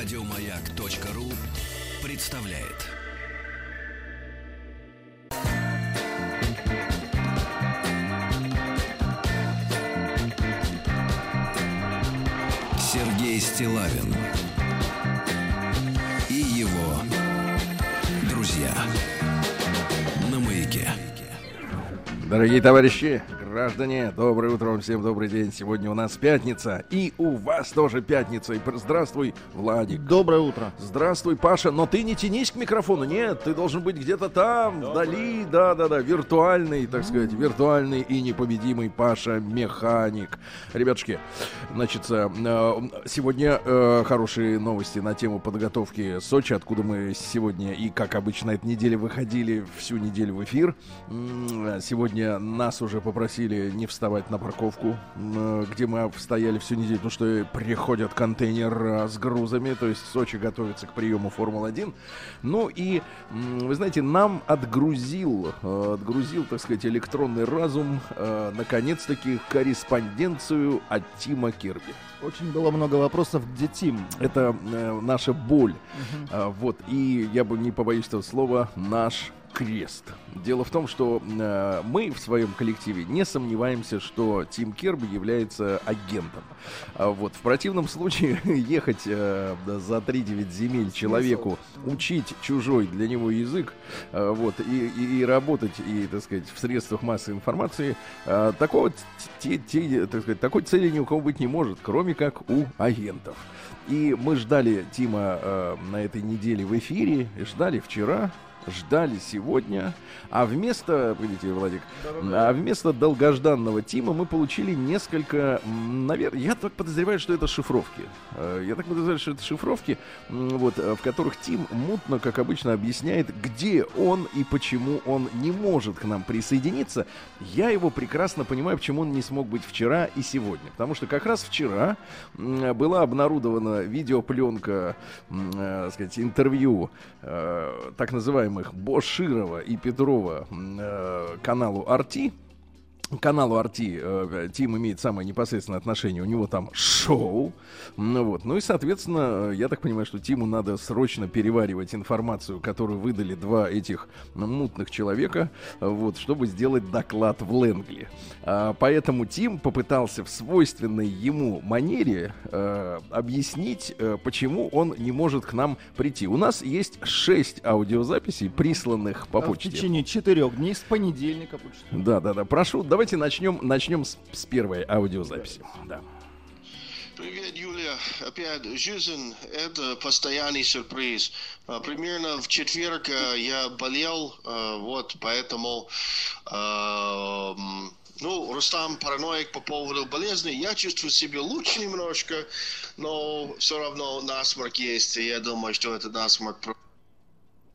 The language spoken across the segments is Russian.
Радиомаяк.ру представляет. Сергей Стилавин и его друзья на маяке. Дорогие товарищи, граждане, доброе утро вам всем, добрый день. Сегодня у нас пятница, и у вас тоже пятница. И здравствуй, Владик. Доброе утро. Здравствуй, Паша. Но ты не тянись к микрофону, нет, ты должен быть где-то там, вдали, да-да-да, виртуальный, так сказать, виртуальный и непобедимый Паша Механик. Ребятушки, значит, э, сегодня э, хорошие новости на тему подготовки Сочи, откуда мы сегодня и, как обычно, этой неделе выходили всю неделю в эфир. Сегодня нас уже попросили не вставать на парковку, м, где мы стояли всю неделю, потому что приходят контейнер с грузами, то есть Сочи готовится к приему Формулы-1. Ну и, вы знаете, нам отгрузил, э, отгрузил, так сказать, электронный разум, э, наконец-таки, корреспонденцию от Тима Кирби. Очень было много вопросов, где Тим. Это э, наша боль. А, вот, и я бы не побоюсь этого слова, наш крест. Дело в том, что э, мы в своем коллективе не сомневаемся, что Тим Керби является агентом. А вот в противном случае ехать э, за 3-9 земель человеку, учить чужой для него язык, э, вот, и, и, и работать, и, так сказать, в средствах массовой информации, э, такого, те- те- так сказать, такой цели ни у кого быть не может, кроме как у агентов. И мы ждали Тима э, на этой неделе в эфире, ждали вчера, ждали сегодня, а вместо, видите, Владик, а вместо долгожданного Тима мы получили несколько, наверное, я так подозреваю, что это шифровки. Э, Я так подозреваю, что это шифровки, вот, э, в которых Тим мутно, как обычно, объясняет, где он и почему он не может к нам присоединиться. Я его прекрасно понимаю, почему он не смог быть вчера и сегодня. Потому что как раз вчера была обнародована видеопленка, э, так сказать, интервью э, так называемых Боширова и Петрова э, каналу Арти. Каналу Арти э, Тим имеет самое непосредственное отношение. У него там шоу. Ну, вот. ну и, соответственно, э, я так понимаю, что Тиму надо срочно переваривать информацию, которую выдали два этих мутных человека, вот, чтобы сделать доклад в Ленгли. А, поэтому Тим попытался в свойственной ему манере э, объяснить, э, почему он не может к нам прийти. У нас есть шесть аудиозаписей, присланных по А В почте. течение четырех дней с понедельника. почти. Да, да, да. Прошу, давайте начнем, начнем с, с первой аудиозаписи. Да. Привет, Юлия. Опять жизнь – это постоянный сюрприз. А, Примерно в четверг э, я болел, э, вот, поэтому, э, ну, Рустам параноик по поводу болезни. Я чувствую себя лучше немножко, но все равно насморк есть, и я думаю, что это насморк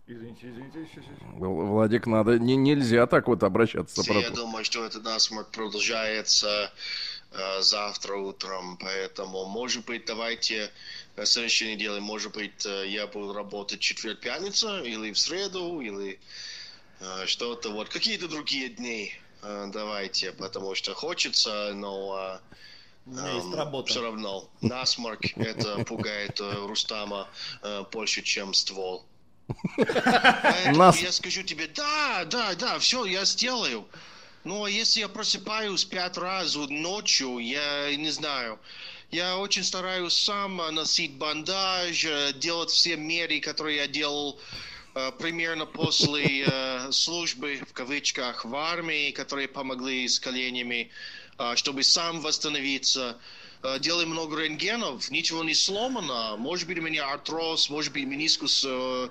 про- Вл- Владик, надо, не, нельзя так вот обращаться. Я думаю, что этот насморк продолжается э, завтра утром, поэтому, может быть, давайте на следующей неделе, может быть, э, я буду работать четверг, пятница, или в среду, или э, что-то вот, какие-то другие дни э, давайте, потому что хочется, но У меня есть работа. все равно насморк это пугает э, Рустама э, больше, чем ствол. Поэтому Нас- я скажу тебе, да, да, да, все, я сделаю. Ну, а если я просыпаюсь пять раз ночью, я не знаю. Я очень стараюсь сам носить бандаж, э, делать все меры, которые я делал э, примерно после э, службы, в кавычках, в армии, которые помогли с коленями, чтобы сам восстановиться. Э, Делаю много рентгенов, ничего не сломано. Может быть, у меня артроз, может быть, менискус э,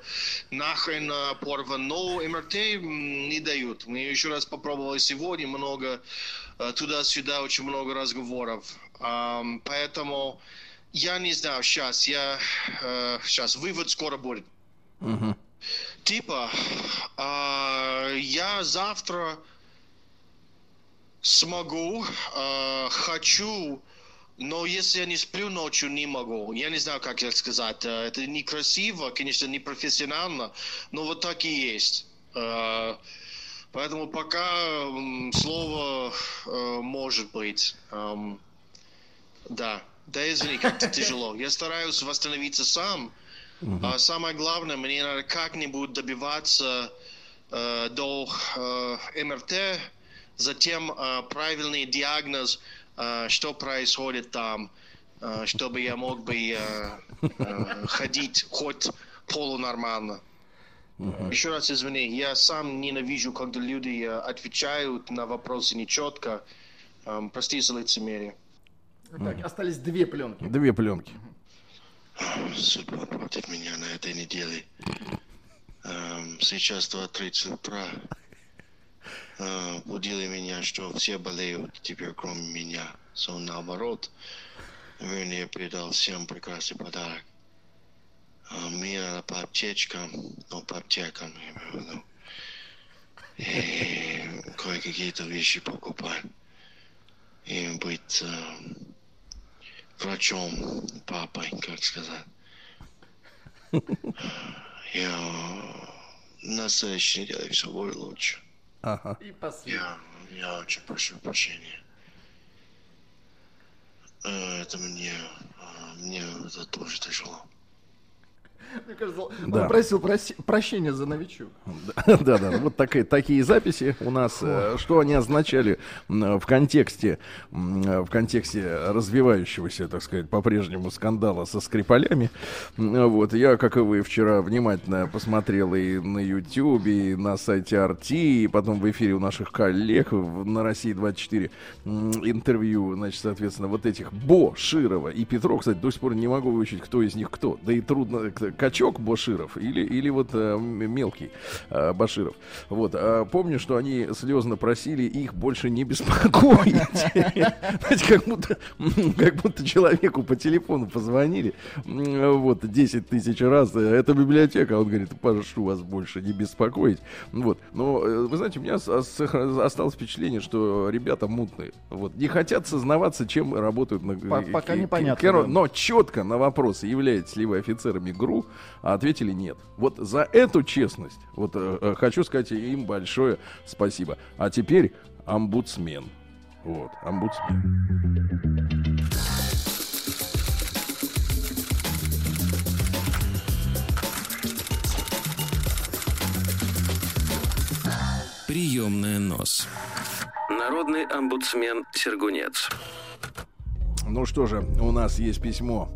нахрен э, порван, но МРТ не дают. Мы еще раз попробовали сегодня, много туда-сюда, очень много разговоров. Поэтому я не знаю, сейчас, я, сейчас, вывод скоро будет. Мгм. Типа, а, я завтра смогу, хочу, но если я не сплю ночью, не могу. Я не знаю, как это сказать. Э, Это некрасиво, конечно, не профессионально, но вот так и есть. Э, Поэтому пока слово э, может быть. Эм, Да. Да извини, как-то тяжело. Я стараюсь восстановиться сам. А самое главное, мне надо как-нибудь добиваться до МРТ, затем правильный диагноз, что происходит там, э, чтобы я мог бы э, э, ходить хоть полунормально. Еще раз извини, я сам ненавижу, когда люди э, отвечают на вопросы нечетко. Эм, прости за лицемерие. Так, остались две пленки. Две пленки. Судьба против меня на этой неделе. Эм, сейчас 2.30 утра. Э, меня, что все болеют теперь, кроме меня. So, наоборот, вернее, придал всем прекрасный подарок. А Мне надо по аптечкам, ну, по аптекам, я имею в виду. И кое-какие-то вещи покупать. И быть э, врачом, папой, как сказать. Я на следующей неделе все будет лучше. Ага. И последний. Я, я очень прошу прощения. Э, Это мне, э, мне это тоже тяжело. Мне кажется, он Да. просил проси- прощения за новичок. Да, да, вот такие, такие записи у нас. э, Что они означали в контексте, м, в контексте развивающегося, так сказать, по-прежнему скандала со Скрипалями. Вот, я, как и вы, вчера внимательно посмотрел и на YouTube, и на сайте RT, и потом в эфире у наших коллег на России 24 м, интервью, значит, соответственно, вот этих Бо, Широва и Петро, кстати, до сих пор не могу выучить, кто из них кто. Да и трудно, качок Боширов или, или вот э, мелкий э, Баширов. Вот, а помню, что они слезно просили их больше не беспокоить. Знаете, как будто, как будто человеку по телефону позвонили, вот, 10 тысяч раз, э, это библиотека, а он говорит, прошу вас больше не беспокоить. Вот, но, э, вы знаете, у меня ос- ос- осталось впечатление, что ребята мутные, вот, не хотят сознаваться, чем работают на По- пока непонятно, но четко на вопрос, являетесь ли вы офицерами ГРУ, ответили нет. Вот за эту честность, вот э, э, хочу сказать им большое спасибо. А теперь омбудсмен. Вот, омбудсмен. Приемная нос. Народный омбудсмен Сергунец. Ну что же, у нас есть письмо.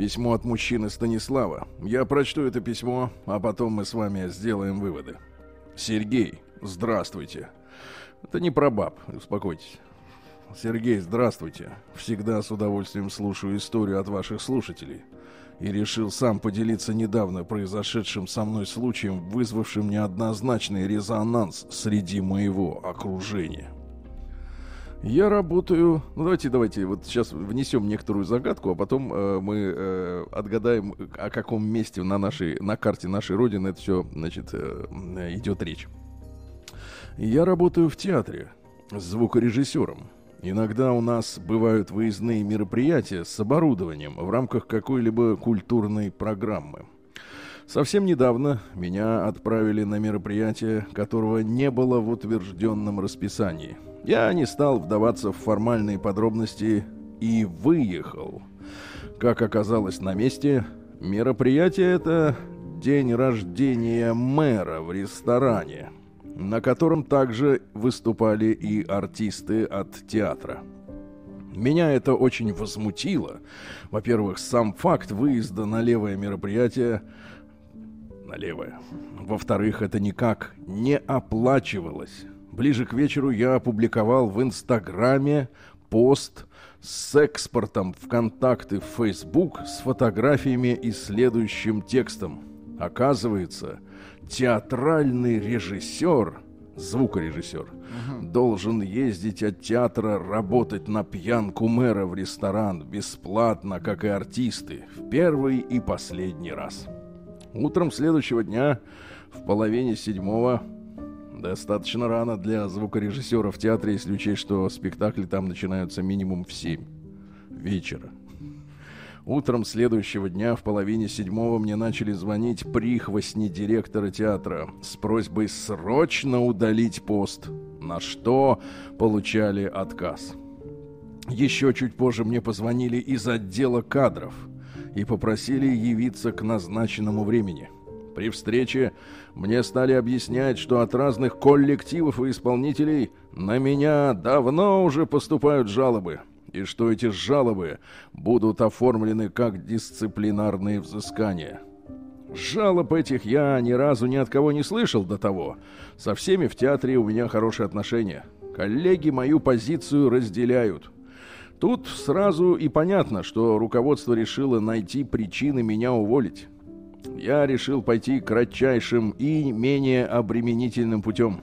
Письмо от мужчины Станислава. Я прочту это письмо, а потом мы с вами сделаем выводы. Сергей, здравствуйте. Это не про баб, успокойтесь. Сергей, здравствуйте. Всегда с удовольствием слушаю историю от ваших слушателей. И решил сам поделиться недавно произошедшим со мной случаем, вызвавшим неоднозначный резонанс среди моего окружения. Я работаю. Ну давайте, давайте, вот сейчас внесем некоторую загадку, а потом э, мы э, отгадаем, о каком месте на нашей на карте нашей родины это все, значит, э, идет речь. Я работаю в театре звукорежиссером. Иногда у нас бывают выездные мероприятия с оборудованием в рамках какой-либо культурной программы. Совсем недавно меня отправили на мероприятие, которого не было в утвержденном расписании. Я не стал вдаваться в формальные подробности и выехал. Как оказалось на месте, мероприятие это день рождения мэра в ресторане, на котором также выступали и артисты от театра. Меня это очень возмутило. Во-первых, сам факт выезда на левое мероприятие на левое. Во-вторых, это никак не оплачивалось. Ближе к вечеру я опубликовал в Инстаграме пост с экспортом в контакты в Facebook с фотографиями и следующим текстом. Оказывается, театральный режиссер, звукорежиссер, должен ездить от театра работать на пьянку мэра в ресторан бесплатно, как и артисты, в первый и последний раз. Утром следующего дня в половине седьмого достаточно рано для звукорежиссера в театре, если учесть, что спектакли там начинаются минимум в семь вечера. Утром следующего дня в половине седьмого мне начали звонить прихвостни директора театра с просьбой срочно удалить пост, на что получали отказ. Еще чуть позже мне позвонили из отдела кадров и попросили явиться к назначенному времени. При встрече мне стали объяснять, что от разных коллективов и исполнителей на меня давно уже поступают жалобы, и что эти жалобы будут оформлены как дисциплинарные взыскания. Жалоб этих я ни разу ни от кого не слышал до того. Со всеми в театре у меня хорошие отношения. Коллеги мою позицию разделяют. Тут сразу и понятно, что руководство решило найти причины меня уволить. Я решил пойти кратчайшим и менее обременительным путем.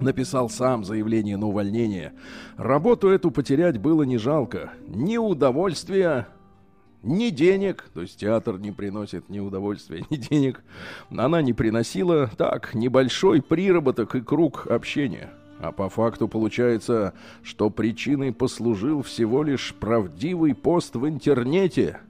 Написал сам заявление на увольнение. Работу эту потерять было не жалко. Ни удовольствия, ни денег, то есть театр не приносит ни удовольствия, ни денег. Она не приносила, так, небольшой приработок и круг общения. А по факту получается, что причиной послужил всего лишь правдивый пост в интернете.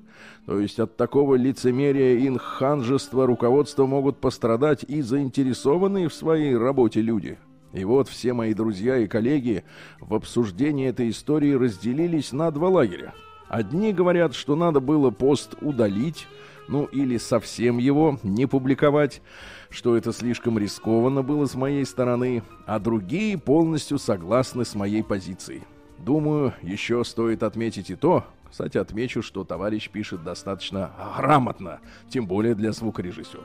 То есть от такого лицемерия и инханжества руководства могут пострадать и заинтересованные в своей работе люди. И вот все мои друзья и коллеги в обсуждении этой истории разделились на два лагеря. Одни говорят, что надо было пост удалить, ну или совсем его не публиковать, что это слишком рискованно было с моей стороны, а другие полностью согласны с моей позицией. Думаю, еще стоит отметить и то, кстати, отмечу, что товарищ пишет достаточно грамотно, тем более для звукорежиссера.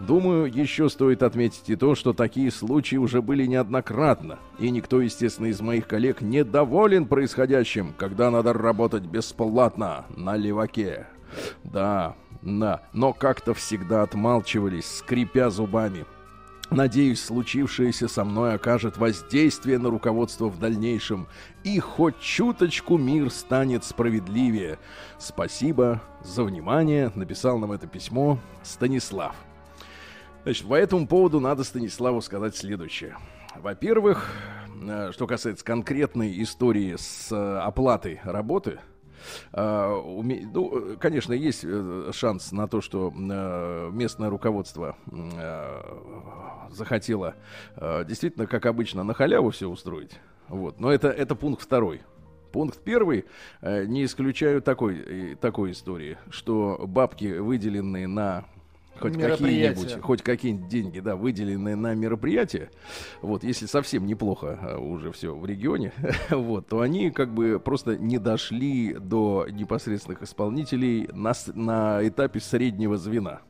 Думаю, еще стоит отметить и то, что такие случаи уже были неоднократно, и никто, естественно, из моих коллег не доволен происходящим, когда надо работать бесплатно на леваке. Да, да, но как-то всегда отмалчивались, скрипя зубами. Надеюсь, случившееся со мной окажет воздействие на руководство в дальнейшем, и хоть чуточку мир станет справедливее. Спасибо за внимание. Написал нам это письмо Станислав. Значит, по этому поводу надо Станиславу сказать следующее. Во-первых, э, что касается конкретной истории с э, оплатой работы – ну, конечно, есть э, шанс на то, что э, местное руководство э, захотело действительно, как обычно, на халяву все устроить. Вот. Но это, это пункт второй. Пункт первый. Не исключаю такой, такой истории, что бабки, выделенные на хоть какие-нибудь, хоть какие-нибудь деньги, да, выделенные на мероприятие, вот, если совсем неплохо а, уже все в регионе, вот, то они как бы просто не дошли до непосредственных исполнителей на, на этапе среднего звена.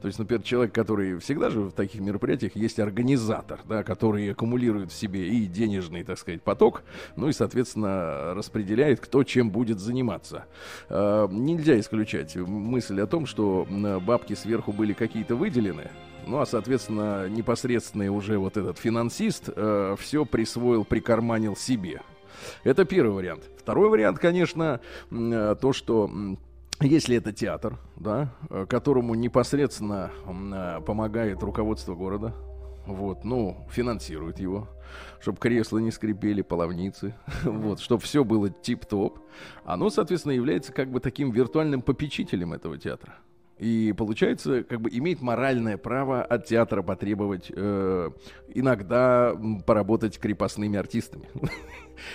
То есть, например, человек, который всегда же в таких мероприятиях есть организатор, да, который аккумулирует в себе и денежный, так сказать, поток, ну и, соответственно, распределяет, кто чем будет заниматься. Э, нельзя исключать мысль о том, что бабки сверху были какие-то выделены, ну, а, соответственно, непосредственный уже вот этот финансист э, все присвоил, прикарманил себе. Это первый вариант. Второй вариант, конечно, э, то, что если это театр, да, э, которому непосредственно э, помогает руководство города, вот, ну, финансирует его, чтобы кресла не скрипели, половницы, вот, чтобы все было тип-топ, оно, соответственно, является как бы таким виртуальным попечителем этого театра. И получается, как бы имеет моральное право от театра потребовать э, иногда поработать крепостными артистами.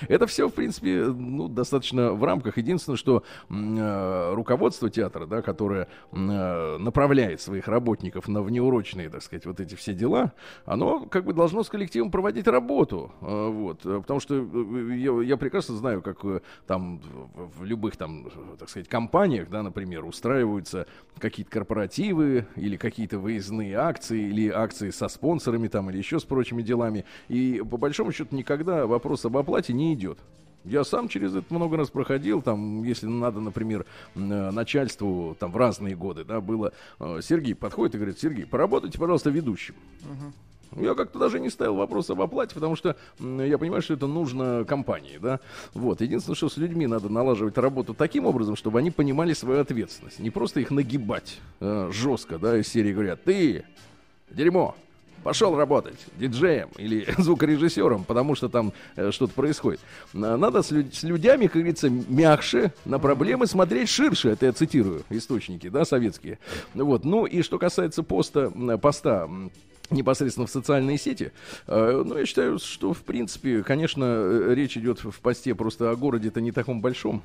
Это все, в принципе, ну, достаточно в рамках. Единственное, что э, руководство театра, да, которое э, направляет своих работников на внеурочные, так сказать, вот эти все дела, оно как бы должно с коллективом проводить работу. Э, вот, потому что э, я, я прекрасно знаю, как э, там в, любых там, так сказать, компаниях, да, например, устраиваются какие-то корпоративы или какие-то выездные акции или акции со спонсорами там или еще с прочими делами. И по большому счету никогда вопрос об оплате не идет. Я сам через это много раз проходил, там, если надо, например, э, начальству, там, в разные годы, да, было, э, Сергей подходит и говорит, Сергей, поработайте, пожалуйста, ведущим. Угу. Я как-то даже не ставил вопрос об оплате, потому что я понимаю, что это нужно компании, да. Вот. Единственное, что с людьми надо налаживать работу таким образом, чтобы они понимали свою ответственность. Не просто их нагибать э, жестко, да, из серии говорят, ты дерьмо, пошел работать диджеем или звукорежиссером, потому что там э, что-то происходит. Надо с, лю- с людьми, как говорится, мягче на проблемы смотреть ширше. Это я цитирую источники, да, советские. Вот. Ну и что касается поста, поста непосредственно в социальные сети. Э, Ну, я считаю, что, в принципе, конечно, э, речь идет в посте просто о городе-то не таком большом.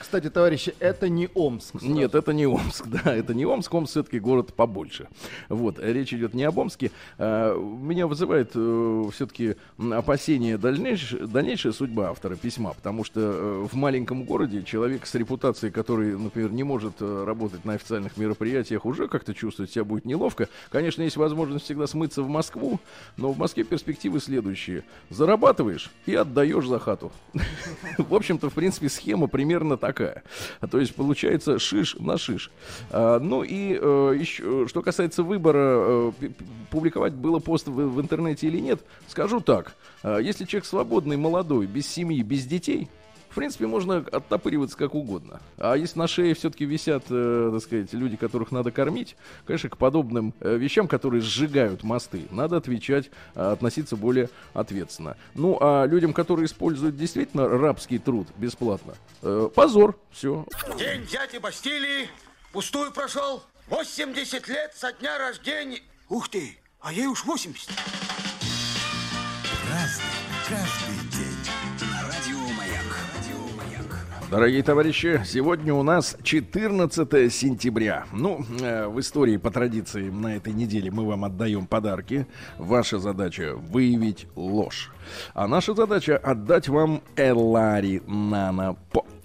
Кстати, товарищи, это не Омск. сразу. Нет, это не Омск, да, это не Омск, Омск все-таки город побольше. Вот, речь идет не об Омске. А, Меня вызывает все-таки опасение дальнейшая, дальнейшая судьба автора письма, потому что э, в маленьком городе человек с репутацией, который, например, не может э, работать на официальных мероприятиях, уже как-то чувствует себя будет неловко. Конечно, есть возможность всегда смыться в Москву, но в Москве перспективы следующие. Зарабатываешь и отдаешь за хату. В общем-то, в принципе, схема примерно такая. А То есть получается шиш на шиш. А, Ну и э, еще, что касается выбора, э, публиковать было пост в, в интернете или нет, скажу так. А, Если человек свободный, молодой, без семьи, без детей, в принципе, можно оттопыриваться как угодно. А если на шее все-таки висят, э, так сказать, люди, которых надо кормить, конечно, к подобным э, вещам, которые сжигают мосты, надо отвечать, э, относиться более ответственно. Ну, а людям, которые используют действительно рабский труд бесплатно, э, позор, все. День дяди Бастилии пустую прошел. 80 лет со дня рождения. Ух ты, а ей уж 80. каждый Дорогие товарищи, сегодня у нас 14 сентября. Ну, э, в истории по традиции на этой неделе мы вам отдаем подарки. Ваша задача выявить ложь. А наша задача отдать вам Элари Nano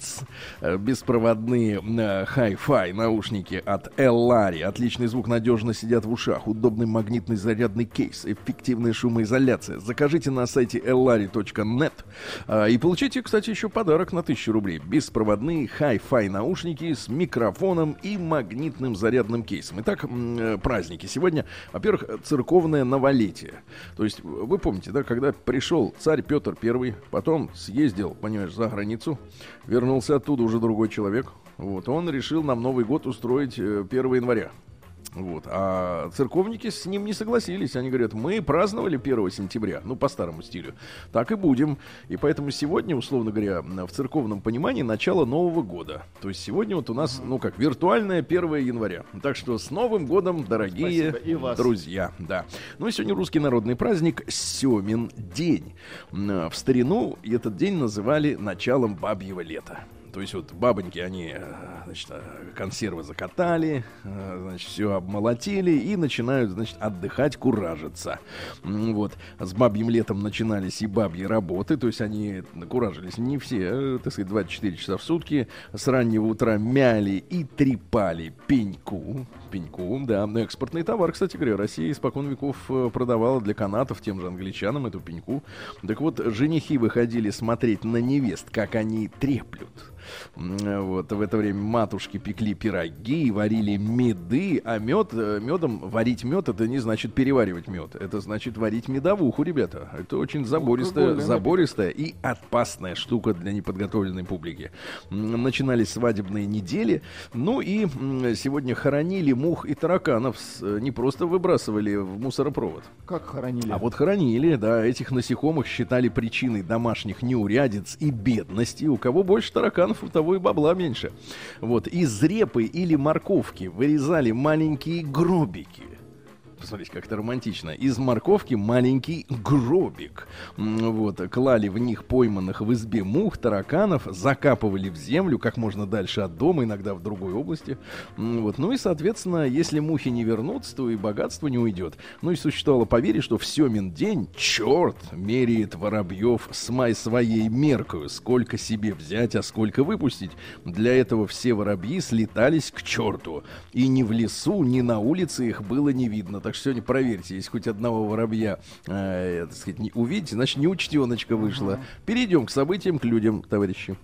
Pods. Э, Беспроводные э, Hi-Fi наушники от Элари. Отличный звук, надежно сидят в ушах. Удобный магнитный зарядный кейс. Эффективная шумоизоляция. Закажите на сайте ellari.net э, и получите, кстати, еще подарок на 1000 рублей. Беспроводные Hi-Fi наушники с микрофоном и магнитным зарядным кейсом. Итак, э, праздники. Сегодня, во-первых, церковное новолетие. То есть, вы помните, да, когда пришел царь Петр I, потом съездил, понимаешь, за границу, вернулся оттуда уже другой человек. Вот, он решил нам Новый год устроить э, 1 января. Вот. А церковники с ним не согласились. Они говорят, мы праздновали 1 сентября, ну, по старому стилю. Так и будем. И поэтому сегодня, условно говоря, в церковном понимании начало Нового года. То есть сегодня вот у нас, ну как, виртуальное 1 января. Так что с Новым годом, дорогие Спасибо. И вас. друзья. Да. Ну и сегодня русский народный праздник Семин день. В старину этот день называли началом бабьего лета. То есть вот бабоньки, они, э, значит, э, консервы закатали, э, значит, все обмолотили и начинают, значит, отдыхать, куражиться. Вот. С бабьим летом начинались и бабьи работы, то есть они куражились не все, так сказать, 24 часа в сутки. С раннего утра мяли и трепали пеньку. Пеньку, да. Но экспортный товар, кстати говоря, Россия испокон веков э, продавала для канатов тем же англичанам эту пеньку. Так вот, женихи выходили смотреть на невест, как они треплют. Вот, в это время матушки пекли пироги, варили меды, а мед, э, медом варить мед, это не значит переваривать мед, это значит варить медовуху, ребята. Это очень забористая, забористая и опасная штука для неподготовленной публики. Начинались свадебные недели, ну и сегодня хоронили мух и тараканов, э, не просто выбрасывали в мусоропровод. Как хоронили? А вот хоронили, да, этих насекомых считали причиной домашних неурядиц и бедности. У кого больше тараканов, у того и бабла меньше. Вот, из репы или морковки вырезали маленькие гробики. Посмотрите, как это романтично. Из морковки маленький гробик. Вот, клали в них пойманных в избе мух, тараканов, закапывали в землю как можно дальше от дома, иногда в другой области. Вот, ну и, соответственно, если мухи не вернутся, то и богатство не уйдет. Ну и существовало поверье, что в Семин день черт меряет воробьев с май своей меркою, сколько себе взять, а сколько выпустить. Для этого все воробьи слетались к черту. И ни в лесу, ни на улице их было не видно. Так что сегодня проверьте, если хоть одного воробья, э, так сказать, не увидите, значит, неучтеночка вышла. Перейдем к событиям, к людям, товарищи.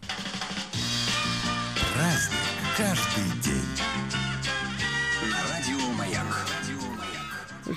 Праздник каждый день.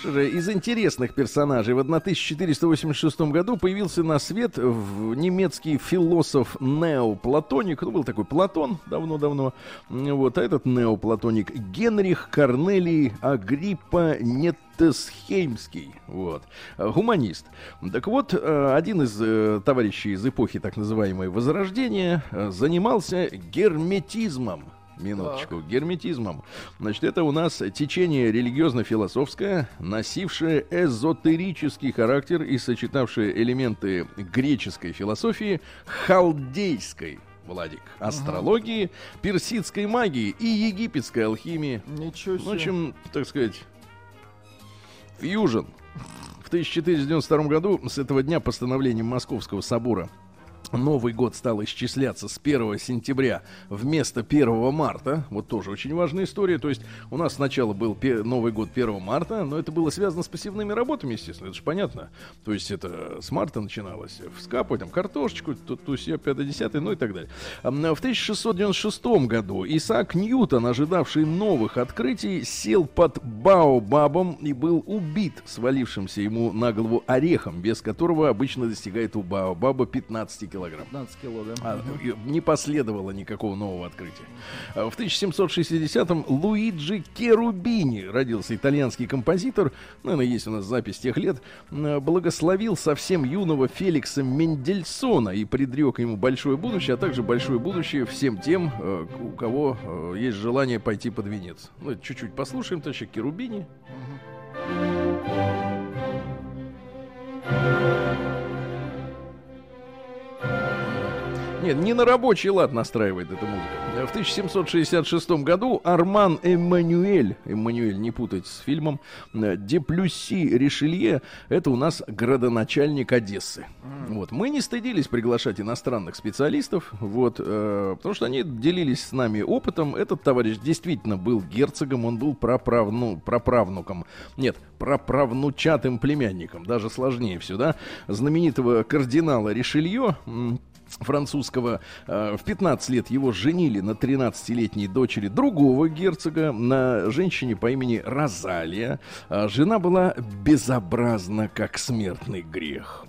Из интересных персонажей в 1486 году появился на свет немецкий философ неоплатоник. Ну, был такой Платон давно-давно. Вот, а этот неоплатоник Генрих Корнелий Агриппа Неттесхеймский. Вот. Э, Гуманист. Так вот, э, один из э, товарищей из эпохи так называемой Возрождения э, занимался герметизмом. Минуточку. Герметизмом. Значит, это у нас течение религиозно-философское, носившее эзотерический характер и сочетавшее элементы греческой философии, халдейской Владик. Астрологии, персидской магии и египетской алхимии. Ничего себе. В общем, так сказать, фьюжн. В 1492 году с этого дня постановлением Московского собора Новый год стал исчисляться с 1 сентября вместо 1 марта. Вот тоже очень важная история. То есть у нас сначала был Новый год 1 марта, но это было связано с пассивными работами, естественно, это же понятно. То есть это с марта начиналось. Вскапывать там картошечку, тут то все 5 10 ну и так далее. В 1696 году Исаак Ньютон, ожидавший новых открытий, сел под Баобабом и был убит свалившимся ему на голову орехом, без которого обычно достигает у Баобаба 15 килограмм. 15 кило, да. А, не последовало никакого нового открытия. А, В 1760-м Луиджи Керубини родился итальянский композитор, наверное, есть у нас запись тех лет, благословил совсем юного Феликса Мендельсона и предрек ему большое будущее, а также большое будущее всем тем, э, у кого э, есть желание пойти под венец. Ну, чуть-чуть послушаем, товарища Керубини. Нет, не на рабочий лад настраивает эта музыка. В 1766 году Арман Эммануэль, Эммануэль не путать с фильмом, э, Деплюси Ришелье, это у нас градоначальник Одессы. Вот. Мы не стыдились приглашать иностранных специалистов, вот, э, потому что они делились с нами опытом. Этот товарищ действительно был герцогом, он был праправ, ну, праправнуком, нет, праправнучатым племянником, даже сложнее все, да, знаменитого кардинала Ришелье, французского. Э, В 15 лет его женили на 13-летней дочери другого герцога, на женщине по имени Розалия. А Жена была безобразна, как смертный грех.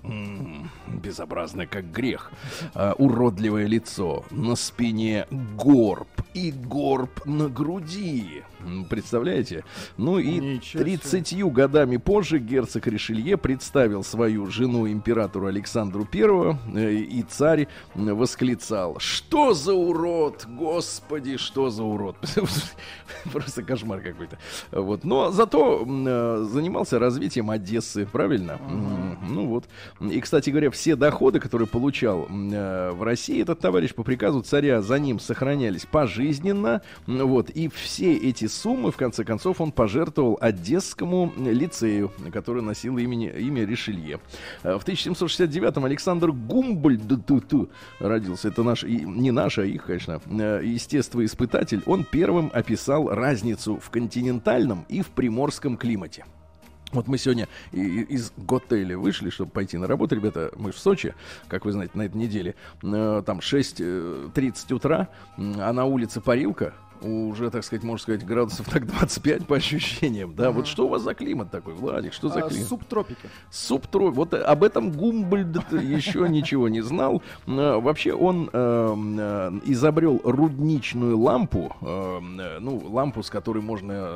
Безобразна, как грех. А, Уродливое лицо, на спине горб и горб на груди. Представляете? Ну и Ничего себе. 30 годами позже герцог Ришелье представил свою жену императору Александру Первого, э, и царь восклицал, что за урод, господи, что за урод. Просто кошмар какой-то. Вот. Но зато э, занимался развитием Одессы, правильно? Ну вот. И, кстати говоря, все доходы, которые получал э, в России этот товарищ по приказу царя за ним сохранялись пожизненно. Вот. И все эти суммы, в конце концов, он пожертвовал Одесскому лицею, который носил имени, имя Ришелье. Э, В 1769-м Александр Гумбольд родился. Это наш, и не наш, а их, конечно, э, естествоиспытатель. Он первым описал разницу в континентальном и в приморском климате. Вот мы сегодня из готеля вышли, чтобы пойти на работу, ребята. Мы в Сочи, как вы знаете, на этой неделе. Э, Там 6.30 утра, а на улице парилка. Уже, так сказать, можно сказать, градусов так 25 по ощущениям. Да, вот что у вас за климат такой, Владик? Что за А, климат? Субтропики. Субтро... Вот об этом Гумбольд еще ничего не знал. Э, Вообще он э, э, изобрел рудничную лампу, э, ну, лампу, с которой можно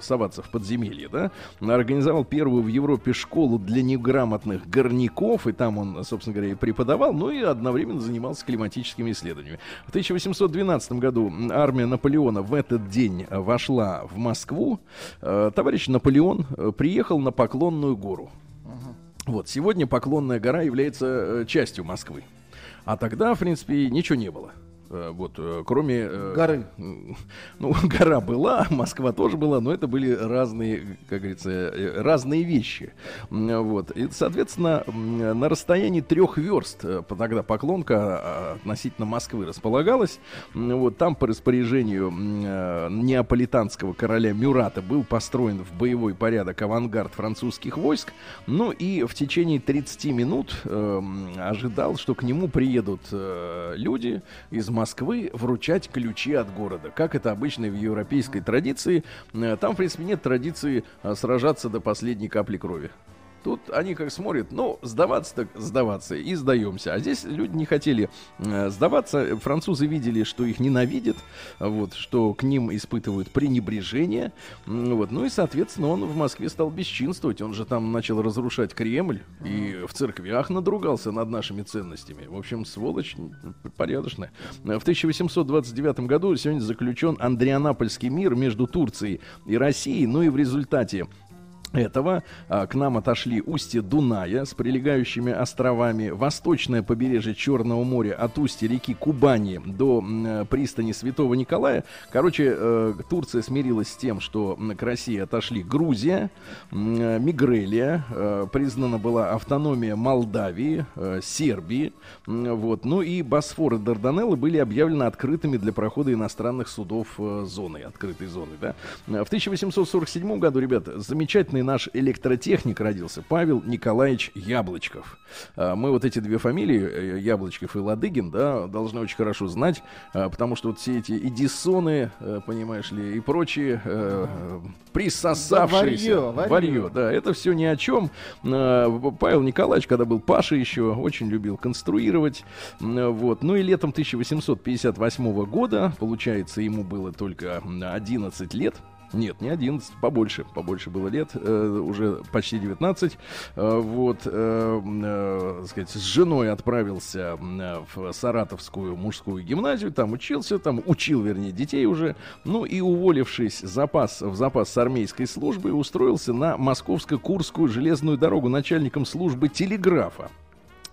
соваться в подземелье, да. Организовал первую в Европе школу для неграмотных горняков, и там он, собственно говоря, и преподавал, ну и одновременно занимался климатическими исследованиями. В 1812 году армия Наполеона в этот день вошла в Москву. Э, Товарищ Наполеон э, приехал на Поклонную гору. Вот, сегодня Поклонная гора является э, частью Москвы. А тогда, в принципе, ничего не было. Э, Вот, э, кроме... э, Горы. Ну, гора была, Москва тоже была, но это были разные, как говорится, разные вещи. Вот. И, соответственно, на расстоянии трех верст тогда Поклонка а, относительно Москвы располагалась. Вот там по распоряжению неаполитанского короля Мюрата был построен в боевой порядок авангард французских войск. Ну и в течение 30 минут ожидал, что к нему приедут люди из Москвы вручать ключи от города. Как это обычно в европейской традиции. Э, Там, в принципе, нет традиции э, сражаться до последней капли крови. Тут они как смотрят, ну, сдаваться так сдаваться, и сдаемся. А здесь люди не хотели э, сдаваться. Французы видели, что их ненавидят, вот, что к ним испытывают пренебрежение. Вот. Ну и, соответственно, он в Москве стал бесчинствовать. Он же там начал разрушать Кремль и в церквях надругался над нашими ценностями. В общем, сволочь порядочная. В 1829 году сегодня заключен Андрианапольский мир между Турцией и Россией. Ну и в результате этого а, к нам отошли устье Дуная с прилегающими островами, восточное побережье Черного моря от устья реки Кубани до э, пристани Святого Николая. Короче, э, Турция смирилась с тем, что к России отошли Грузия, э, Мигрелия, признана была автономия Молдавии, Сербии, вот. Ну и Босфор и Дарданеллы были объявлены открытыми для прохода иностранных судов зоны, открытой зоны, да. В 1847 году, ребята, замечательный наш электротехник родился, Павел Николаевич Яблочков. А, Мы вот эти две фамилии, э, Яблочков и Ладыгин, да, должны очень хорошо знать, а, потому что вот все эти Эдисоны, э, понимаешь ли, и прочие э, присосавшиеся... Да, варьё, варьё. да, это все ни о чем. А, Павел Николаевич, когда был Паша еще, очень любил конструировать. Вот. Ну и летом 1858 года, получается, ему было только м, 11 лет. Нет, не 11, побольше, побольше было лет, э, уже почти 19. Э, вот, э, э, сказать, с женой отправился э, в Саратовскую мужскую гимназию, там учился, там учил, вернее, детей уже. Ну и уволившись запас, в запас с армейской службы, устроился на Московско-Курскую железную дорогу начальником службы телеграфа.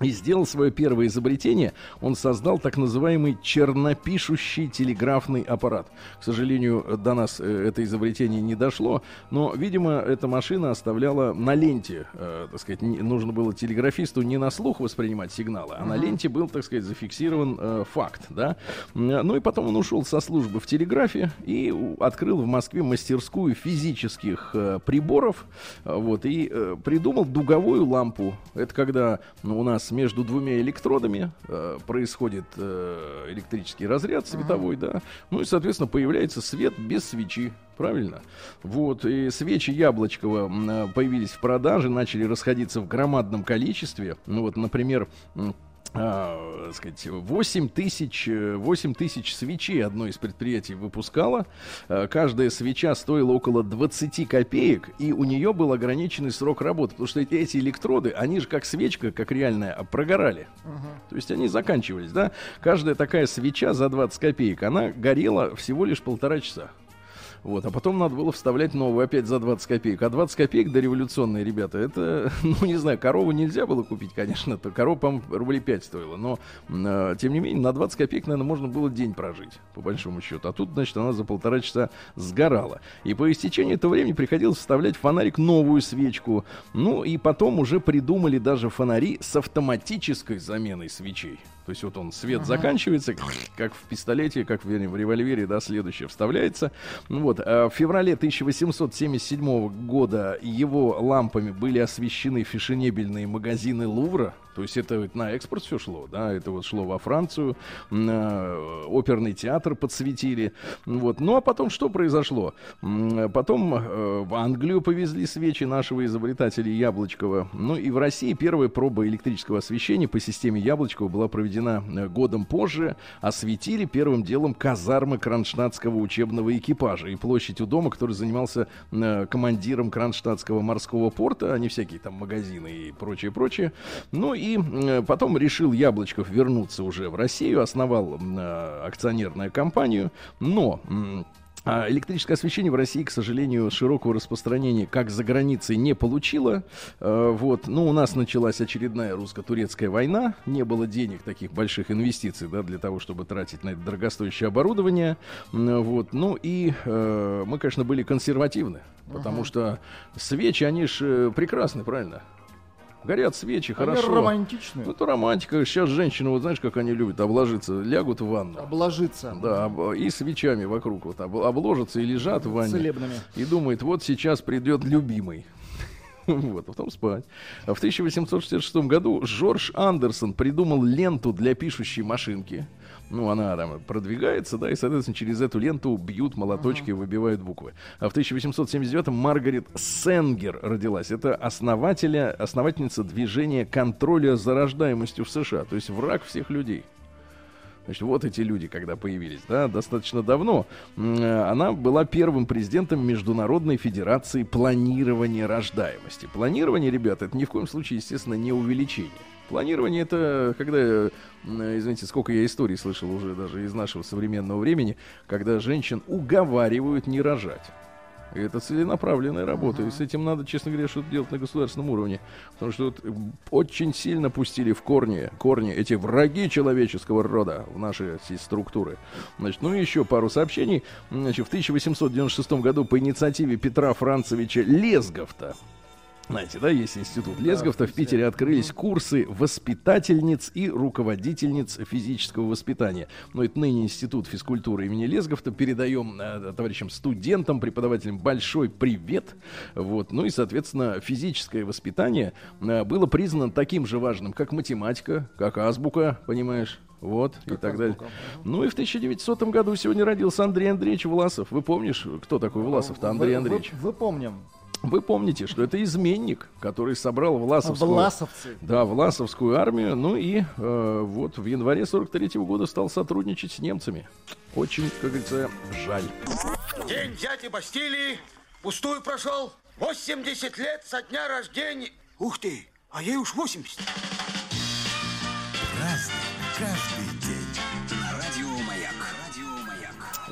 И сделал свое первое изобретение. Он создал так называемый чернопишущий телеграфный аппарат. К сожалению, до нас э, это изобретение не дошло, но, видимо, эта машина оставляла на ленте, э, так сказать, не- нужно было телеграфисту не на слух воспринимать сигналы, а на ленте был, так сказать, зафиксирован э, факт, да. М, Ну и потом он ушел со службы в телеграфе и открыл в Москве мастерскую физических э, приборов, э, вот, и э, придумал дуговую лампу. Это когда ну, у нас между двумя электродами э, происходит э, электрический разряд световой, да, ну и, соответственно, появляется свет без свечи. Правильно? Вот, и свечи Яблочкова э, появились в продаже, начали расходиться в громадном количестве. Ну вот, например, а, так сказать, 8 тысяч, э, 8 тысяч свечей одно из предприятий выпускало. Э, Каждая свеча стоила около 20 копеек, и у нее был ограниченный срок работы, потому что эти, электроды, они же как свечка, как реальная, а, прогорали. То есть они заканчивались, да? Каждая такая свеча за 20 копеек, она горела всего лишь полтора часа. Вот, а потом надо было вставлять новую опять за 20 копеек. А 20 копеек дореволюционные, ребята, это, ну, не знаю, корову нельзя было купить, конечно, то корова, по-моему, рублей 5 стоила. Но, э, тем не менее, на 20 копеек, наверное, можно было день прожить, по большому счету. А тут, значит, она за полтора часа сгорала. И по истечении этого времени приходилось вставлять в фонарик новую свечку. Ну, и потом уже придумали даже фонари с автоматической заменой свечей. То есть вот он, свет заканчивается, как в пистолете, как в, в револьвере, да, следующее вставляется. Ну Вот, а в феврале 1877 года его лампами были освещены фешенебельные магазины Лувра. То есть это на экспорт все шло, да, это вот шло во Францию, на оперный театр подсветили. Вот. Ну а потом что произошло? Потом э, в Англию повезли свечи нашего изобретателя Яблочкова. Ну и в России первая проба электрического освещения по системе Яблочкова была проведена э, годом позже. Осветили первым делом казармы Кронштадтского учебного экипажа и площадь у дома, который занимался э, командиром Кронштадтского морского порта, а не всякие там магазины и прочее, прочее. Ну и э, потом решил Яблочков вернуться уже в Россию, основал э, акционерную компанию, но а электрическое освещение в России, к сожалению, широкого распространения как за границей не получило. Э, Вот. Ну, у нас началась очередная русско-турецкая война. Не было денег, таких больших инвестиций, да, для того, чтобы тратить на это дорогостоящее оборудование. Вот. Ну и э, мы, конечно, были консервативны, потому что свечи, они же прекрасны, правильно? Горят свечи, Они хорошо. романтичные. Ну, это романтика. Сейчас женщины, вот знаешь, как они любят обложиться, лягут в ванну. Обложиться. Да, об- и свечами вокруг вот об- обложатся и лежат в ванне. Целебными. И думает, вот сейчас придет любимый. Вот, а потом спать. В 1866 году Жорж Андерсон придумал ленту для пишущей машинки. Ну, она там продвигается, да, и, соответственно, через эту ленту бьют молоточки, выбивают буквы. А в 1879-м Маргарет Сенгер родилась. Это основателя, основательница движения контроля за рождаемостью в США, то есть враг всех людей. Значит, вот эти люди, когда появились, да, достаточно давно. Э, Она была первым президентом Международной Федерации планирования рождаемости. Планирование, ребята, это ни в коем случае, естественно, не увеличение. Планирование это когда, извините, сколько я историй слышал уже даже из нашего современного времени, когда женщин уговаривают не рожать. Это целенаправленная работа. И с этим надо, честно говоря, что-то делать на государственном уровне. Потому что вот очень сильно пустили в корни, корни эти враги человеческого рода в наши структуры. Значит, ну и еще пару сообщений. Значит, в 1896 году по инициативе Петра Францевича Лесговта знаете, да, есть институт Лесговта. В Питере открылись курсы воспитательниц и руководительниц физического воспитания. Но это ныне институт физкультуры имени Лесговта. Передаем э, товарищам студентам, преподавателям большой привет. Вот. Ну и, соответственно, физическое воспитание э, было признано таким же важным, как математика, как азбука, понимаешь? Вот, и так далее. Ну и в 1900 году сегодня родился Андрей Андреевич Власов. Вы помнишь, кто такой Власов-то, Андрей Вы- Андреевич? Вы, вы помним. Вы помните, что это изменник, который собрал Власовскую, Власовцы. да, Власовскую армию, ну и э, вот в январе 43 года стал сотрудничать с немцами. Очень, как говорится, жаль. День взятия Бастилии пустую прошел. 80 лет со дня рождения. Ух ты, а ей уж 80. Разный, каждый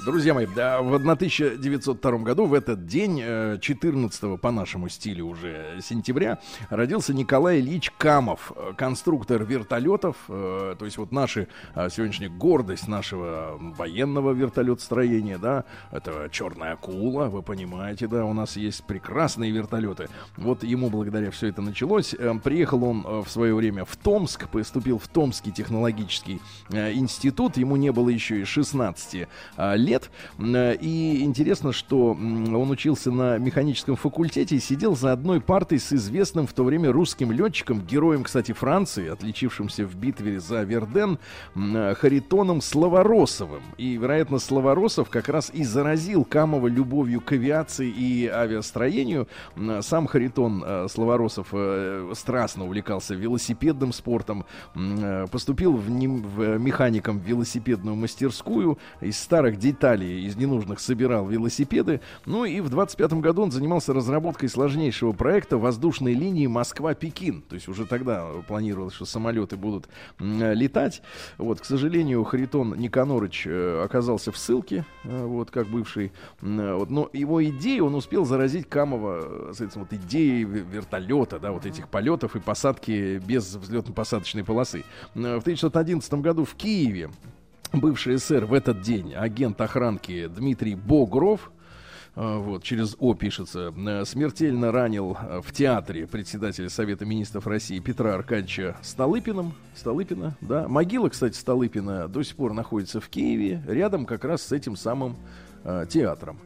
Друзья мои, да, в 1902 году, в этот день, э, 14 по нашему стилю уже сентября, родился Николай Ильич Камов, э, конструктор вертолетов, э, то есть вот наши, э, сегодняшняя гордость нашего военного вертолетостроения, да, это черная акула, вы понимаете, да, у нас есть прекрасные вертолеты. Вот ему благодаря все это началось. Э, Приехал он э, в свое время в Томск, поступил в Томский технологический э, институт, ему не было еще и 16 а, лет. М, И интересно, что он учился на механическом факультете и сидел за одной партой с известным в то время русским летчиком, героем, кстати, Франции, отличившимся в битве за Верден, м, Харитоном Славоросовым. И, вероятно, Славоросов как раз и заразил Камова любовью к авиации и авиастроению. М, Сам Харитон э, Славоросов э, страстно увлекался велосипедным спортом, э, поступил в, нем- в механиком в велосипедную мастерскую, из старых деталей, из ненужных собирал велосипеды. Ну и в 25 году он занимался разработкой сложнейшего проекта воздушной линии Москва-Пекин. То есть уже тогда планировалось, что самолеты будут э, летать. Вот, к сожалению, Харитон Никанорович э, оказался в ссылке, э, вот, как бывший. Вот, но его идеи он успел заразить Камова с этим вот идеей вертолета, да, вот этих полетов и посадки без взлетно-посадочной полосы. В 1911 году в Киеве бывший СССР в этот день агент охранки Дмитрий Богров э, вот, через О пишется, э, смертельно ранил э, в театре председателя Совета Министров России Петра Аркадьевича Столыпиным. Столыпина, да. Могила, кстати, Столыпина до сих пор находится в Киеве, рядом как раз с этим самым э, театром.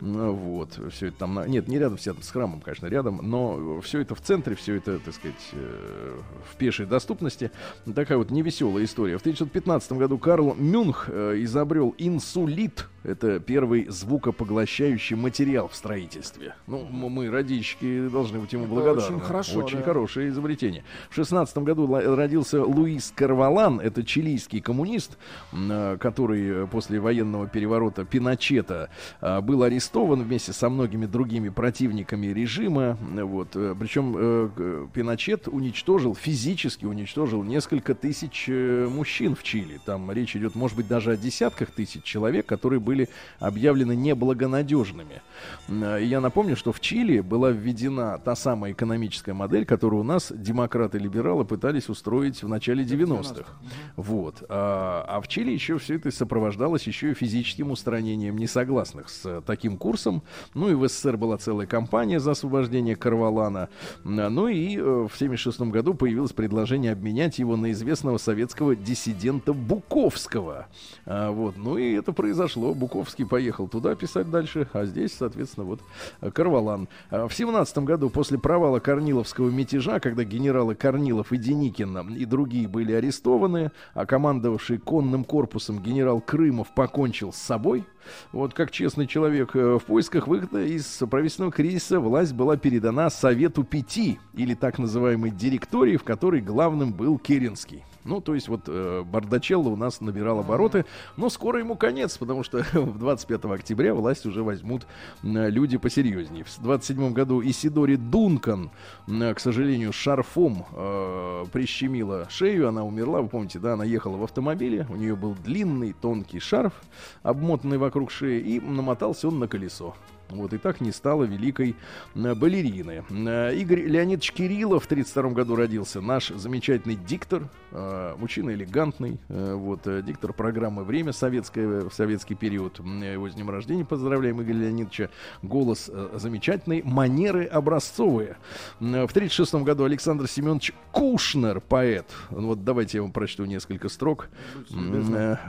Ну, Вот, все это там, нет, не рядом с театром, с храмом, конечно, рядом, но все это в центре, все это, так сказать, э, в пешей доступности. Такая вот невеселая история. В 1915 году Карл Мюнх э, изобрел инсулит. Это первый звукопоглощающий материал в строительстве. Ну, мы, радищики, должны быть ему Это благодарны. очень хорошо, Очень да. хорошее изобретение. В 16 году родился Луис Карвалан. Это чилийский коммунист, э, который э, после военного переворота Пиночета э, был арестован вместе со многими другими противниками режима. Вот. Причем Пиночет уничтожил, физически уничтожил несколько тысяч мужчин в Чили. Там речь идет, может быть, даже о десятках тысяч человек, которые были объявлены неблагонадежными. Э, Я напомню, что в Чили была введена та самая экономическая модель, которую у нас демократы-либералы пытались устроить в начале 90-х. Вот. А, а в Чили еще все это сопровождалось еще и физическим устранением несогласных с э, таким курсом. Ну и в СССР была целая кампания за освобождение Карвалана. М, Ну и э, в 1976 году появилось предложение обменять его на известного советского диссидента Буковского. А, вот. Ну и это произошло. Буковский поехал туда писать дальше, а здесь, соответственно, вот э, Карвалан. А В семнадцатом году после провала Корниловского мятежа, когда генералы Корнилов и Деникин и другие были арестованы, а командовавший конным корпусом генерал Крымов покончил с собой, вот как честный человек э, в поисках выхода из правительственного кризиса власть была передана Совету Пяти, или так называемой директории, в которой главным был Керенский. Ну, то есть вот э, Бардачелло у нас набирал обороты, но скоро ему конец, потому что 25 октября власть уже возьмут э, люди посерьезнее. В 27 году Исидори Дункан, э, к сожалению, шарфом э, прищемила шею, она умерла, вы помните, да, она ехала в автомобиле, у нее был длинный тонкий шарф, обмотанный вокруг шеи, и намотался он на колесо. Вот и так не стало великой э, балерины. Э, Игорь Леонидович Кириллов в 1932 году родился. Наш замечательный диктор, э, мужчина элегантный, вот, диктор программы «Время» советское, в советский период. Его с днем рождения поздравляем, Игоря Леонидовича. Голос замечательный, манеры образцовые. В 1936 году Александр Семенович Кушнер, поэт. Вот давайте я вам прочту несколько строк.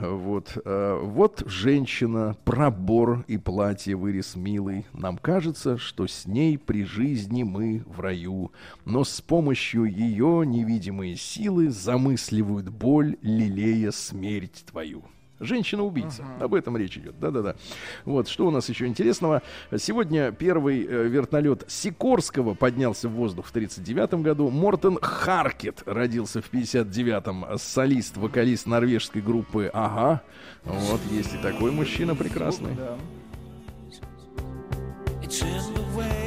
Вот, вот женщина, пробор и платье вырез милый. Нам кажется, что с ней при жизни мы в раю, но с помощью ее невидимые силы замысливают боль, лелея смерть твою. Женщина-убийца. Об этом речь идет. Да-да-да. Вот, что у нас еще интересного. Сегодня первый э, вертолет Сикорского поднялся в воздух в 1939 году. Мортен Харкет родился в 59-м. Солист, вокалист норвежской группы Ага. Вот, есть и такой мужчина прекрасный. Да. Ну,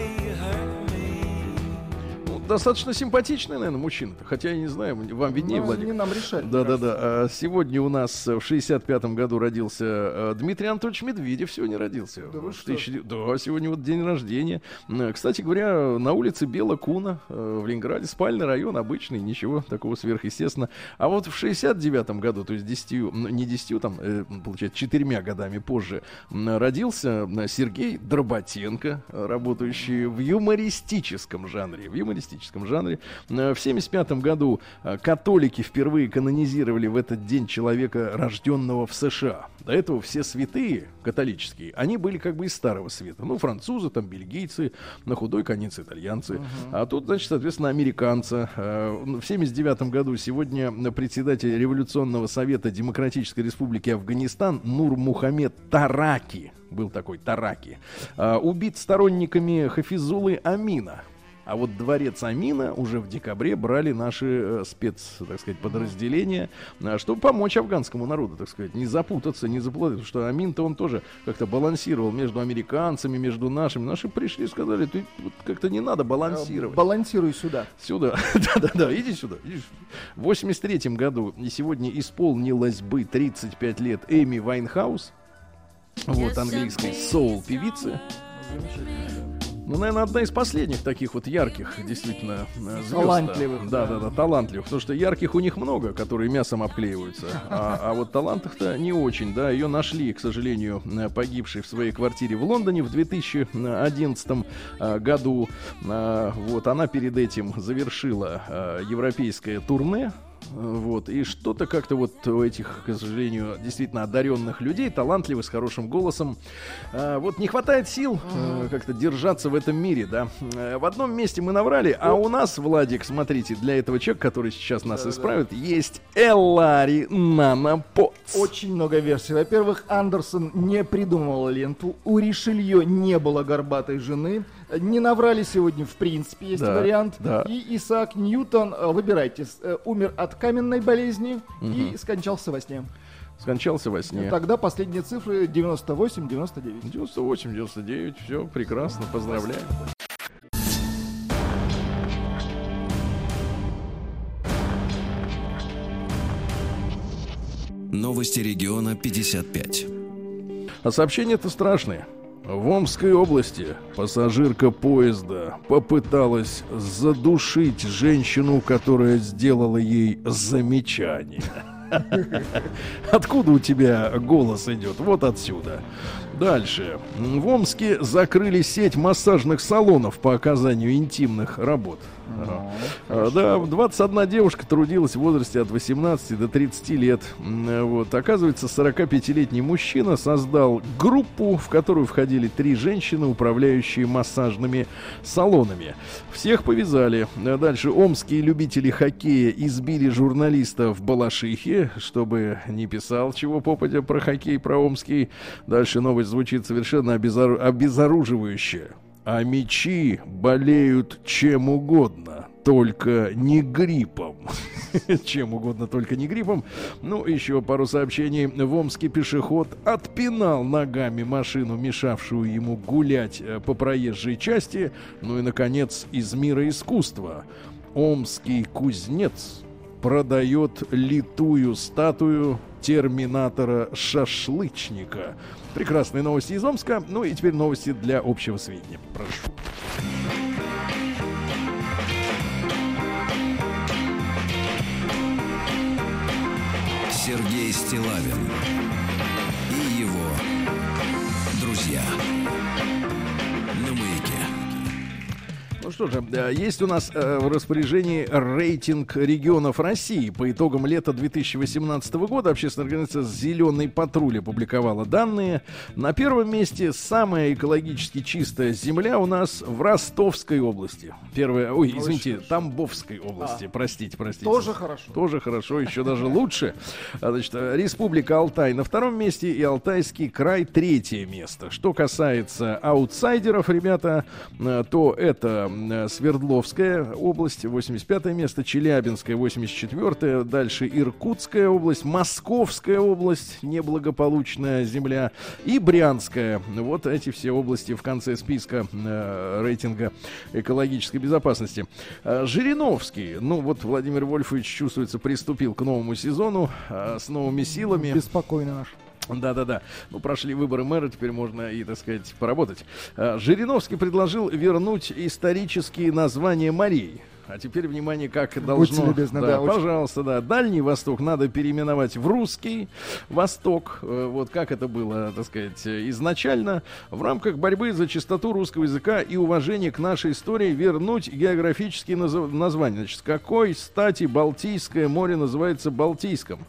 достаточно симпатичный, наверное, мужчина-то. Хотя я не знаю, вам виднее, Ну, Владик. не нам решать. Да, да, да. А Сегодня у нас в 65-м году родился э, Дмитрий Анатольевич Медведев. Сегодня родился. Да вы что? Да, сегодня вот день рождения. Кстати говоря, на улице Бела Куна э, в Ленинграде спальный район обычный, ничего такого сверхъестественного. А вот в 69-м году, то есть 10, ну, не 10, там, э, получается, четырьмя годами позже, родился Сергей Дроботенко, работающий в юмористическом жанре. В юмористическом жанре. Э, В 75 году э, католики впервые канонизировали в этот день человека, рожденного в США. До этого все святые католические, они были как бы из старого света. Ну, французы, там, бельгийцы, на худой конец итальянцы. А тут, значит, соответственно, американца. Э, В 79 году сегодня председатель Революционного совета Демократической Республики Афганистан Нур Мухаммед Тараки, был такой Тараки, убит сторонниками Хафизулы Амина. А вот дворец Амина уже в декабре брали наши э, спец, так сказать, подразделения, э, чтобы помочь афганскому народу, так сказать, не запутаться, не заплатить, потому что Амин-то он тоже как-то балансировал между американцами, между нашими. Наши пришли и сказали, ты вот как-то не надо балансировать. Балансируй сюда. Сюда. Да-да-да, иди сюда. иди. В 83 году и сегодня исполнилось бы 35 лет Эми Вайнхаус. Вот, английской соул-певицы. Ну, наверное, одна из последних таких вот ярких, действительно, э, звезд. Талантливых, Да, да. да, талантливых. Потому что ярких у них много, которые мясом обклеиваются. А, а вот талантов-то не очень, да. Ее нашли, к сожалению, э, погибшей в своей квартире в Лондоне в 2011 э, году. А, Вот, она перед этим завершила европейское турне. Вот, и что-то как-то вот у этих, к сожалению, действительно одаренных людей, талантливых, с хорошим голосом, а, вот не хватает сил э, как-то держаться в этом мире, да. Э, В одном месте мы наврали, а у нас, Владик, смотрите, для этого человека, который сейчас нас исправит, есть Эллари Нанопоц. Очень много версий. Во-первых, Андерсон не придумывал ленту. У Ришелье не было горбатой жены. Не наврали сегодня, в принципе, есть Да, вариант. да. И Исаак Ньютон, э, выбирайте, э, умер от каменной болезни и скончался во сне. Скончался во сне. Тогда последние цифры 98-99. 98, 99, все, прекрасно, поздравляем. Новости региона 55. А сообщения-то страшные. В Омской области пассажирка поезда попыталась задушить женщину, которая сделала ей замечание. Откуда у тебя голос идет? Вот отсюда. Дальше. В Омске закрыли сеть массажных салонов по оказанию интимных работ. Ну, А, Да, 21 девушка трудилась в возрасте от 18 до 30 лет. Вот. Оказывается, 45-летний мужчина создал группу, в которую входили три женщины, управляющие массажными салонами. Всех повязали. Дальше омские любители хоккея избили журналиста в Балашихе, чтобы не писал чего попадя про хоккей, про омский. Дальше новость звучит совершенно обезору- обезоруживающе. А мечи болеют чем угодно, только не гриппом. Чем угодно, только не гриппом. Ну, еще пару сообщений. В Омске пешеход отпинал ногами машину, мешавшую ему гулять э, по проезжей части. Ну и, наконец, из мира искусства. Омский кузнец продает литую статую терминатора шашлычника. Прекрасные новости из Омска. Ну и теперь новости для общего сведения. Прошу. Сергей Стилавин и его друзья Ну что же, э, есть у нас э, в распоряжении рейтинг регионов России. По итогам лета 2018 года общественная организация «Зеленый патруль» опубликовала данные. На первом месте самая экологически чистая земля у нас в Ростовской области. Первая, ой, извините, Тамбовской области. Простите, простите. Тоже хорошо. Тоже хорошо, еще даже лучше. А, Значит, Республика Алтай на втором месте и Алтайский край третье место. Что касается аутсайдеров, ребята, э, то это Свердловская область, 85 место, Челябинская, 84 дальше Иркутская область, Московская область, неблагополучная земля, и Брянская. Вот эти все области в конце списка э, рейтинга экологической безопасности. Э, Жириновский, ну вот Владимир Вольфович, чувствуется, приступил к новому сезону э, с новыми силами. Беспокойно наш. Да-да-да. Ну, прошли выборы мэра, теперь можно и, так сказать, поработать. А, Жириновский предложил вернуть исторические названия морей. А теперь, внимание, как должно... любезны, да, очень. пожалуйста, да. Дальний Восток надо переименовать в Русский Восток. Э, Вот как это было, так сказать, изначально. В рамках борьбы за чистоту русского языка и уважение к нашей истории вернуть географические назв- названия. Значит, с какой стати Балтийское море называется Балтийском?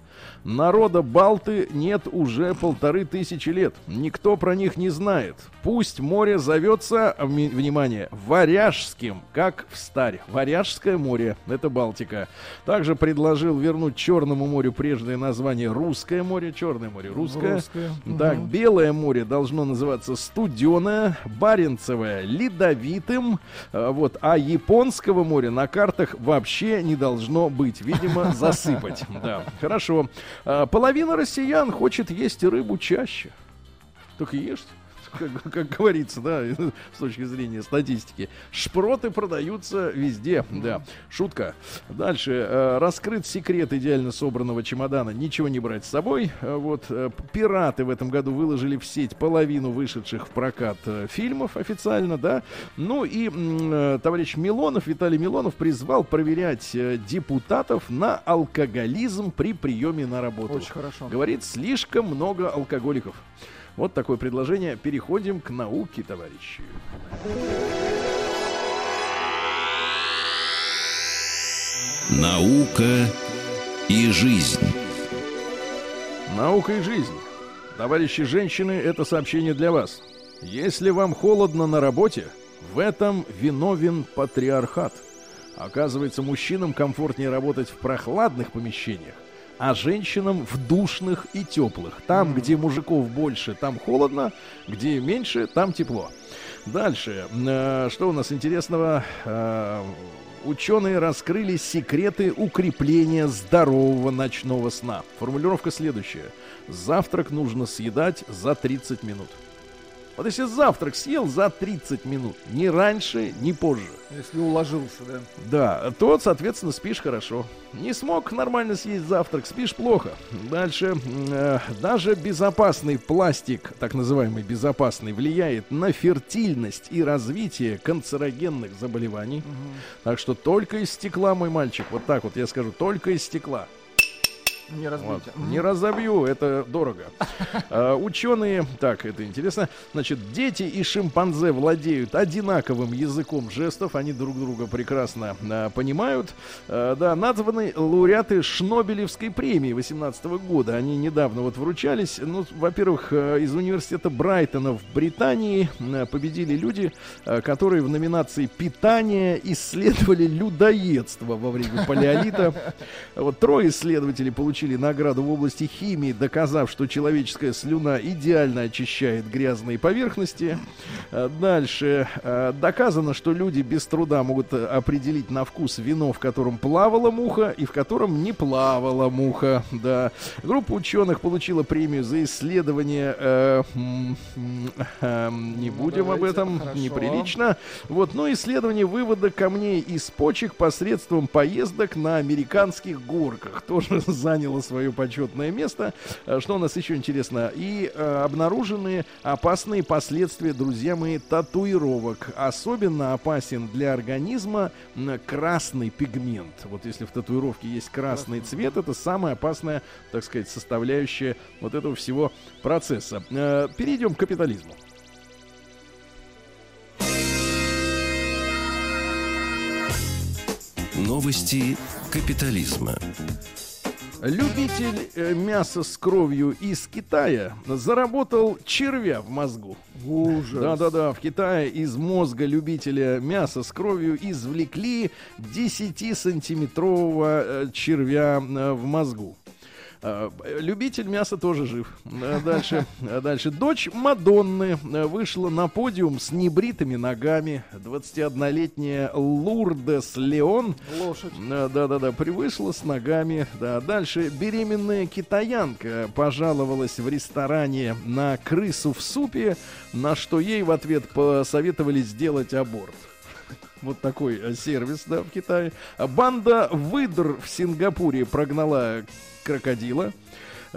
Народа Балты нет уже полторы тысячи лет. Никто про них не знает. Пусть море зовется, вни- внимание, Варяжским, как в старе. Варяжское море, это Балтика. Также предложил вернуть Черному морю прежнее название Русское море. Черное море русское. Русское, Так, Белое море должно называться Студеное, Баренцевое Ледовитым. А, Вот, а Японского моря на картах вообще не должно быть. Видимо, засыпать. Да, хорошо. А, Половина россиян хочет есть рыбу чаще. Только ешьте. Как, как говорится, да, с точки зрения статистики. Шпроты продаются везде, да. Шутка. Дальше. Э, Раскрыт секрет идеально собранного чемодана. Ничего не брать с собой. Э, Вот. э, Пираты в этом году выложили в сеть половину вышедших в прокат фильмов официально, да. Ну и товарищ Милонов, Виталий Милонов призвал проверять депутатов на алкоголизм при приеме на работу. Очень хорошо. Говорит, слишком много алкоголиков. Вот такое предложение. Переходим к науке, товарищи. Наука и жизнь. Наука и жизнь. Товарищи женщины, это сообщение для вас. Если вам холодно на работе, в этом виновен патриархат. Оказывается, мужчинам комфортнее работать в прохладных помещениях, а женщинам в душных и теплых. Там, где мужиков больше, там холодно, где меньше, там тепло. Дальше. Э, Что у нас интересного? Э, Ученые раскрыли секреты укрепления здорового ночного сна. Формулировка следующая. Завтрак нужно съедать за 30 минут. Вот если завтрак съел за 30 минут, ни раньше, ни позже, Если уложился, да. да, то, соответственно, спишь хорошо. Не смог нормально съесть завтрак, спишь плохо. Дальше. э, даже безопасный пластик, так называемый безопасный, влияет на фертильность и развитие канцерогенных заболеваний. Так что только из стекла, мой мальчик, вот так вот я скажу, только из стекла. Не разбейте. Вот. Не разобью, это дорого. А, ученые, так, это интересно. Значит, дети и шимпанзе владеют одинаковым языком жестов, они друг друга прекрасно а, понимают. А, да, названы лауреаты Шнобелевской премии 18 года. Они недавно вот вручались. Ну, во-первых, а, из университета Брайтона в Британии а, победили люди, а, которые в номинации «Питание» исследовали людоедство во время палеолита. Вот трое исследователей получили награду в области химии, доказав, что человеческая слюна идеально очищает грязные поверхности. А, Дальше. А, Доказано, что люди без труда могут э, определить на вкус вино, в котором плавала муха и в котором не плавала муха. Да. Группа ученых получила премию за исследование. э, э, не будем об давайте, этом, хорошо. неприлично. Вот, но исследование вывода камней из почек посредством поездок на американских горках тоже заняло свое почетное место. Э, Что у нас еще интересно? И э, обнаружены опасные последствия, друзья мои, татуировок. Особенно опасен для организма красный пигмент. Вот если в татуировке есть красный цвет, это самая опасная, так сказать, составляющая вот этого всего процесса. Э, Перейдем к капитализму. Новости капитализма. Любитель э, мяса с кровью из Китая заработал червя в мозгу. Ужас. Да-да-да, в Китае из мозга любителя мяса с кровью извлекли 10-сантиметрового э, червя э, в мозгу. Э, Любитель мяса тоже жив. Э, Дальше, э, дальше. Дочь Мадонны э, вышла на подиум с небритыми ногами. 21-летняя Лурдес Леон Лошадь. Э, Да-да-да, привышла с ногами. Да, дальше беременная китаянка пожаловалась в ресторане на крысу в супе, на что ей в ответ посоветовали сделать аборт. Вот такой э, сервис, да, в Китае. А Банда выдр в Сингапуре прогнала крокодила.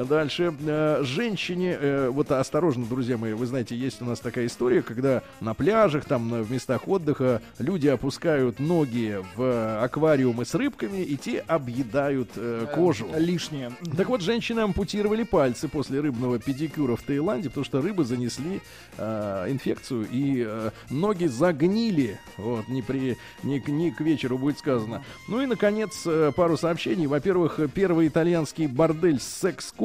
Дальше. Э, Женщине, э, вот осторожно, друзья мои, вы знаете, есть у нас такая история, когда на пляжах, там, в местах отдыха люди опускают ноги в аквариумы с рыбками, и те объедают э, кожу. Лишнее. Так вот, женщины ампутировали пальцы после рыбного педикюра в Таиланде, потому что рыбы занесли инфекцию и ноги загнили. Вот, не, при, не, к- не к вечеру будет сказано. Ну и, наконец, пару сообщений. Во-первых, первый итальянский бордель с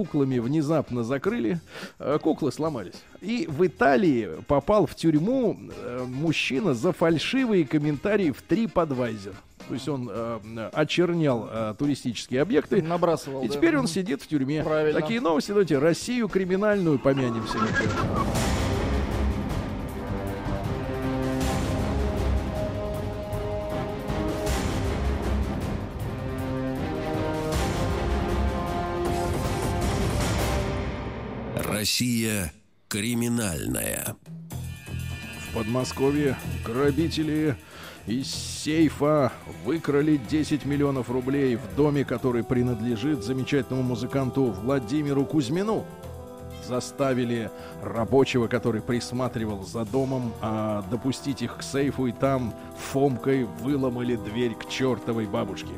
секс-куклами внезапно закрыли. Э, Куклы сломались. И в Италии попал в тюрьму э, мужчина за фальшивые комментарии в TripAdvisor. То есть он э, очернял э, туристические объекты. Набрасывал. И да. теперь он сидит в тюрьме. Правильно. Такие новости, давайте Россию криминальную помянем сегодня. Россия криминальная. В Подмосковье грабители из сейфа выкрали 10 миллионов рублей в доме, который принадлежит замечательному музыканту Владимиру Кузьмину. Заставили рабочего, который присматривал за домом, а, допустить их к сейфу, и там фомкой выломали дверь к чертовой бабушке.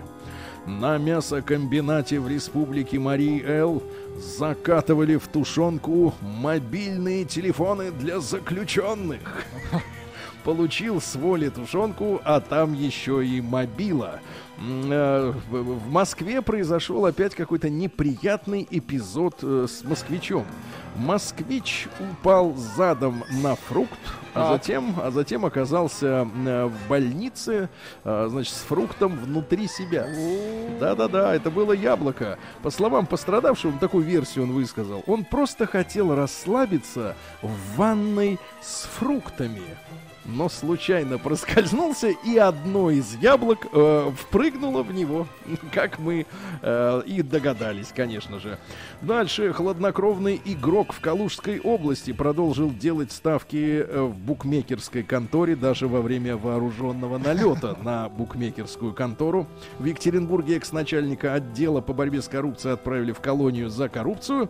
На мясокомбинате в республике Марии Эл закатывали в тушенку мобильные телефоны для заключенных. Получил с воли тушенку, а там еще и мобила. Э, В в Москве произошел опять какой-то неприятный эпизод э, с москвичом. Москвич упал задом на фрукт, а затем, а затем оказался э, в больнице, э, значит, с фруктом внутри себя. Да-да-да, это было яблоко. По словам пострадавшего, такую версию он высказал, он просто хотел расслабиться в ванной с фруктами. Но случайно проскользнулся, и одно из яблок э, впрыгнуло в него, как мы э, и догадались, конечно же. Дальше хладнокровный игрок в Калужской области продолжил делать ставки э, в букмекерской конторе даже во время вооруженного налета на букмекерскую контору. В Екатеринбурге экс-начальника отдела по борьбе с коррупцией отправили в колонию за коррупцию.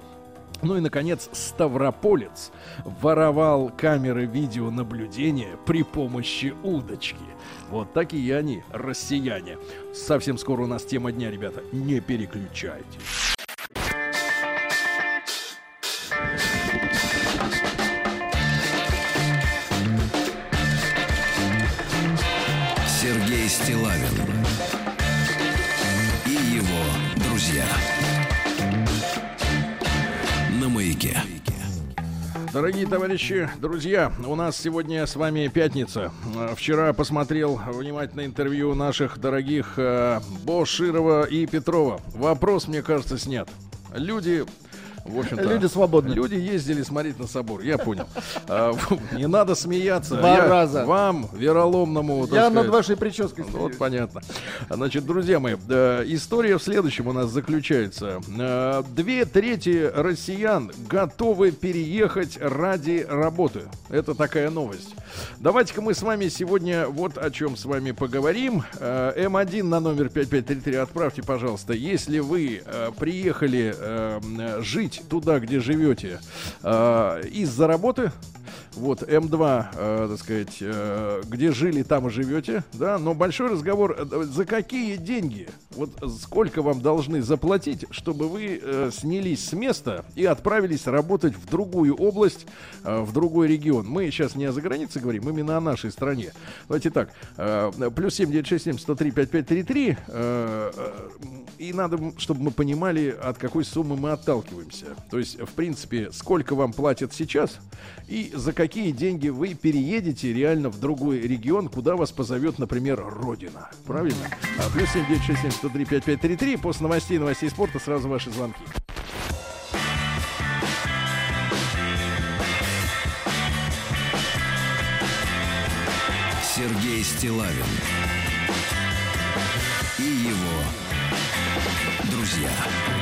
Ну и, наконец, Ставрополец воровал камеры видеонаблюдения при помощи удочки. Вот такие они, россияне. Совсем скоро у нас тема дня, ребята. Не переключайтесь. Дорогие товарищи, друзья, у нас сегодня с вами пятница. Вчера посмотрел внимательно интервью наших дорогих э, Боширова и Петрова. Вопрос, мне кажется, снят. Люди в общем-то, Люди свободны. Люди ездили смотреть на собор, я понял. А, не надо смеяться. Два раза. Вам, вероломному, Я над вашей прической. Вот понятно. Значит, друзья мои, э, история в следующем у нас заключается. Э, Две трети россиян готовы переехать ради работы. Это такая новость. Давайте-ка мы с вами сегодня вот о чем с вами поговорим. Э, М1 на номер 5533 отправьте, пожалуйста. Если вы приехали м, жить туда, где живете, э, из-за работы, вот, М2, э, так сказать, э, где жили, там и живете, да, но большой разговор, э, за какие деньги, вот сколько вам должны заплатить, чтобы вы э, снялись с места и отправились работать в другую область, э, в другой регион. Мы сейчас не о загранице говорим, именно о нашей стране. Давайте так, э, плюс 7967 103 5533, э, э, и надо, чтобы мы понимали, от какой суммы мы отталкиваемся. То есть, в принципе, сколько вам платят сейчас и за какие деньги вы переедете реально в другой регион, куда вас позовет, например, Родина. Правильно? А, плюс 7967 103 5533. После новостей, новостей спорта сразу ваши звонки. Сергей Стилавин друзья.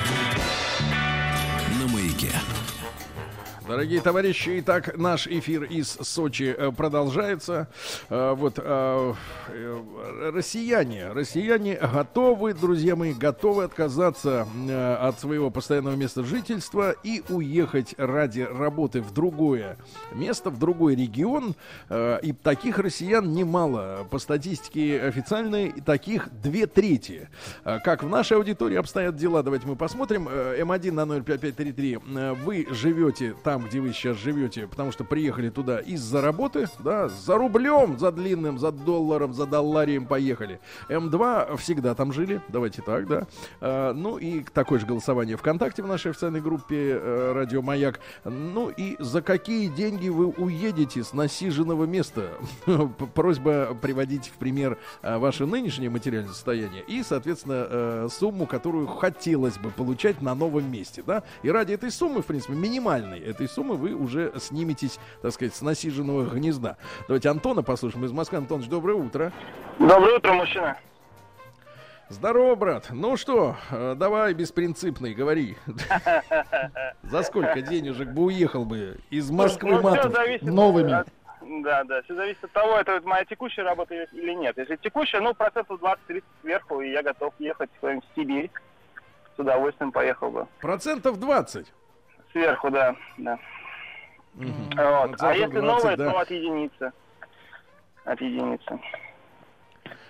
Дорогие товарищи, итак, наш эфир из Сочи э, продолжается. Э, Вот э, россияне, россияне готовы, друзья мои, готовы отказаться от своего постоянного места жительства и уехать ради работы в другое место, в другой регион. И таких россиян немало. По статистике официальной, таких две трети. Как в нашей аудитории обстоят дела, давайте мы посмотрим. Э, М1 на 05533. Э, Вы живете там, где вы сейчас живете, потому что приехали туда из-за работы, да, за рублем, за длинным, за долларом, за долларием поехали. М2 всегда там жили, давайте так, да. Э, Ну и такое же голосование ВКонтакте в нашей официальной группе э, Радио Маяк. Ну и за какие деньги вы уедете с насиженного места? Просьба приводить в пример э, ваше нынешнее материальное состояние и, соответственно, э, сумму, которую хотелось бы получать на новом месте, да. И ради этой суммы, в принципе, минимальной этой суммы вы уже сниметесь, так сказать, с насиженного гнезда. Давайте Антона послушаем из Москвы. Антонович, доброе утро. Доброе утро, мужчина. Здорово, брат. Ну что, э, давай беспринципный, говори. За сколько денежек бы уехал бы из Москвы Ну, всё матушки? зависит Новыми. Да, да, все зависит от того, это моя текущая работа или нет. Если текущая, ну, процентов 20-30 сверху, и я готов ехать в Сибирь. С удовольствием поехал бы. Процентов 20. Сверху, да, да. Мгм. Вот. Процентов А если 20, новое, да. то от единицы. От единицы.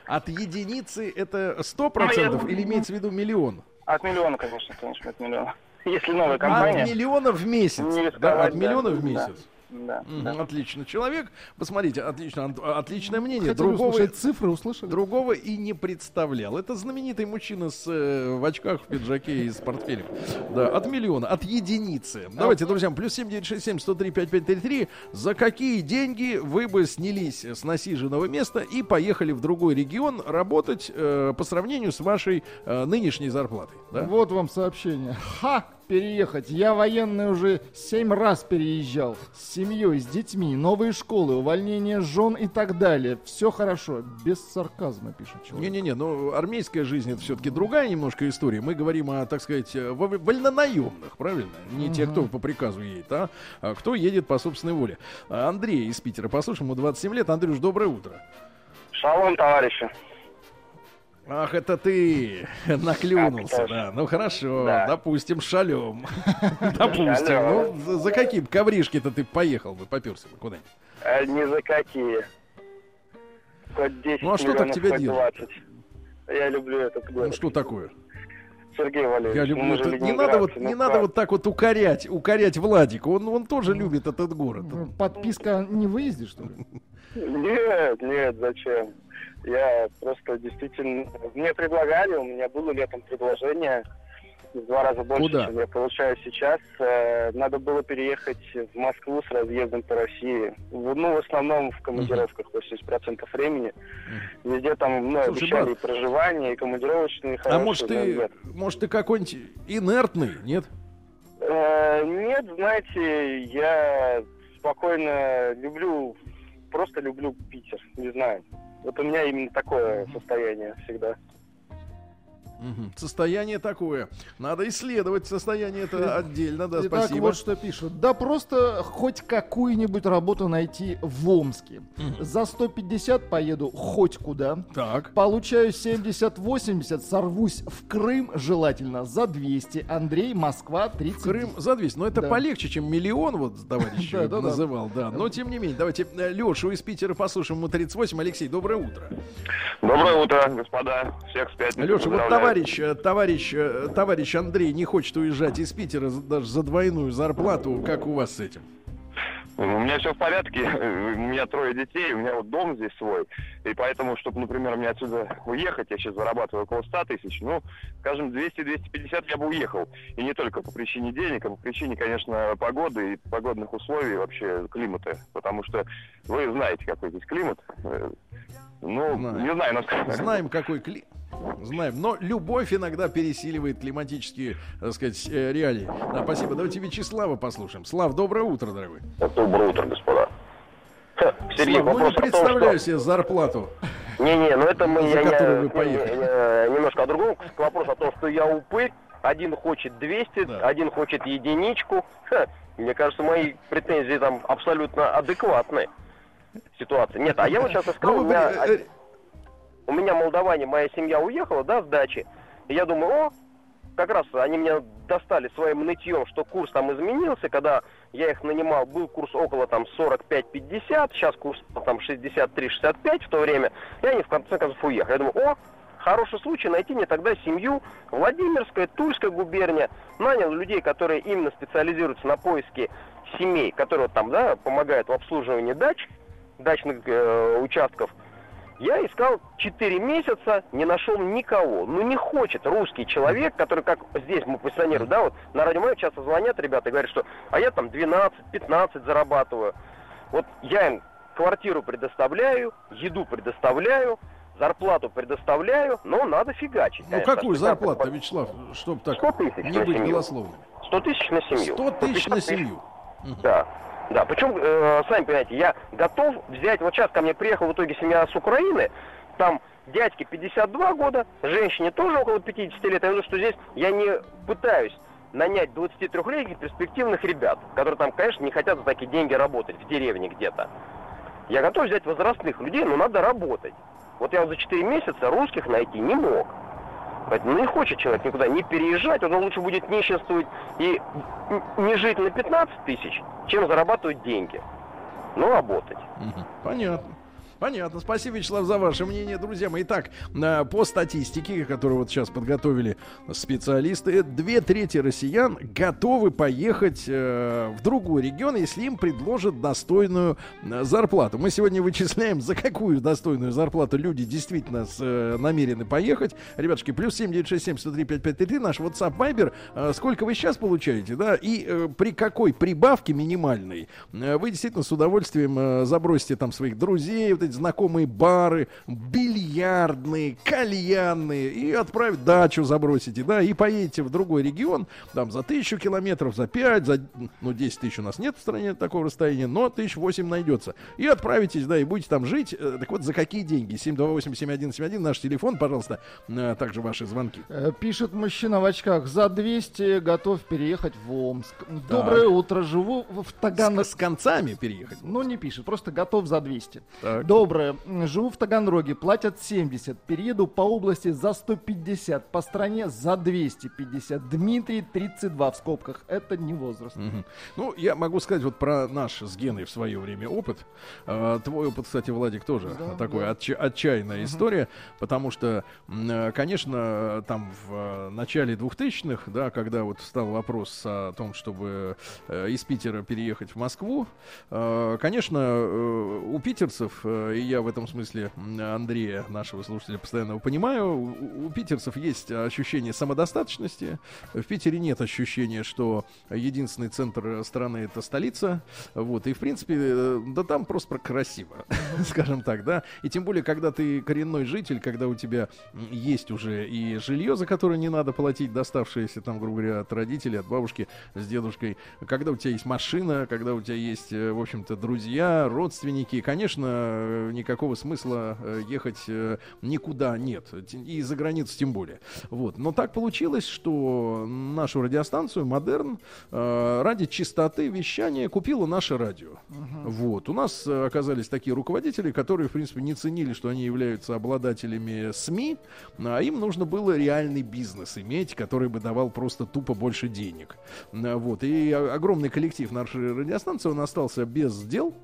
От единицы это 100% Ну, я- или имеется в виду миллион? От миллиона, конечно, конечно, от миллиона. Если новая От компания. миллиона в месяц. Да, от миллиона да, в месяц. Да, Мгм, да. Отлично. Человек, посмотрите, отлично, Ант- отличное мнение. Хотели Другого, услышать цифры, услышали? другого и не представлял. Это знаменитый мужчина с, э, в очках, в пиджаке и с портфелем. Да, от миллиона, от единицы. Давайте, друзья, плюс 7967 103 5533. За какие деньги вы бы снялись с насиженного места и поехали в другой регион работать э, по сравнению с вашей э, нынешней зарплатой? Да? Вот вам сообщение. Ха! Переехать. Я военный уже семь раз переезжал. С семьей, с детьми, новые школы, увольнение жен и так далее. Все хорошо. Без сарказма, пишет человек. Не-не-не, но армейская жизнь это все-таки другая немножко история. Мы говорим о, так сказать, э, во- вольнонаемных, правильно? Не те, кто по приказу едет, а, а кто едет по собственной воле. Андрей из Питера, послушаем, ему 27 лет. Андрюш, доброе утро. Шалом, товарищи. Ах, это ты наклюнулся, да. Ну хорошо, Да. допустим, шалем. Допустим. Ну, за, каким ковришки-то ты поехал бы, поперся бы куда-нибудь? Э, ни за какие. Хоть 10 Ну, а что так тебя? 20. Я люблю этот город. Ну что такое? Сергей Валерьевич. Я люблю это. Не надо вот, не надо вот так вот укорять, укорять Владика. Он, он тоже любит этот город. Подписка не выездит, что ли? Нет, нет, зачем? Я просто действительно... Мне предлагали, у меня было летом предложение в два раза больше, Куда? чем я получаю сейчас. Э, Надо было переехать в Москву с разъездом по России. Ну, в основном в командировках, 80% времени. Везде там ну, Слушай, обещали брат, и проживание, и командировочные А может ты, может ты какой-нибудь инертный, нет? Э, Нет, знаете, я спокойно люблю, просто люблю Питер, не знаю. Вот у меня именно такое состояние всегда. Состояние такое. Надо исследовать состояние это отдельно, да, Итак, спасибо. вот что пишут. Да просто хоть какую-нибудь работу найти в Омске. За 150 поеду хоть куда. Так. Получаю 70-80, сорвусь в Крым, желательно за 200. Андрей, Москва, 30. Крым за 200. Но это Да. полегче, чем миллион, вот товарищ называл, да. Но тем не менее, давайте Лешу из Питера послушаем. Ему 38. Алексей, доброе утро. Доброе утро, господа. Всех с пятницей Леша, вот поздравляю. Товарищ, э, товарищ, э, товарищ Андрей не хочет уезжать из Питера даже за двойную зарплату. Как у вас с этим? У меня все в порядке. У меня трое детей, у меня вот дом здесь свой. И поэтому, чтобы, например, мне отсюда уехать, я сейчас зарабатываю около 100 тысяч, ну, скажем, 200-250 я бы уехал. И не только по причине денег, а по причине, конечно, погоды и погодных условий, вообще климата. Потому что вы знаете, какой здесь климат. Э, Ну, Знаю. не знаю, насколько... Знаем, какой кли... Знаем, но любовь иногда пересиливает климатические, так сказать, э, реалии. Да, спасибо. Давайте Вячеслава послушаем. Слав, доброе утро, дорогой. Доброе утро, господа. Сергей, Слав, ну не вопрос о том, представляю что- себе зарплату. Не-не, ну это мы За я, которую я- вы поехали. я- я немножко о другом. К вопросу о том, что я упырь. Один хочет 200, Да. один хочет единичку. Ха, мне кажется, мои претензии там абсолютно адекватны. Ситуация. Нет, а я вот сейчас искал, Ну, у вы меня, э, у меня Молдаване моя семья уехала, да, с дачи. И я думаю, о, как раз они меня достали своим нытьем, что курс там изменился, когда я их нанимал, был курс около там 45-50, сейчас курс там 63-65 в то время, и они в конце концов уехали. Я думаю, о, хороший случай найти мне тогда семью, Владимирская, Тульская губерния, нанял людей, которые именно специализируются на поиске семей, которые там, да, помогают в обслуживании дач, дачных э, участков, я искал 4 месяца, не нашел никого. Ну не хочет русский человек, который, как здесь мы позиционируем, да, вот на радио Маяк часто звонят ребята и говорят, что а я там 12-15 зарабатываю. Вот я им квартиру предоставляю, еду предоставляю, зарплату предоставляю, но надо фигачить. Ну конечно. какую Что так, зарплату, Вячеслав, чтобы так 100 тысяч не быть семью. голословным? 100 тысяч на семью. 100 тысяч на 150 семью. да, да. Причем, э, сами понимаете, я готов взять, вот сейчас ко мне приехала в итоге семья с Украины, там дядьке 52 года, женщине тоже около 50 лет. Я говорю, что здесь я не пытаюсь нанять 23-летних перспективных ребят, которые там, конечно, не хотят за такие деньги работать в деревне где-то. Я готов взять возрастных людей, но надо работать. Вот я за 4 месяца русских найти не мог. Поэтому не хочет человек никуда не переезжать, он лучше будет нищенствовать и не жить на 15 тысяч, чем зарабатывать деньги. Ну, работать. Понятно. Понятно. Спасибо, Вячеслав, за ваше мнение. Друзья мои, итак, э, по статистике, которую вот сейчас подготовили специалисты, две трети россиян готовы поехать э, в другой регион, если им предложат достойную э, зарплату. Мы сегодня вычисляем, за какую достойную зарплату люди действительно намерены поехать. Ребятушки, плюс 7967 103 5533, наш WhatsApp Viber. Сколько вы сейчас получаете, да, и при какой прибавке минимальной вы действительно с удовольствием забросите там своих друзей, вот эти знакомые бары, бильярдные, кальянные, и отправить дачу забросите, да, и поедете в другой регион, там, за тысячу километров, за пять, за, ну, 10 тысяч у нас нет в стране такого расстояния, но тысяч восемь найдется. И отправитесь, да, и будете там жить. Э, Так вот, за какие деньги? 728-7171, наш телефон, пожалуйста, э, также ваши звонки. Э, Пишет мужчина в очках. За 200 готов переехать в Омск. Доброе утро. Живу в Таганроге. С, с концами переехать. Ну, не пишет, просто готов за 200. Так. Доброе. М, Живу в Таганроге, платят 70. Перееду по области за 150, по стране за 250. Дмитрий 32 в скобках. Это не возраст. Мгм. Ну, я могу сказать вот про наш с Геной в свое время опыт. Э, Твой опыт, кстати, Владик, тоже Да, такой да. отча- отчаянная история, потому что, э, конечно, там в э, начале 2000-х, да, когда вот стал вопрос о том, чтобы э, из Питера переехать в Москву, конечно, у питерцев и я в этом смысле Андрея, нашего слушателя, постоянно понимаю, у, питерцев есть ощущение самодостаточности. В Питере нет ощущения, что единственный центр страны это столица. Вот, и в принципе, э, да там просто красиво, скажем так, да. И тем более, когда ты коренной житель, когда у тебя есть уже и жилье, за которое не надо платить, доставшееся там, грубо говоря, от родителей, от бабушки с дедушкой, когда у тебя есть машина, когда у тебя есть, э, в общем-то, друзья, родственники, конечно, никакого смысла э, ехать э, никуда нет. И за границу тем более. Вот. Но так получилось, что нашу радиостанцию «Модерн» э, ради чистоты вещания купила наше радио. Вот. У нас э, оказались такие руководители, которые, в принципе, не ценили, что они являются обладателями СМИ, а им нужно было реальный бизнес иметь, который бы давал просто тупо больше денег. Вот. И огромный коллектив нашей радиостанции, он остался без дел.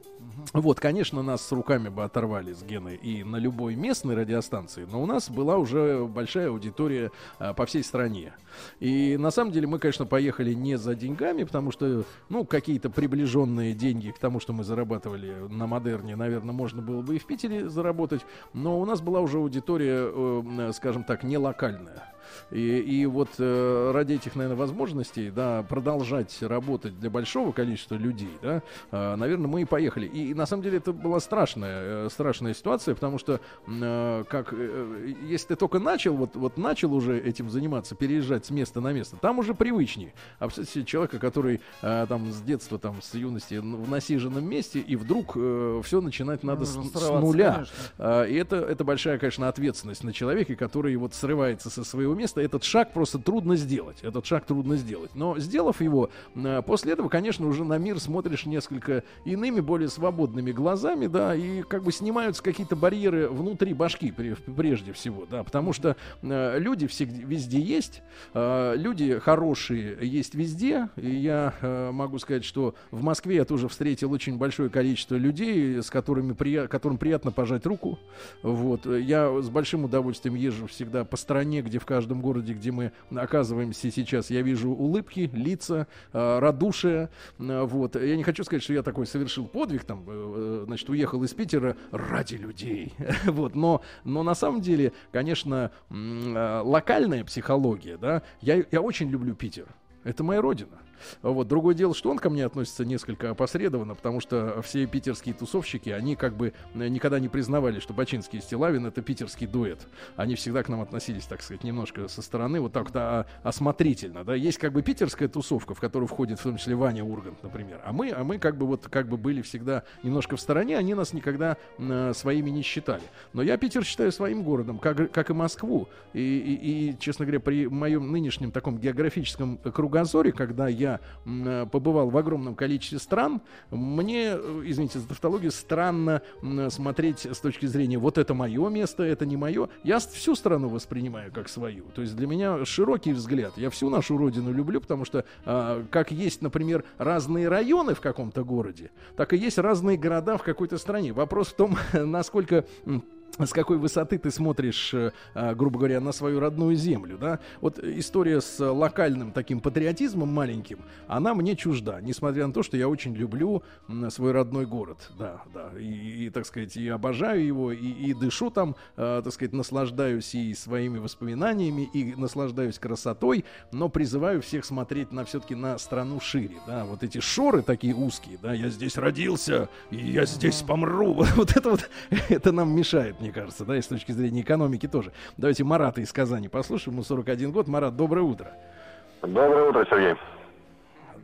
Вот, конечно, нас с руками бы оторвали с Геной и на любой местной радиостанции, но у нас была уже большая аудитория а, по всей стране. И на самом деле мы, конечно, поехали не за деньгами, потому что, ну, какие-то приближенные деньги к тому, что мы зарабатывали на модерне, наверное, можно было бы и в Питере заработать, но у нас была уже аудитория, э, скажем так, не локальная. И, и вот э, ради этих, наверное, возможностей, да, продолжать работать для большого количества людей, да, э, наверное, мы и поехали. И, на самом деле это была страшная, э, страшная ситуация, потому что, э, как, э, если ты только начал, вот, вот начал уже этим заниматься, переезжать с места на место, там уже привычнее. А себе человека, который э, там с детства, там, с юности в насиженном месте, и вдруг все начинать надо с, с нуля. конечно. А, И это, это большая, конечно, ответственность на человеке, который вот срывается со своего места. Этот шаг просто трудно сделать. Этот шаг трудно сделать. Но сделав его, а, после этого, конечно, уже на мир смотришь несколько иными, более свободными глазами, да, и как бы снимаются какие-то барьеры внутри башки пре- прежде всего, да, потому что э, люди всегда, везде есть, э, люди хорошие есть везде, и я э, могу сказать, что в Москве я тоже встретил очень большое количество людей, с которыми которым приятно пожать руку, вот, я с большим удовольствием езжу всегда по стране, где в каждом городе, где мы оказываемся сейчас, я вижу улыбки, лица, э, радушие, э, вот, я не хочу сказать, что я такой совершил подвиг, там, э, значит, уехал из Питера ради людей, вот, но, но на самом деле, конечно, локальная психология, да, я, я очень люблю Питер, это моя родина. Вот. Другое дело, что он ко мне относится несколько опосредованно, потому что все питерские тусовщики, они как бы э, никогда не признавали, что Бачинский и Стилавин это питерский дуэт. Они всегда к нам относились, так сказать, немножко со стороны, вот так вот а, осмотрительно. Да? Есть как бы питерская тусовка, в которую входит в том числе Ваня Ургант, например. А мы, а мы как бы вот как бы были всегда немножко в стороне, они нас никогда э, своими не считали. Но я Питер считаю своим городом, как, как и Москву. И, и- и, честно говоря, при моем нынешнем таком географическом кругозоре, когда я м, э, побывал в огромном количестве стран, мне, э, извините за тавтологию, странно м, смотреть с точки зрения вот это мое место, это не мое. Я всю страну воспринимаю как свою. То есть для меня широкий взгляд. Я всю нашу родину люблю, потому что а, как есть, например, разные районы в каком-то городе, так и есть разные города в какой-то стране. Вопрос в том, насколько с какой высоты ты смотришь, э, а, грубо говоря, на свою родную землю, да? Вот история с локальным таким патриотизмом маленьким, она мне чужда, несмотря на то, что я очень люблю свой родной город, да, да, и, и, так сказать, и обожаю его, и, и дышу там, э, так сказать, наслаждаюсь и своими воспоминаниями, и наслаждаюсь красотой, но призываю всех смотреть на все-таки на страну шире, да, вот эти шоры такие узкие, да, я здесь родился, и я здесь помру, вот это вот, это нам мешает, мне кажется, да, и с точки зрения экономики тоже. Давайте Марата из Казани послушаем, ему 41 год. Марат, доброе утро. Доброе утро, Сергей.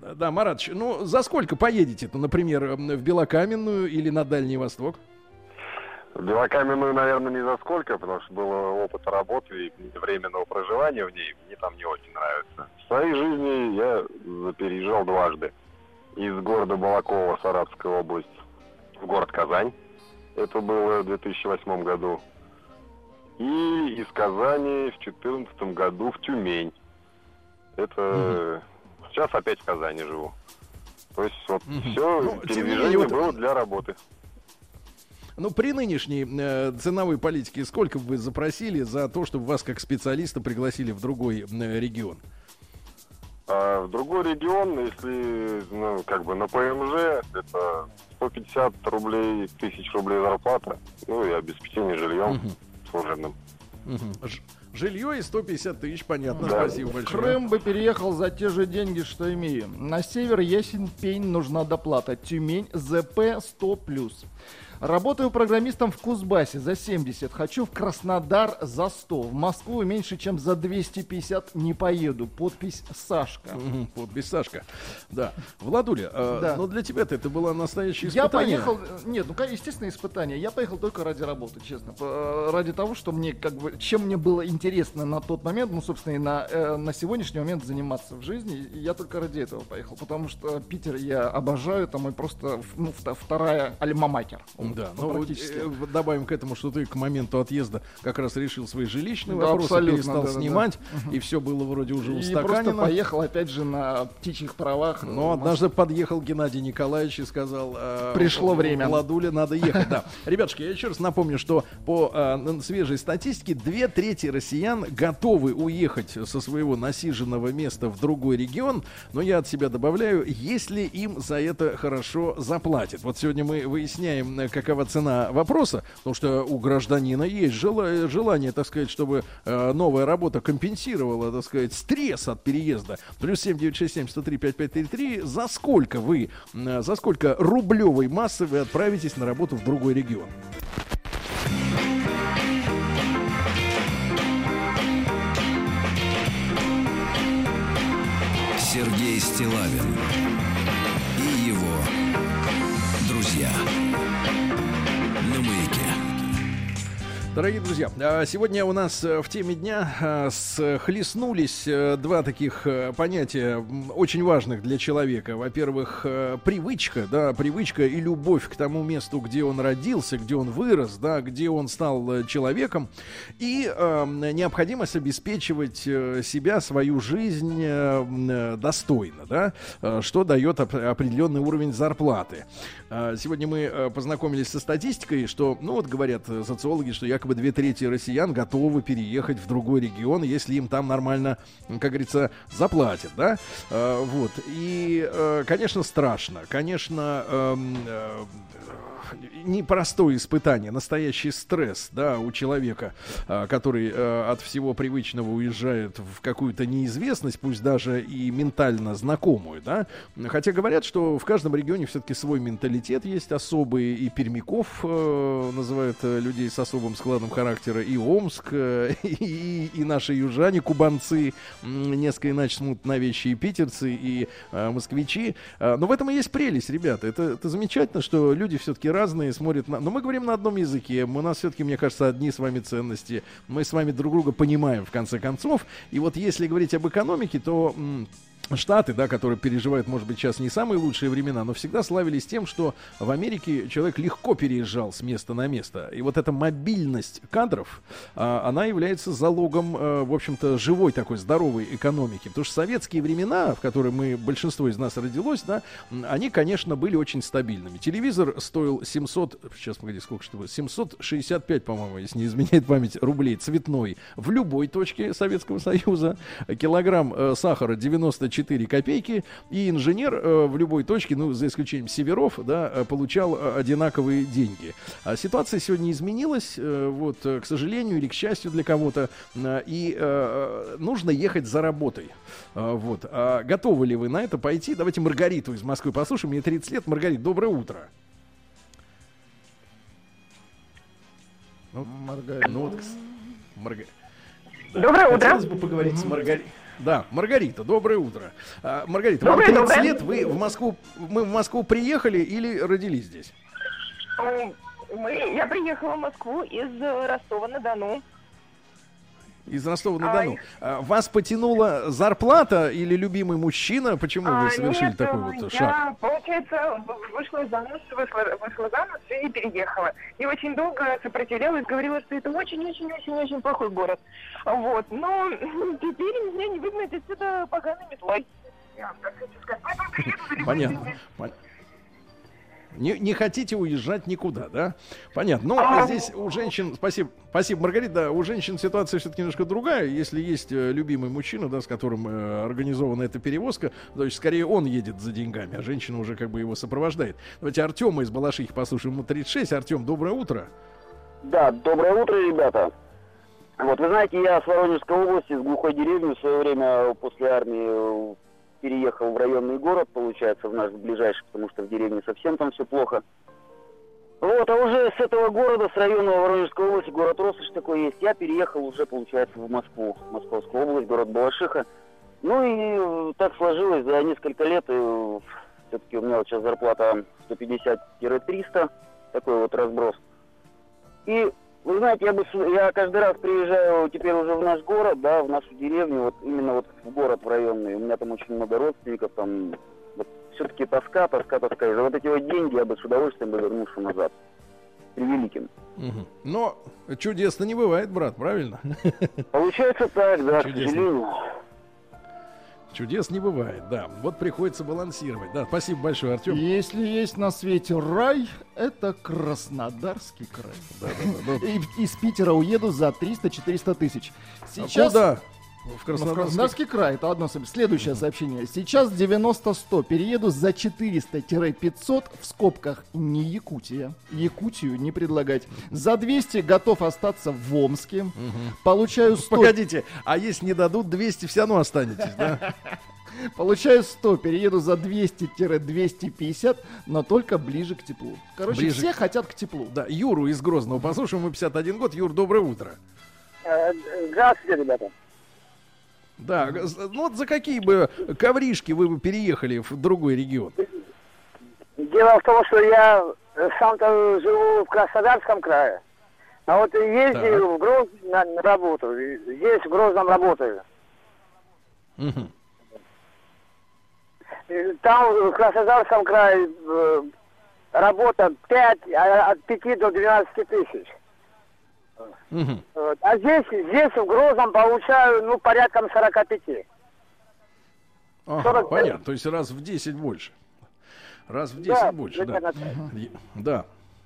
Да, Да, Марат, щ- ну за сколько поедете-то, например, м, в Белокаменную или на Дальний Восток? В Белокаменную, наверное, не за сколько, потому что был опыт работы и временного проживания в ней. Мне там не очень нравится. В своей жизни я переезжал дважды. Из города Балакова, Саратовская область, в город Казань. Это было в 2008 году. И из Казани в 2014 году в Тюмень. Это сейчас опять в Казани живу. То есть вот Мгм. все Ну, передвижение вот- было для работы. Ну, при нынешней э, ценовой политике сколько бы вы запросили за то, чтобы вас как специалиста пригласили в другой э, регион? А в другой регион, если ну, как бы на ПМЖ, это 150 рублей, тысяч рублей зарплата, ну и обеспечение жильем Мгм. служебным. Ж- Жилье и 150 тысяч, понятно, Да. спасибо В большое. Крым бы переехал за те же деньги, что имею. На север ясен пень, нужна доплата. Тюмень ЗП 100+. Работаю программистом в Кузбассе за 70. Хочу в Краснодар за 100. В Москву меньше, чем за 250 не поеду. Подпись Сашка. Подпись Сашка. Да. Владуля, э, Да. но для тебя-то это было настоящее Я испытание. поехал, нет, ну, естественно, испытание. Я поехал только ради работы, честно. Э, Ради того, что мне, как бы, чем мне было интересно на тот момент, ну, собственно, и на, э, на сегодняшний момент заниматься в жизни, я только ради этого поехал. Потому что Питер я обожаю, это мой просто, ну, вторая альма-матер. Да, Ну, ну вот, э, вот добавим к этому, что ты к моменту отъезда как раз решил свои жилищные Да, вопросы, перестал да-да-да. снимать, и все было вроде уже И просто устаканено. поехал, опять же, на птичьих правах. Но Э, однажды подъехал Геннадий Николаевич и сказал... э, Пришло время. Владуля, надо ехать, да. Ребятушки, я еще раз напомню, что по э, свежей статистике две трети россиян готовы уехать со своего насиженного места в другой регион, но я от себя добавляю, если им за это хорошо заплатят. Вот сегодня мы выясняем, э, какова цена вопроса, потому что у гражданина есть жела- желание, так сказать, чтобы э, новая работа компенсировала, так сказать, стресс от переезда. Плюс 7967 103 5533. За сколько вы, э, за сколько рублевой массы вы отправитесь на работу в другой регион? Сергей Стилавин и его друзья Дорогие друзья, а, сегодня у нас э, в теме дня а, схлестнулись э, два таких э, понятия очень важных для человека. Во-первых, привычка, да, привычка и любовь к тому месту, где он родился, где он вырос, да, где он стал человеком, и необходимость обеспечивать себя, свою жизнь достойно, да, что дает оп- определенный уровень зарплаты. А, Сегодня мы познакомились со статистикой, что, ну вот говорят социологи, что якобы две трети россиян готовы переехать в другой регион, если им там нормально, как говорится, заплатят, да? А, Вот. И, э, конечно, страшно. Конечно, эм, э, непростое испытание, настоящий стресс, да, у человека, а, который э, от всего привычного уезжает в какую-то неизвестность, пусть даже и ментально знакомую, да. Хотя говорят, что в каждом регионе все-таки свой менталитет есть особый, и Пермяков э, называют э, людей с особым складом характера, и Омск, и, и наши южане, кубанцы, несколько иначе смотрят на вещи и питерцы, и москвичи. Но в этом и есть прелесть, ребята. Это, это замечательно, что люди все-таки разные смотрят на... Но мы говорим на одном языке. У нас все-таки, мне кажется, одни с вами ценности. Мы с вами друг друга понимаем, в конце концов. И вот если говорить об экономике, то... Штаты, да, которые переживают, может быть, сейчас не самые лучшие времена, но всегда славились тем, что в Америке человек легко переезжал с места на место. И вот эта мобильность кадров, а, она является залогом, э, в общем-то, живой такой здоровой экономики. Потому что советские времена, в которые мы, большинство из нас родилось, да, они, конечно, были очень стабильными. Телевизор стоил 700, сейчас, погоди, сколько что было, 765, по-моему, если не изменяет память, рублей цветной в любой точке Советского Союза. Килограмм э, сахара 94 копейки. И инженер э, в любой точке, ну, за исключением северов, да, э, получал э, одинаковые деньги. А ситуация сегодня изменилась, э, вот, к сожалению или к счастью для кого-то, э, и э, нужно ехать за работой. Э, Вот. А готовы ли вы на это пойти? Давайте Маргариту из Москвы послушаем. Мне 30 лет. Маргарит, доброе утро. Ну, Маргарита. ну вот, Марга- Доброе утро. Хотелось бы поговорить с Маргаритой. Да, Маргарита, доброе утро. А, Маргарита, Доброе, вам 30 доброе. лет, вы в Москву, мы в Москву приехали или родились здесь? Мы, я приехала в Москву из э, Ростова-на-Дону. Из Ростова-на-Дону. А, Вас потянула зарплата или любимый мужчина? Почему А, вы совершили нет, такой э, вот я, шаг? получается, вышла замуж, вышла, вышла замуж и переехала. И очень долго сопротивлялась, говорила, что это очень-очень-очень-очень плохой город. Вот. Но теперь меня не выгнать отсюда поганой метлой. Я вам так хочу сказать. Поэтому приеду за любые Понятно. Не, не хотите уезжать никуда, да? Понятно. Ну, а здесь у женщин, спасибо, спасибо, Маргарита, да, у женщин ситуация все-таки немножко другая. Если есть э, любимый мужчина, да, с которым э, организована эта перевозка, то есть скорее он едет за деньгами, а женщина уже как бы его сопровождает. Давайте Артема из Балашихи послушаем. Ему 36. Артем, доброе утро. Да, доброе утро, ребята. Вот, вы знаете, я с Воронежской области, с глухой деревни в свое время после армии э, переехал в районный город, получается, в наш ближайший, потому что в деревне совсем там все плохо. Вот, а уже с этого города, с района Воронежской области, город Россыш такой есть, я переехал уже, получается, в Москву, Московскую область, город Балашиха. Ну и э, так сложилось за несколько лет, и все-таки у меня вот сейчас зарплата 150-300, такой вот разброс. И вы знаете, я, бы, я каждый раз приезжаю теперь уже в наш город, да, в нашу деревню, вот именно вот в город в районный. У меня там очень много родственников, там вот, все-таки тоска, тоска, тоска. И за вот эти вот деньги я бы с удовольствием бы вернулся назад. Превеликим. Угу. Но чудесно не бывает, брат, правильно? Получается так, да, чудесно. к сожалению. Чудес не бывает, да. Вот приходится балансировать. Да, спасибо большое, Артем. Если есть на свете рай, это Краснодарский край. Да, да, да. И из Питера уеду за 300-400 тысяч. Сейчас... А куда? В Краснодарский... в Краснодарский край, это одно сообщение. Следующее сообщение. Сейчас 90-100. Перееду за 400-500 в скобках не Якутия. Якутию не предлагать. За 200 готов остаться в Омске. Угу. Получаю 100... Погодите, а если не дадут 200, все равно останетесь, да? Получаю 100, перееду за 200-250, но только ближе к теплу. Короче, ближе... все хотят к теплу. Да, Юру из Грозного послушаем, ему 51 год. Юр, доброе утро. Э, здравствуйте, ребята. Да, ну вот за какие бы ковришки вы бы переехали в другой регион? Дело в том, что я сам-то живу в Краснодарском крае. А вот ездил так. в Грозный на, на работу. Здесь в Грозном работаю. Угу. Там в Краснодарском крае э, работа 5, а, от 5 до 12 тысяч. Угу. Вот. А здесь, здесь в Грозном получаю, ну, порядком 45. Ага, 45. понятно, то есть раз в 10 больше. Раз в 10 да, больше, да. Угу. Да.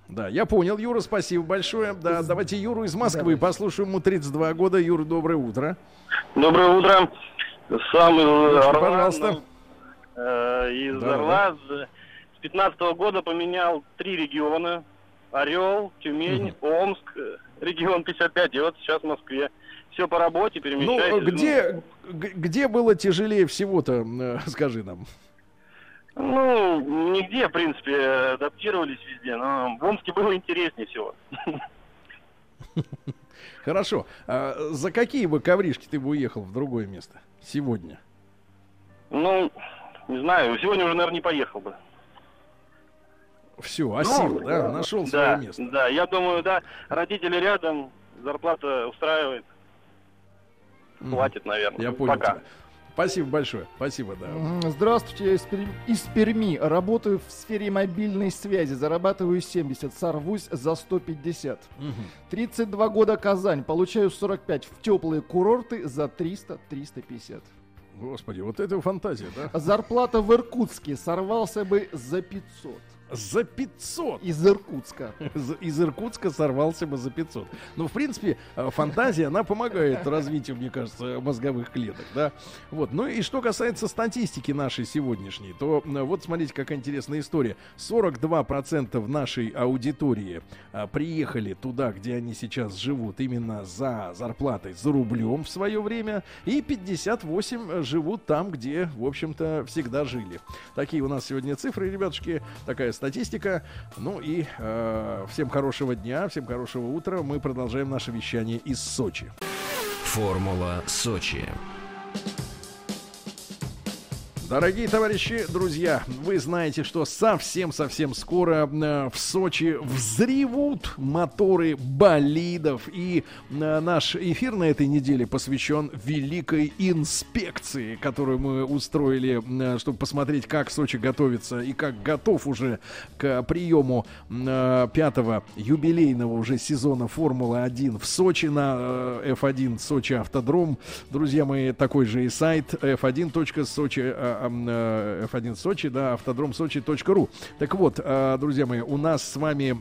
Да, я понял, Юра, спасибо большое. Да, давайте Юру из Москвы Давай. послушаем. Ему 32 года. Юра, доброе утро. Доброе утро. Сам из Орла. Пожалуйста. Э, из да, Орла. Да. С 15 -го года поменял три региона. Орел, Тюмень, угу. Омск, регион 55, и вот сейчас в Москве. Все по работе, перемещаюсь. Ну, где, где было тяжелее всего-то, э, скажи нам? Ну, нигде, в принципе, адаптировались везде, но в Омске было интереснее всего. Хорошо. А за какие бы ковришки ты бы уехал в другое место сегодня? Ну, не знаю, сегодня уже, наверное, не поехал бы. Все, осел, ну, да, нашел да, свое место. Да, я думаю, да, родители рядом, зарплата устраивает. Хватит, наверное. Я понял Пока. Тебя. Спасибо большое. Спасибо, да. Здравствуйте, я из, Перми, из Перми. Работаю в сфере мобильной связи. Зарабатываю 70. Сорвусь за 150. Угу. 32 года Казань. Получаю 45 в теплые курорты за 300-350. Господи, вот это фантазия, да? Зарплата в Иркутске сорвался бы за 500. За 500. Из Иркутска. Из, из Иркутска сорвался бы за 500. Ну, в принципе, э, фантазия, она помогает развитию, мне кажется, мозговых клеток, да. Вот. Ну и что касается статистики нашей сегодняшней, то вот смотрите, какая интересная история. 42% нашей аудитории а, приехали туда, где они сейчас живут, именно за зарплатой, за рублем в свое время, и 58 живут там, где, в общем-то, всегда жили. Такие у нас сегодня цифры, ребятушки. Такая статистика. Ну и э, всем хорошего дня, всем хорошего утра. Мы продолжаем наше вещание из Сочи. Формула Сочи. Дорогие товарищи, друзья, вы знаете, что совсем-совсем скоро э, в Сочи взревут моторы болидов. И э, наш эфир на этой неделе посвящен великой инспекции, которую мы устроили, э, чтобы посмотреть, как Сочи готовится и как готов уже к приему пятого юбилейного уже сезона Формулы-1 в Сочи на э, F1 Сочи Автодром. Друзья мои, такой же и сайт f1.sochi э, F1 Сочи, да, автодром Сочи.ру. Так вот, э, друзья мои, у нас с вами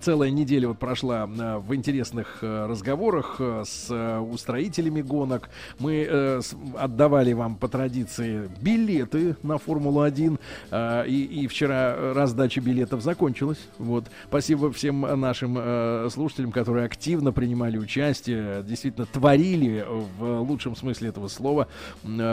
Целая неделя вот прошла э, в интересных э, разговорах э, с устроителями гонок. Мы отдавали вам по традиции билеты на Формулу-1. И, и вчера раздача билетов закончилась. Вот. Спасибо всем нашим слушателям, которые активно принимали участие, действительно творили в лучшем смысле этого слова,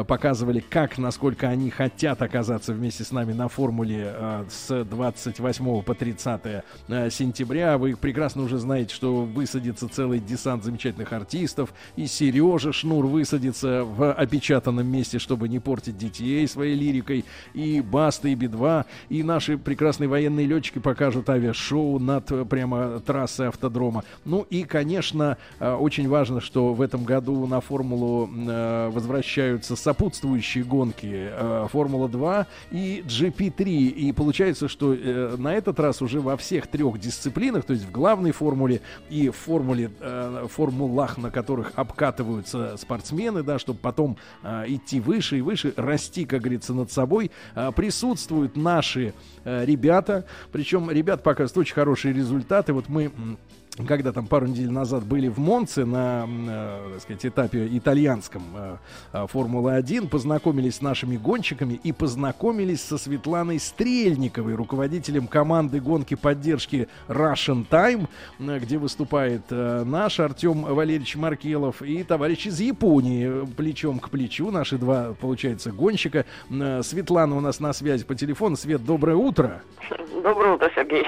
показывали, как, насколько они хотят оказаться вместе с нами на Формуле с 28 по 30 сентября сентября. Вы прекрасно уже знаете, что высадится целый десант замечательных артистов. И Сережа Шнур высадится в опечатанном месте, чтобы не портить детей своей лирикой. И Баста, и Би-2. И наши прекрасные военные летчики покажут авиашоу над э, прямо трассой автодрома. Ну и, конечно, э, очень важно, что в этом году на Формулу э, возвращаются сопутствующие гонки Формула-2 и GP3. И получается, что на этот раз уже во всех трех дисциплинах дисциплинах, то есть в главной формуле и в формуле, э, формулах, на которых обкатываются спортсмены, да, чтобы потом э, идти выше и выше, расти, как говорится, над собой, э, присутствуют наши э, ребята, причем ребят показывают очень хорошие результаты. Вот мы когда там пару недель назад были в Монце на, э, так сказать, этапе итальянском э, э, Формулы-1, познакомились с нашими гонщиками и познакомились со Светланой Стрельниковой, руководителем команды гонки поддержки Russian Time, где выступает наш Артем Валерьевич Маркелов и товарищ из Японии плечом к плечу, наши два, получается, гонщика. Светлана у нас на связи по телефону. Свет, доброе утро. Доброе утро, Сергей.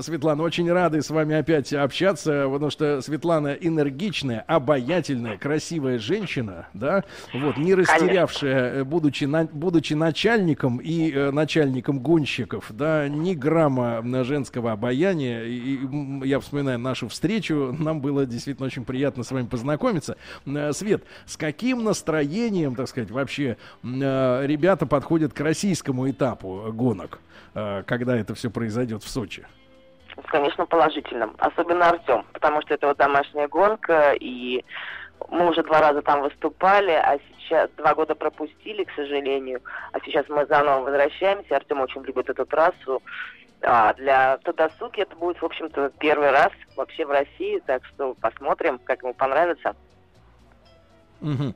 Светлана, очень рады с вами опять общаться, потому что Светлана энергичная, обаятельная, красивая женщина, да, вот, не растерявшая, э, будучи, на, будучи начальником и э, начальником гонщиков, да, ни грамма женского обаяния. И, и я вспоминаю нашу встречу, нам было действительно очень приятно с вами познакомиться. Э, Свет, с каким настроением, так сказать, вообще э, ребята подходят к российскому этапу гонок, когда это все произойдет в Сочи? Конечно, положительным. Особенно Артем, потому что это вот домашняя гонка, и мы уже два раза там выступали, а сейчас два года пропустили, к сожалению. А сейчас мы заново возвращаемся. Артем очень любит эту трассу. А для Тодосуки это будет, в общем-то, первый раз вообще в России, так что посмотрим, как ему понравится. Угу.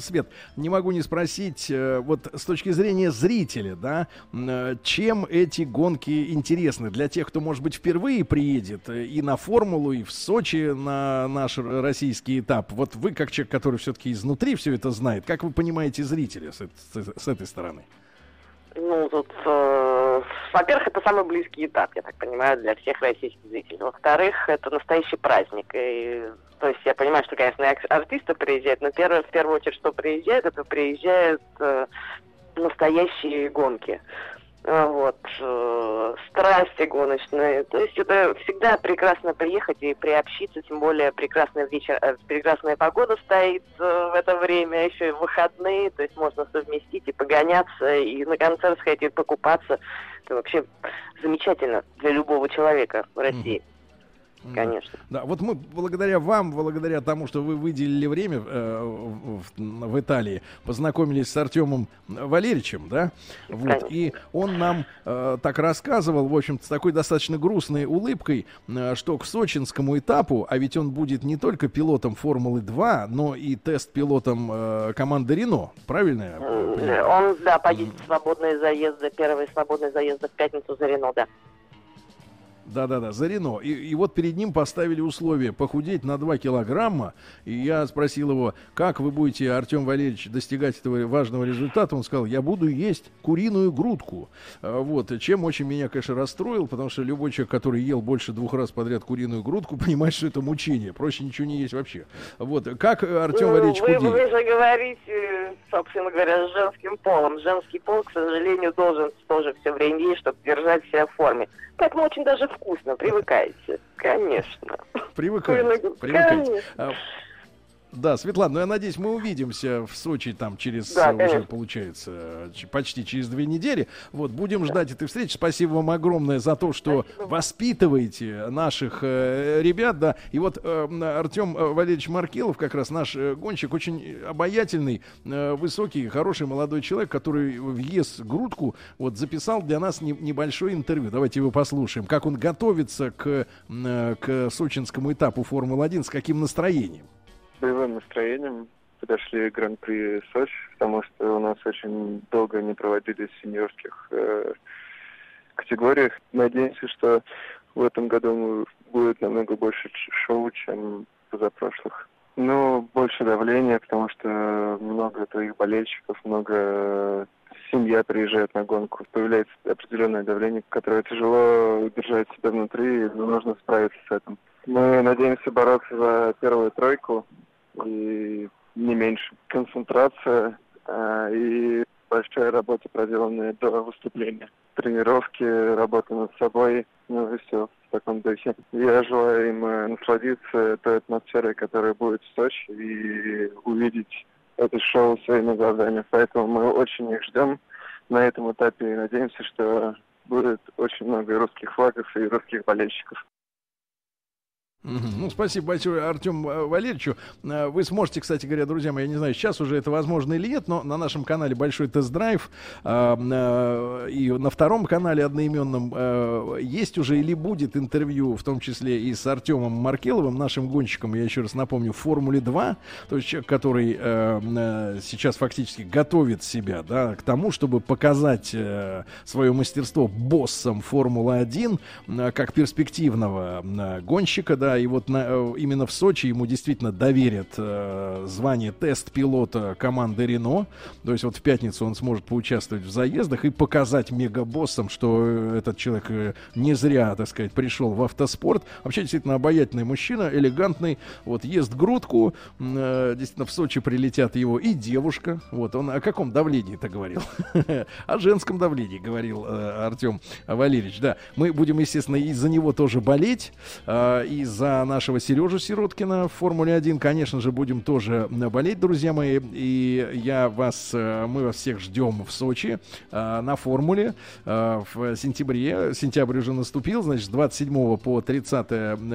Свет, не могу не спросить, э, вот с точки зрения зрителя, да, э, чем эти гонки интересны для тех, кто, может быть, впервые приедет и на Формулу, и в Сочи на наш российский этап. Вот вы, как человек, который все-таки изнутри все это знает, как вы понимаете зрителя с, с, с этой стороны? Ну, тут, э, во-первых, это самый близкий этап, я так понимаю, для всех российских зрителей. Во-вторых, это настоящий праздник. И, то есть я понимаю, что, конечно, артисты приезжают, но первое, в первую очередь, что приезжает, это приезжают э, настоящие гонки. А, вот, э, страсти гоночные. То есть это всегда прекрасно приехать и приобщиться, тем более прекрасный вечер, э, прекрасная погода стоит э, в это время, еще и выходные, то есть можно совместить и погоняться, и на концерт сходить, и покупаться. Это вообще замечательно для любого человека в России. Mm-hmm. Конечно. Да, вот мы благодаря вам, благодаря тому, что вы выделили время э, в, в Италии, познакомились с Артемом Валерьевичем, да? Вот, и он нам э, так рассказывал, в общем-то, с такой достаточно грустной улыбкой, э, что к сочинскому этапу, а ведь он будет не только пилотом Формулы-2, но и тест-пилотом э, команды Рено, правильно? Он, да, поедет в свободные заезды, первые свободные заезды в пятницу за Рено, да. Да-да-да, за Рено. И, и вот перед ним поставили условие похудеть на 2 килограмма. И я спросил его, как вы будете, Артем Валерьевич, достигать этого важного результата. Он сказал, я буду есть куриную грудку. А, вот, чем очень меня, конечно, расстроил, потому что любой человек, который ел больше двух раз подряд куриную грудку, понимает, что это мучение. Проще ничего не есть вообще. Вот, как Артем ну, Валерьевич вы, худеет? Вы же говорите, собственно говоря, с женским полом. Женский пол, к сожалению, должен тоже все время есть, чтобы держать себя в форме. Поэтому очень даже вкусно, привыкайте. Конечно. Привыкайте. привыкайте. А, Да, Светлана, ну я надеюсь, мы увидимся в Сочи там через, Да, э, уже конечно. получается, э, почти через две недели. Вот, будем ждать этой встречи. Спасибо вам огромное за то, что воспитываете наших э, ребят, да. И вот э, Артем Валерьевич Маркелов, как раз наш э, гонщик, очень обаятельный, э, высокий, хороший молодой человек, который в ЕС грудку вот записал для нас не- небольшое интервью. Давайте его послушаем, как он готовится к, э, к сочинскому этапу Формулы-1, с каким настроением. С боевым настроением подошли к Гран-при Сочи, потому что у нас очень долго не проводились сеньорских э, категориях. Надеемся, что в этом году будет намного больше шоу, чем позапрошлых. Ну, больше давления, потому что много твоих болельщиков, много э, семья приезжает на гонку. Появляется определенное давление, которое тяжело удержать себя внутри, но нужно справиться с этим. Мы надеемся бороться за первую тройку и не меньше. Концентрация а, и большая работа, проделанная до выступления. Тренировки, работа над собой, ну и все в таком духе. Я желаю им э, насладиться той атмосферой, которая будет в Сочи, и увидеть это шоу своими глазами. Поэтому мы очень их ждем на этом этапе и надеемся, что будет очень много русских флагов и русских болельщиков. Ну, спасибо большое Артем э, Валерьевичу. Э, Вы сможете, кстати говоря, друзья мои, я не знаю, сейчас уже это возможно или нет, но на нашем канале большой тест-драйв э, э, и на втором канале одноименном э, есть уже или будет интервью, в том числе и с Артемом Маркеловым, нашим гонщиком, я еще раз напомню, в Формуле 2, то есть человек, который э, сейчас фактически готовит себя да, к тому, чтобы показать свое мастерство боссом Формулы-1 э, как перспективного гонщика, да, и вот на- э, именно в Сочи ему действительно доверят э, звание тест-пилота команды Рено, то есть вот в пятницу он сможет поучаствовать в заездах и показать мегабоссам, что э, этот человек э, не зря, так сказать, пришел в автоспорт. Вообще действительно обаятельный мужчина, элегантный, вот ест грудку, э, действительно в Сочи прилетят его и девушка, вот он о каком давлении это говорил? О женском давлении говорил Артем Валерьевич, да. Мы будем, естественно, из-за него тоже болеть, э, и за нашего Сережу Сироткина в Формуле 1, конечно же, будем тоже болеть, друзья мои, и я вас, э, мы вас всех ждем в Сочи э, на Формуле э, в сентябре, сентябрь уже наступил, значит, с 27 по 30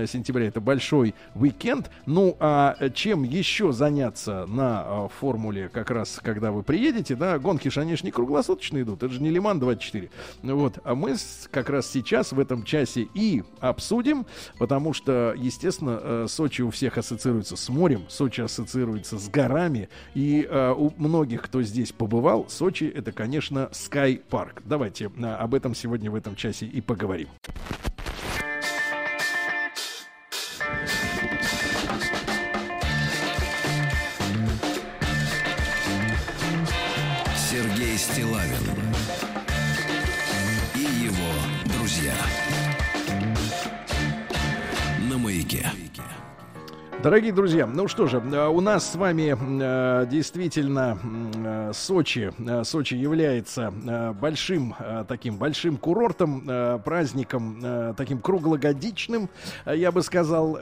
сентября. Это большой уикенд, ну, а чем еще заняться на Формуле как раз, когда вы приедете, да, гонки же, они ж не круглосуточно идут, это же не Лиман 24, вот, а мы как раз сейчас в этом часе и обсудим, потому что, естественно, э, Сочи у всех ассоциируется с морем, Сочи ассоциируется с горами, и э, у многих, кто здесь побывал, Сочи это, конечно, Sky Парк. Давайте э, об этом сегодня в этом часе и поговорим. На маяке. Дорогие друзья, ну что же, э, у нас с вами э, действительно э, Сочи, Сочи является большим таким большим курортом, праздником таким круглогодичным, я бы сказал,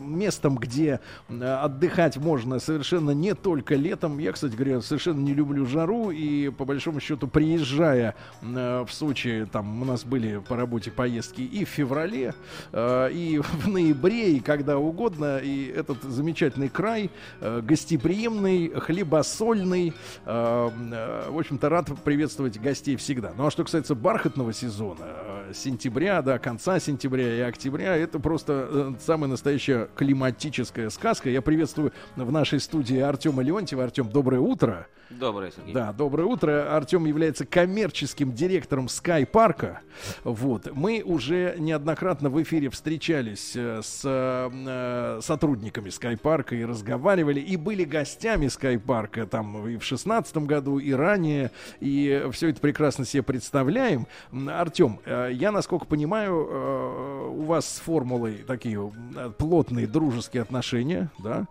местом, где отдыхать можно совершенно не только летом. Я, кстати говоря, совершенно не люблю жару и по большому счету приезжая в Сочи, там у нас были по работе поездки и в феврале, и в ноябре, и когда угодно. И этот замечательный край, э, гостеприимный, хлебосольный. э, э, в общем-то, рад приветствовать гостей всегда. Ну а что касается бархатного сезона, сентября, да, конца сентября и октября, это просто самая настоящая климатическая сказка. Я приветствую в нашей студии Артема Леонтьева. Артем, доброе утро. Доброе, Сергей. Да, доброе утро. Артем является коммерческим директором Sky парка. Вот. Мы уже неоднократно в эфире встречались э, с э, сотрудниками Sky парка и разговаривали, и были гостями Sky парка там и в шестнадцатом году, и ранее, и все это прекрасно себе представляем. Артем, э, я, насколько понимаю, э, у вас с формулой такие э, плотные дружеские отношения, да?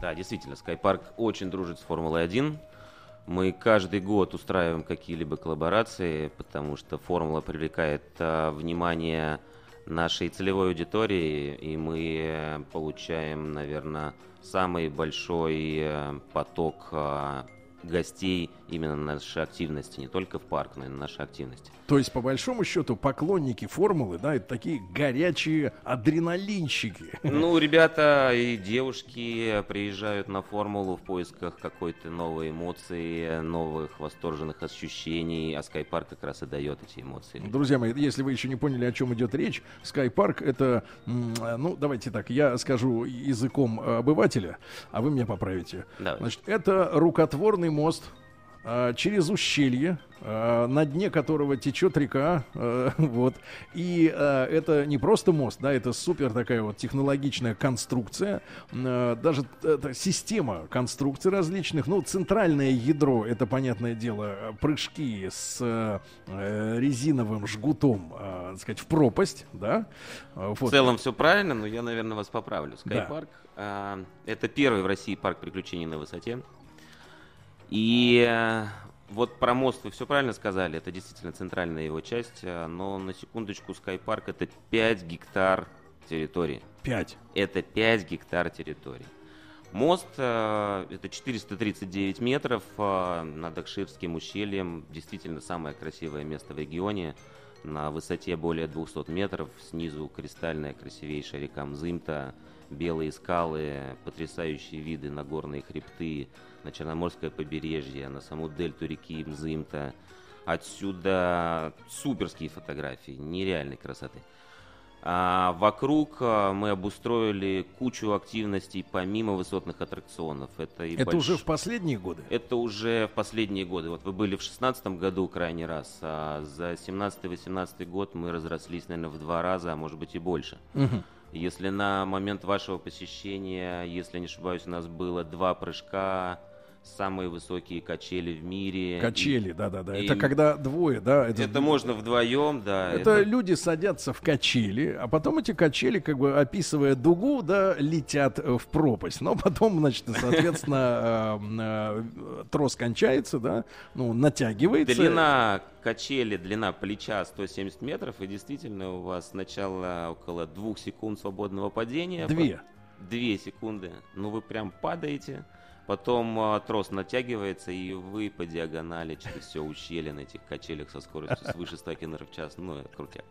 Да, действительно, Скайпарк очень дружит с Формулой-1. Мы каждый год устраиваем какие-либо коллаборации, потому что Формула привлекает а, внимание нашей целевой аудитории, и мы получаем, наверное, самый большой э, поток э, гостей именно на наши активности, не только в парк, но и на наши активности. То есть, по большому счету, поклонники формулы, да, это такие горячие адреналинщики. Ну, ребята и девушки приезжают на формулу в поисках какой-то новой эмоции, новых восторженных ощущений, а Скайпарк как раз и дает эти эмоции. Друзья мои, если вы еще не поняли, о чем идет речь, Скайпарк это, м, ну, давайте так, я скажу языком э, обывателя, а вы меня поправите. Давай. Значит, это рукотворный мост э, через ущелье, э, на дне которого течет река, э, вот. И э, это не просто мост, да, это супер такая вот технологичная конструкция, э, даже система конструкций различных. Ну, центральное ядро, это понятное дело, э, прыжки с э, резиновым жгутом, э, так сказать, в пропасть, да. Э, В вот. целом все правильно, но я, наверное, вас поправлю. Да. Скайпарк а, это первый в России парк приключений на высоте. И э, вот про мост вы все правильно сказали, это действительно центральная его часть, э, но на секундочку Скайпарк это 5 гектар территории. 5. Это 5 гектар территории. Мост э, это 439 метров над Акширским ущельем. Действительно самое красивое место в регионе. На высоте более 200 метров. Снизу кристальная красивейшая река Мзымта. Белые скалы, потрясающие виды на горные хребты, на Черноморское побережье, на саму дельту реки Мзымта. Отсюда суперские фотографии, нереальной красоты. А вокруг а, мы обустроили кучу активностей помимо высотных аттракционов. Это, и Это больш- уже в последние годы. Это уже в последние годы. Вот вы были в шестнадцатом году крайний раз, а за 17-18 год мы разрослись, наверное, в два раза, а может быть и больше. Мгм. Если на момент вашего посещения, если не ошибаюсь, у нас было два прыжка, самые высокие качели в мире. Качели, да-да-да. и Это когда двое, да? Это, можно вдвоем, да. Это, люди садятся в качели, а потом эти качели, как бы описывая дугу, да, летят э, в пропасть. Но потом, значит, соответственно, э, э, трос кончается, да, ну, натягивается. Длина качели, длина плеча 170 метров, и действительно у вас сначала около двух секунд свободного падения. Две. Две секунды. Ну вы прям падаете, потом а, трос натягивается, и вы по диагонали через все ущелье на этих качелях со скоростью свыше 100 км в час. Ну, это крутяк.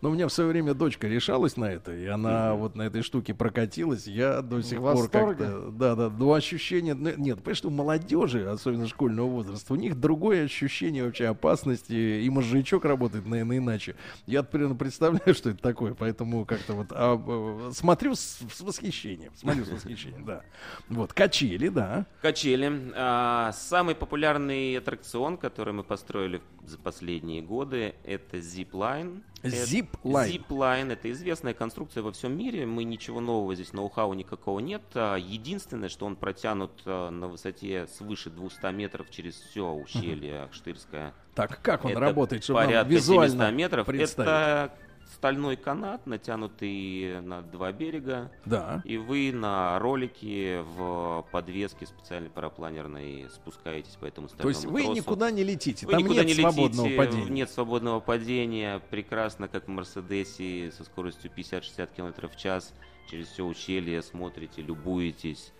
Но у меня в свое время дочка решалась на это, и она вот на этой штуке прокатилась. Я до сих В пор как-то... Да, да, ну ощущение... ну, Нет, понимаешь, что у молодежи, особенно школьного возраста, у них другое ощущение вообще опасности, и мозжечок работает, наверное, иначе. Я примерно представляю, что это такое, поэтому как-то вот а, смотрю с, с восхищением. Смотрю с восхищением, да. Вот, качели, да. Качели. А, самый популярный аттракцион, который мы построили за последние годы, это Zipline. Это- Zipline. Zipline. Это известная конструкция во всем мире. Мы ничего нового здесь, ноу-хау никакого нет. А, Единственное, что он протянут а, на высоте свыше 200 метров через все ущелье Штырское. Так, как он Это работает, чтобы нам порядка визуально 700 метров. Это стальной канат, натянутый на два берега. Да. И вы на ролике в подвеске специальной парапланерной спускаетесь по этому То стальному есть вы тросу. никуда не летите, Вы там никуда нет не свободного летите, падения. Нет свободного падения. Прекрасно, как в Мерседесе со скоростью 50-60 км в час. Через все ущелье смотрите, любуетесь.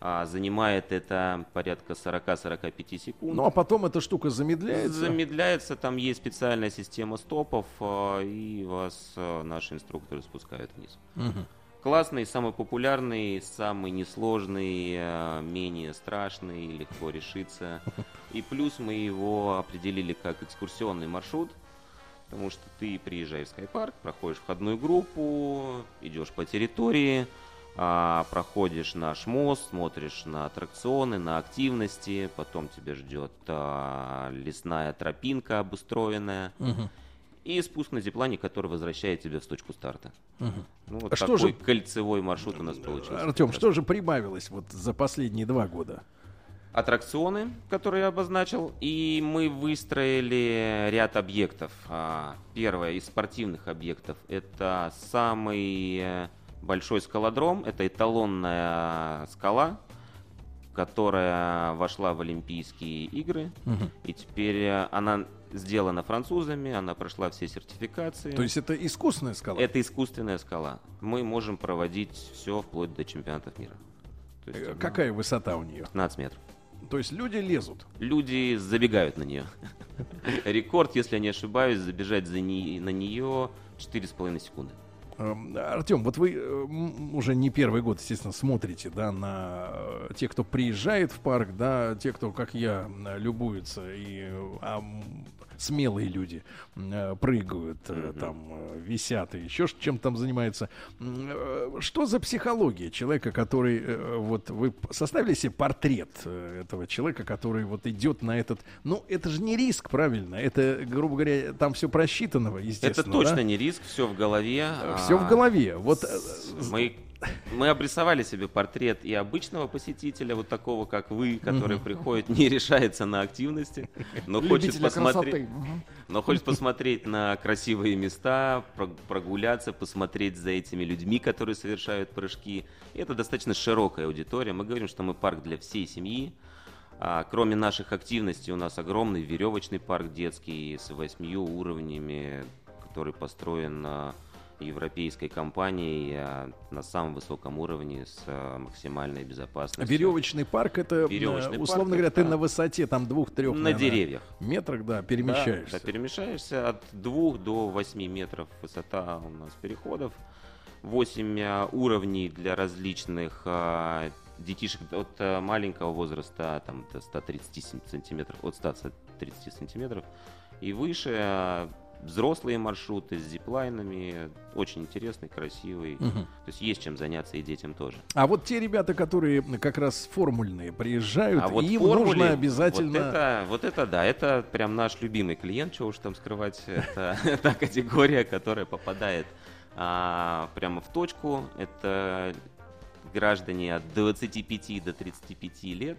А, занимает это порядка 40-45 секунд. Ну а потом эта штука замедляется. Замедляется, там есть специальная система стопов, а, и вас а, наши инструкторы спускают вниз. Мгм. Классный, самый популярный, самый несложный, а, менее страшный, легко решиться. И плюс мы его определили как экскурсионный маршрут, потому что ты приезжаешь в скайпарк, проходишь входную группу, идешь по территории, а, проходишь наш мост, смотришь на аттракционы, на активности, потом тебя ждет а, лесная тропинка обустроенная. Мгм. И спуск на зиплане, который возвращает тебя в точку старта. Мгм. Ну, вот А что такой же- кольцевой маршрут у нас получился. Артем, что же прибавилось вот за последние два года? Аттракционы, которые я обозначил, и мы выстроили ряд объектов. А, Первое из спортивных объектов это самый э, большой скалодром, это эталонная скала, которая вошла в Олимпийские игры. Мгм. И теперь э, она сделана французами, она прошла все сертификации. То есть это искусственная скала? Это искусственная скала. Мы можем проводить все вплоть до чемпионатов мира. То есть, Э, Какая высота у нее? 15 метров. То есть люди лезут. Люди забегают на нее. Рекорд, если я не ошибаюсь, забежать за не- на нее 4,5 секунды. Эм, Артем, вот вы э, уже не первый год, естественно, смотрите, да, на э, тех, кто приезжает в парк, да, те, кто, как я, м, любуются и э, а, смелые люди э, прыгают, э, там э, висят и еще чем там занимаются. Э, Что за психология человека, который э, вот вы составили себе портрет э, этого человека, который вот идет на этот, ну это же не риск, правильно? Это, грубо говоря, там все просчитанного, естественно. Это точно да? не риск, все в голове. Все в А, голове. Вот э, Мы, мы обрисовали себе портрет и обычного посетителя, вот такого, как вы, который приходит, не решается на активности, но хочет посмотреть, но хочет посмотреть на красивые места, про- прогуляться, посмотреть за этими людьми, которые совершают прыжки. И это достаточно широкая аудитория. Мы говорим, что мы парк для всей семьи. А, кроме наших активностей, у нас огромный веревочный парк детский с восьмью уровнями, который построен на европейской компанией а, на самом высоком уровне с а, максимальной безопасностью. Веревочный парк это, Веревочный э, условно парк говоря, ты это на высоте там двух-трех на деревьях. метрах, да, Да, перемещаешься. Да, перемещаешься от 2 до 8 метров высота у нас переходов. 8 а, уровней для различных детишек от маленького возраста там, до 130 сен- сантиметров, от 130 сантиметров и выше. Взрослые маршруты с зиплайнами, очень интересный, красивый. Мгм. То есть есть чем заняться и детям тоже. А вот те ребята, которые как раз формульные приезжают, А вот им формуле, нужно обязательно... Вот это, вот это да, это прям наш любимый клиент, чего уж там скрывать. Это та категория, которая попадает а, прямо в точку. Это граждане от 25 до 35 лет,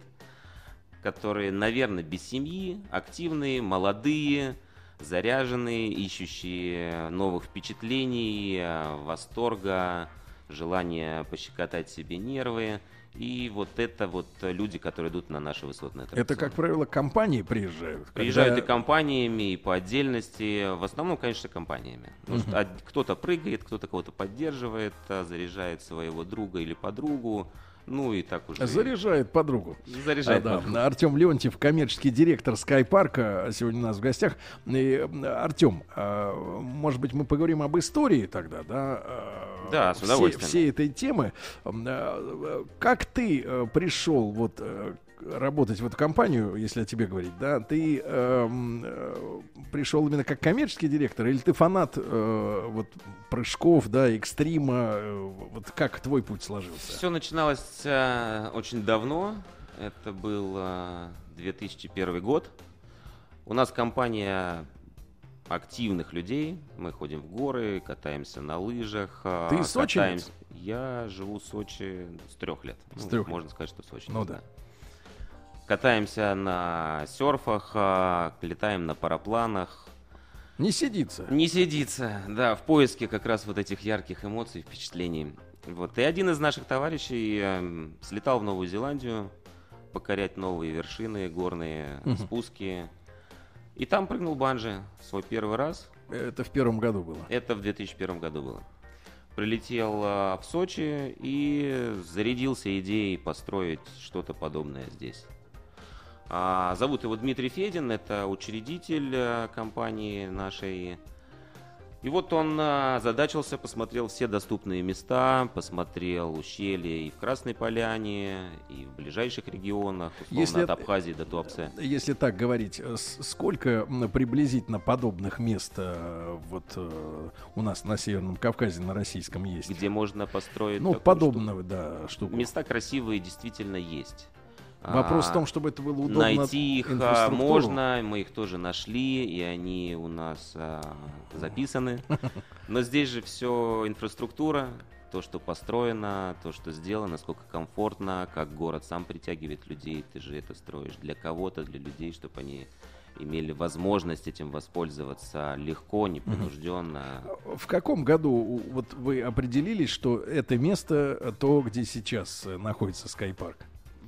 которые, наверное, без семьи, активные, молодые, заряженные, ищущие новых впечатлений, э, восторга, желания пощекотать себе нервы. И вот это вот люди, которые идут на наши высотные аттракционы. Это, как правило, компании приезжают. Приезжают когда- и компаниями, и по отдельности. В основном, конечно, компаниями. Потому что од- кто-то прыгает, кто-то кого-то поддерживает, а, заряжает своего друга или подругу. Ну и так уже. Заряжает подругу. Заряжает А, да. Артем Леонтьев, коммерческий директор Скайпарка, сегодня у нас в гостях. И, Артем, а, может быть, мы поговорим об истории тогда, да? а, Да, с все- удовольствием. Всей этой темы. А, Как ты э, пришел вот э, работать в эту компанию, если о тебе говорить, да? Ты эм, э, пришел именно как коммерческий директор, или ты фанат э, вот прыжков, да, экстрима? э, Вот как твой путь сложился? Все начиналось э, очень давно. Это был э, 2001 год. У нас компания активных людей. Мы ходим в горы, катаемся на лыжах. э, Ты сочинец? катаемся- Я живу в Сочи с трех лет. С Ну, трёх Можно сказать, что Сочи. Ну да. Катаемся на серфах, э, летаем на парапланах. Не сидится. Не сидится, да, в поиске как раз вот этих ярких эмоций, впечатлений. Вот. И один из наших товарищей эм, слетал в Новую Зеландию покорять новые вершины, горные Мгм. спуски. И там прыгнул банджи свой первый раз. Это в первом году было. Это в 2001 году было. Прилетел а, в Сочи и зарядился идеей построить что-то подобное здесь. А, зовут его Дмитрий Федин, это учредитель а, компании нашей. И вот он а, задачился, посмотрел все доступные места, посмотрел ущелья и в Красной Поляне, и в ближайших регионах, условно Если от Абхазии до Туапсе. Если так говорить, э, сколько приблизительно подобных мест э, вот э, у нас на Северном Кавказе, на российском есть? Где можно построить Ну, подобного, да, штуку. Места красивые действительно есть. Вопрос А, в том, чтобы это было удобно Найти их а, можно, мы их тоже нашли, и они у нас а, записаны. Но здесь же все инфраструктура, то, что построено, то, что сделано, насколько комфортно, как город сам притягивает людей, ты же это строишь для кого-то, для людей, чтобы они имели возможность этим воспользоваться легко, непринужденно. В каком году вот вы определились, что это место то, где сейчас э, находится Скайпарк?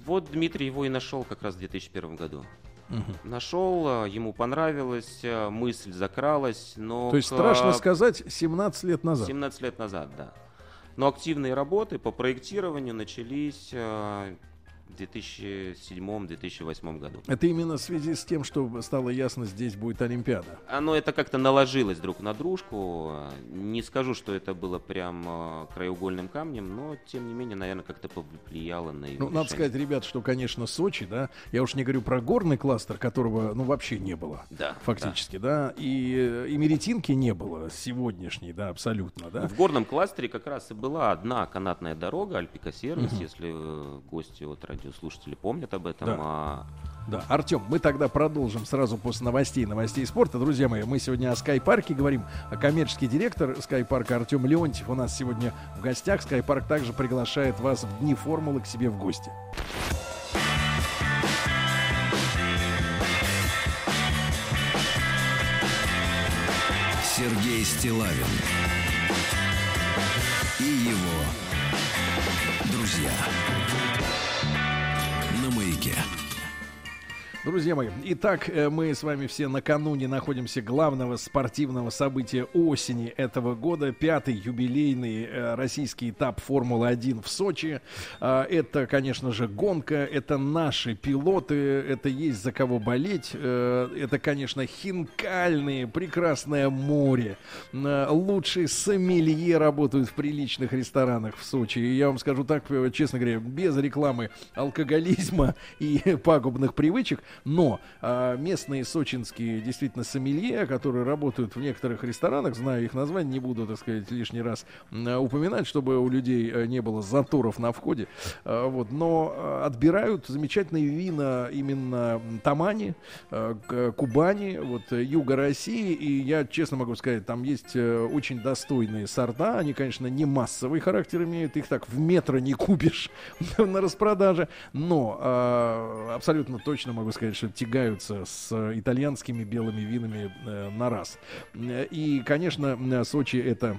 Вот Дмитрий его и нашел как раз в 2001 году. Нашел, э, ему понравилось, э, мысль закралась, но... То есть, к- страшно сказать, 17 лет назад. 17 лет назад, да. Но активные работы по проектированию начались э, 2007-2008 году. Это именно в связи с тем, что стало ясно, здесь будет Олимпиада. Оно это как-то наложилось друг на дружку. Не скажу, что это было прям э, краеугольным камнем, но тем не менее, наверное, как-то повлияло на его Ну, надо решение. сказать, ребят, что, конечно, Сочи, да, я уж не говорю про горный кластер, которого, ну, вообще не было. Да, Фактически, да. И, э, и Меретинки не было сегодняшней, да, абсолютно, да. В горном кластере как раз и была одна канатная дорога, Альпика Сервис, Мгм. если э, гости от радиослушателей помнят об этом. Да. а, Да, Артем, мы тогда продолжим сразу после новостей, новостей спорта. Друзья мои, мы сегодня о Скайпарке говорим. А Коммерческий директор Скайпарка Артем Леонтьев у нас сегодня в гостях. Скайпарк также приглашает вас в Дни формулы к себе в гости. Сергей Стилавин и его друзья на маяке. Друзья мои, итак, э, мы с вами все накануне находимся главного спортивного события осени этого года. Пятый юбилейный э, российский этап Формулы-1 в Сочи. А, Это, конечно же, гонка, это наши пилоты, это есть за кого болеть. Э, Это, конечно, хинкальные, прекрасное море. Лучшие сомелье работают в приличных ресторанах в Сочи. И я вам скажу так, честно говоря, без рекламы алкоголизма и пагубных привычек, но а, местные сочинские действительно сомелье, которые работают в некоторых ресторанах, знаю их название, не буду, так сказать, лишний раз а, упоминать, чтобы у людей э, не было заторов на входе, А, вот, но отбирают замечательные вина именно Тамани, э, Кубани, вот, э, юга России, и я честно могу сказать, там есть э, очень достойные сорта, они, конечно, не массовый характер имеют, их так в метро не купишь на распродаже, но а, абсолютно точно могу сказать, что тягаются с итальянскими белыми винами э, на раз. И, конечно, Сочи это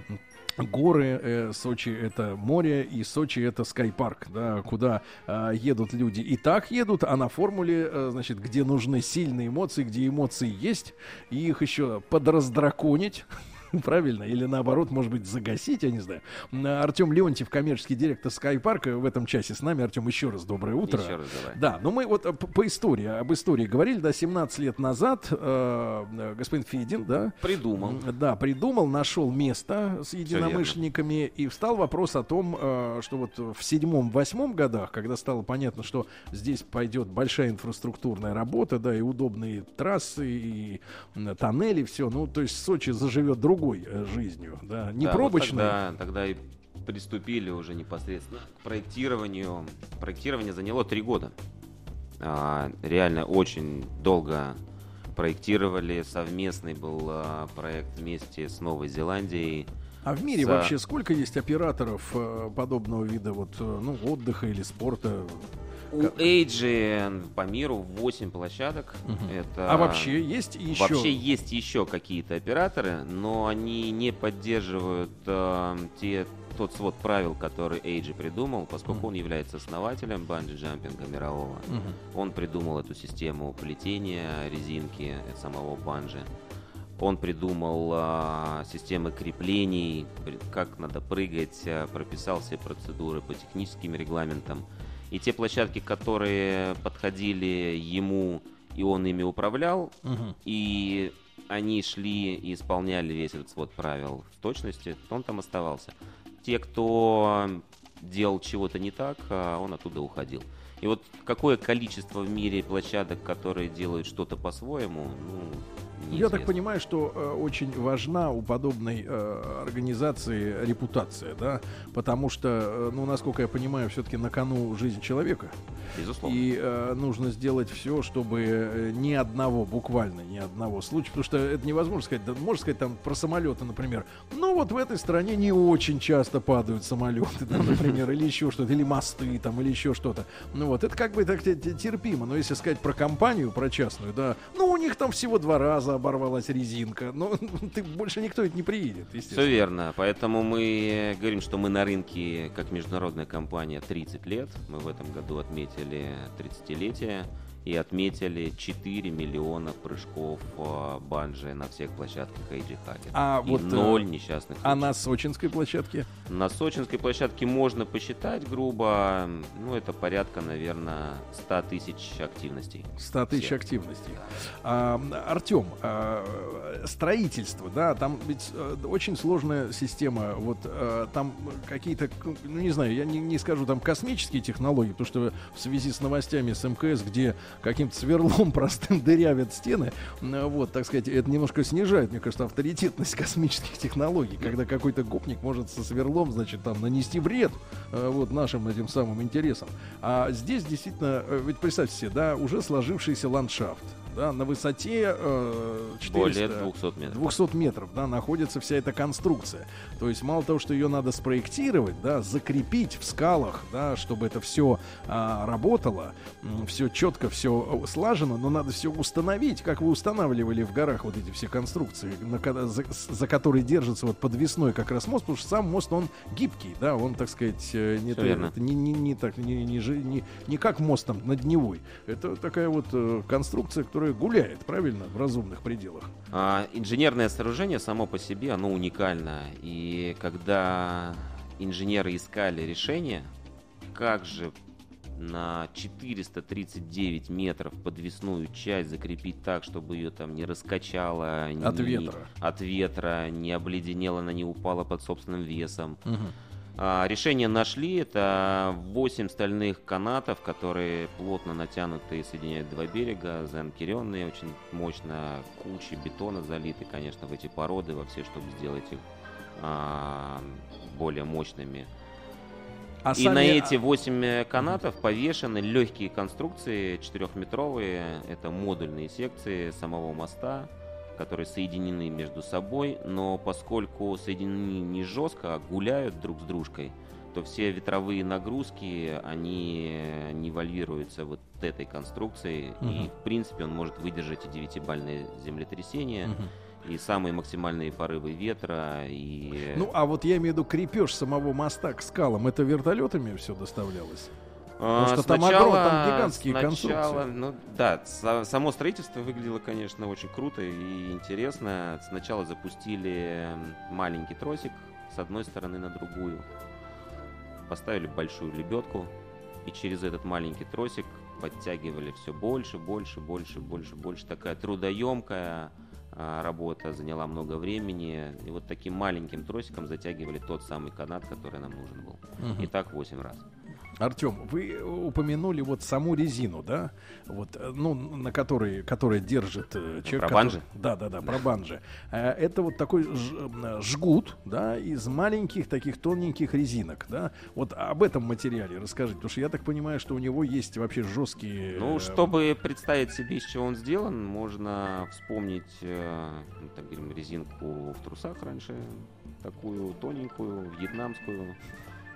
горы, э, Сочи это море, и Сочи это скайпарк, да, куда э, едут люди и так едут, а на формуле, э, значит, где нужны сильные эмоции, где эмоции есть, и их еще подраздраконить. Правильно? Или наоборот, может быть, загасить, я не знаю. Артем Леонтьев, коммерческий директор Скайпарка, в этом часе с нами. Артем, еще раз доброе утро. Еще раз давай. Да, но мы вот э, по истории, об истории говорили, да, 17 лет назад э, э, господин Федин, да, Придумал. Да, придумал, нашел место с единомышленниками, и встал вопрос о том, э, что вот в седьмом-восьмом годах, когда стало понятно, что здесь пойдет большая инфраструктурная работа, да, и удобные трассы, и тоннели, все, ну, то есть Сочи заживет другой э, жизнью, да, не Да, вот пробочной. тогда, тогда и приступили уже непосредственно к проектированию. Проектирование заняло три года. А, реально очень долго проектировали. Совместный был а, проект вместе с Новой Зеландией. А в мире За- вообще сколько есть операторов э, подобного вида вот, э, ну, отдыха или спорта? У Эйджи по миру 8 площадок. Это... А вообще есть еще? Вообще есть еще какие-то операторы, но они не поддерживают э, те, тот свод правил, который Эйджи придумал, поскольку он является основателем банджи-джампинга мирового. Мгм. Он придумал эту систему плетения резинки самого банджи. Он придумал а, системы креплений, как надо прыгать, а, прописал все процедуры по техническим регламентам. И те площадки, которые подходили ему, и он ими управлял, Мгм. и они шли и исполняли весь этот свод правил в точности, то он там оставался. Те, кто делал чего-то не так, а, он оттуда уходил. И вот какое количество в мире площадок, которые делают что-то по-своему, ну, Я так неизвестно. понимаю, что э, очень важна у подобной э, организации репутация, да, потому что, э, ну, насколько я понимаю, все-таки на кону жизнь человека. Безусловно. И э, нужно сделать все, чтобы э, ни одного, буквально ни одного случая, потому что это невозможно сказать, да, можно сказать там про самолеты, например. Ну вот в этой стране не очень часто падают самолеты, да, например, или еще что-то, или мосты там, или еще что-то. Ну вот, это как бы так те- те- терпимо. Но если сказать про компанию, про частную, да, ну у них там всего два раза оборвалась резинка. Ну, ты больше никто ведь не приедет, естественно. Все верно. Поэтому мы говорим, что мы на рынке как международная компания 30 лет. Мы в этом году отметили 30-летие. И отметили 4 миллиона прыжков э, банджи на всех площадках Эйджи Хакер. А и вот, э, ноль несчастных А на сочинской площадке? На сочинской площадке можно посчитать грубо, ну это порядка, наверное, 100 тысяч активностей. 100 тысяч активностей. А, Артем, а, строительство, да, там ведь э, очень сложная система. Вот э, там какие-то, ну не знаю, я не, не скажу там космические технологии, потому что в связи с новостями с МКС, где каким-то сверлом простым дырявят стены, вот, так сказать, это немножко снижает, мне кажется, авторитетность космических технологий, когда какой-то гопник может со сверлом, значит, там нанести вред э, вот нашим этим самым интересам. А здесь действительно, э, ведь представьте себе, да, уже сложившийся ландшафт, да, на высоте э, 400, Более 200 метров. 200 метров, да, находится вся эта конструкция. То есть мало того, что ее надо спроектировать, да, закрепить в скалах, да, чтобы это все работало, все четко, все слажено, но надо все установить, как вы устанавливали в горах вот эти все конструкции, на, за, за которые держится вот подвесной как раз мост, потому что сам мост он гибкий, да, он, так сказать, э, не, это не, не, не так, не, не, не, не как мост там над Невой. Это такая вот э, конструкция, которая гуляет, правильно, в разумных пределах. А, инженерное сооружение само по себе, оно уникально. И когда инженеры искали решение, как же на 439 метров подвесную часть закрепить так, чтобы ее там не раскачало От ни- ветра. от ветра, не обледенела, она не упала под собственным весом. Мгм. А, решение нашли. Это 8 стальных канатов, которые плотно натянуты и соединяют два берега, заанкеренные, очень мощно, кучи бетона залиты, конечно, в эти породы, во все, чтобы сделать их а, более мощными. А и сами- на эти 8 канатов повешены легкие конструкции, 4-метровые. Это модульные секции самого моста, которые соединены между собой. Но поскольку соединены не жестко, а гуляют друг с дружкой, то все ветровые нагрузки, они нивелируются вот этой конструкцией. И, Мгм. в принципе, он может выдержать и 9-бальное землетрясение, Мгм. и самые максимальные порывы ветра, и... Ну, а вот я имею в виду крепеж самого моста к скалам, это вертолетами все доставлялось? А, Потому что там сначала- огром- там гигантские сначала, конструкции. Ну да, са- само строительство выглядело, конечно, очень круто и интересно. Сначала запустили маленький тросик с одной стороны на другую. Поставили большую лебедку. И через этот маленький тросик подтягивали все больше, больше, больше, больше, больше. Такая трудоемкая а, работа, заняла много времени. И вот таким маленьким тросиком затягивали тот самый канат, который нам нужен был. Мгм. И так 8 раз. Артем, вы упомянули вот саму резину, да? Вот, э, ну, на которой, которая держит э, человек. про банджи? который- Да, да, да, про банджи. Э, Это вот такой ж- жгут, да, из маленьких таких тоненьких резинок, да? Вот об этом материале расскажите, потому что я так понимаю, что у него есть вообще жесткие. Ну, чтобы представить себе, из чего он сделан, можно вспомнить, ну, так говорим, резинку в трусах раньше, такую тоненькую, вьетнамскую.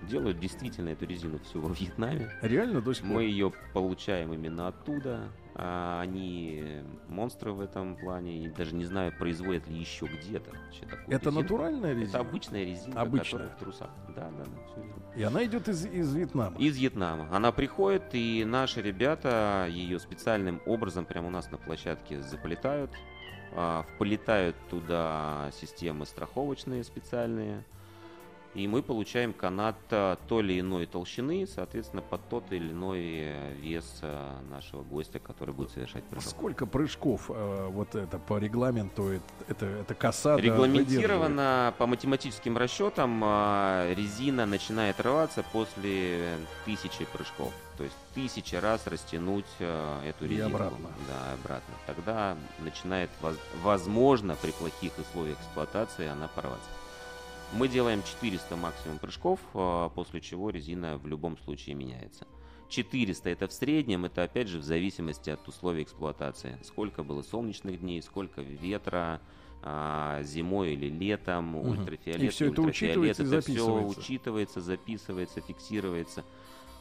Делают действительно эту резину всю во Вьетнаме. Реально до сих пор? Мы ее получаем именно оттуда. А они монстры в этом плане. И даже не знаю, производят ли еще где-то вообще такую Это резину. натуральная резина? Это обычная резина, Обычная. которая в трусах. Да, да, да, всё верно. И она идет из, из Вьетнама. Из Вьетнама. Она приходит, и наши ребята ее специальным образом прямо у нас на площадке заплетают. А, Вполетают туда системы страховочные специальные. И мы получаем канат а, той или иной толщины, соответственно, под тот или иной э, вес а, нашего гостя, который будет совершать прыжок. Сколько прыжков э, вот это по регламенту, это, это, касада Регламентировано по математическим расчетам, резина начинает рваться после тысячи прыжков. То есть тысячи раз растянуть эту И резину. обратно. Да, обратно. Тогда начинает, воз- возможно, при плохих условиях эксплуатации она порваться. Мы делаем 400 максимум прыжков, а, после чего резина в любом случае меняется. 400 это в среднем, это опять же в зависимости от условий эксплуатации. Сколько было солнечных дней, сколько ветра, а, зимой или летом, Мгм. ультрафиолет, И всё это ультрафиолет, учитывается это записывается. учитывается, записывается, фиксируется.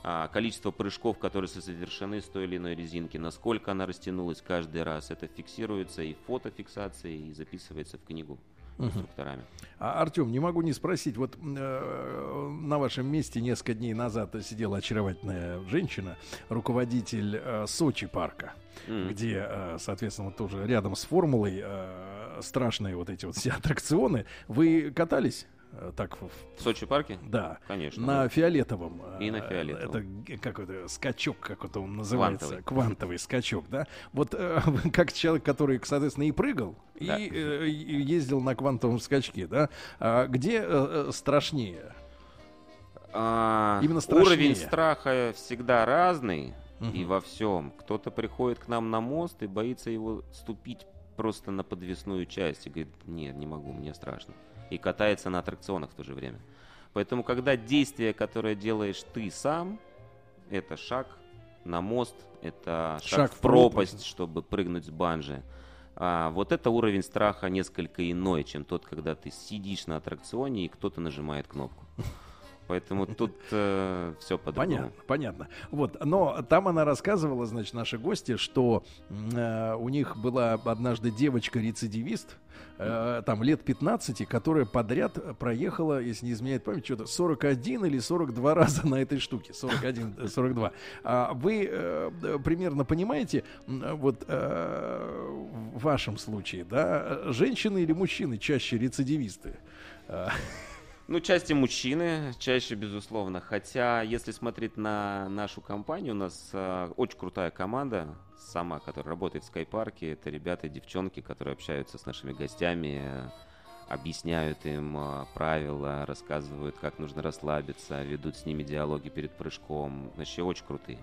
А, количество прыжков, которые совершены с той или иной резинки, насколько она растянулась каждый раз, это фиксируется и фотофиксацией, и записывается в книгу. Инструкторами. А, Артем, не могу не спросить, вот э, на вашем месте несколько дней назад сидела очаровательная женщина, руководитель э, Сочи парка, Мгм. где, э, соответственно, тоже рядом с формулой э, страшные вот эти вот все аттракционы. Вы катались? Э, Так, в- Сочи парке? да, Конечно. на фиолетовом. И на э, фиолетовом. Это г- как это скачок, как это он называется, Квантовый. квантовый скачок, да. Вот э, как человек, который, соответственно, и прыгал, Да. и, э, ездил на квантовом скачке, да. А где э, э, страшнее? А, Именно страшнее. уровень страха всегда разный и во всем. Кто-то приходит к нам на мост и боится его ступить просто на подвесную часть и говорит, нет, не могу, мне страшно. И катается на аттракционах в то же время. Поэтому, когда действие, которое делаешь ты сам, это шаг на мост, это шаг, Шаг в пропасть, пропасть. чтобы прыгнуть с банжи. А, вот это уровень страха несколько иной, чем тот, когда ты сидишь на аттракционе и кто-то нажимает кнопку. Поэтому тут все по-другому. Понятно, понятно. Вот, но там она рассказывала, значит, наши гости, что э, у них была однажды девочка-рецидивист, э, там лет 15, которая подряд проехала, если не изменяет память, что-то 41 или 42 раза на этой штуке. 41, э, 42. А вы э, э, примерно понимаете, вот э, в вашем случае, да, женщины или мужчины чаще рецидивисты? А, Ну, части мужчины, чаще, безусловно. Хотя, если смотреть на нашу компанию, у нас э, очень крутая команда, сама, которая работает в скайпарке. Это ребята девчонки, которые общаются с нашими гостями, э, объясняют им э, правила, рассказывают, как нужно расслабиться, ведут с ними диалоги перед прыжком. Вообще очень крутые.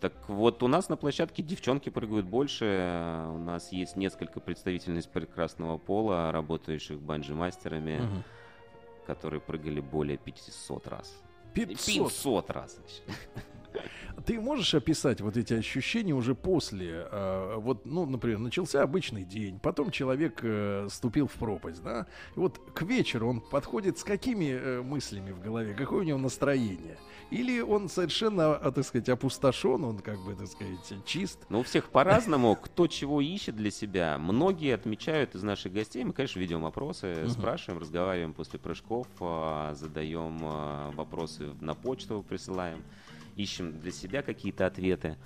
Так вот, у нас на площадке девчонки прыгают больше. У нас есть несколько представительниц прекрасного пола, работающих банджи-мастерами Мгм. которые прыгали более 500 раз. 500? 500 раз. Ты можешь описать вот эти ощущения уже после, э, вот, ну, например, начался обычный день, потом человек э, ступил в пропасть, да, и вот к вечеру он подходит с какими э, мыслями в голове, какое у него настроение? Или он совершенно, а, так сказать, опустошен, он как бы, так сказать, чист? Но у всех по-разному, кто чего ищет для себя. Многие отмечают из наших гостей, мы, конечно, ведем опросы, спрашиваем, разговариваем после прыжков, а, задаем а, вопросы на почту, присылаем, ищем для себя какие-то ответы.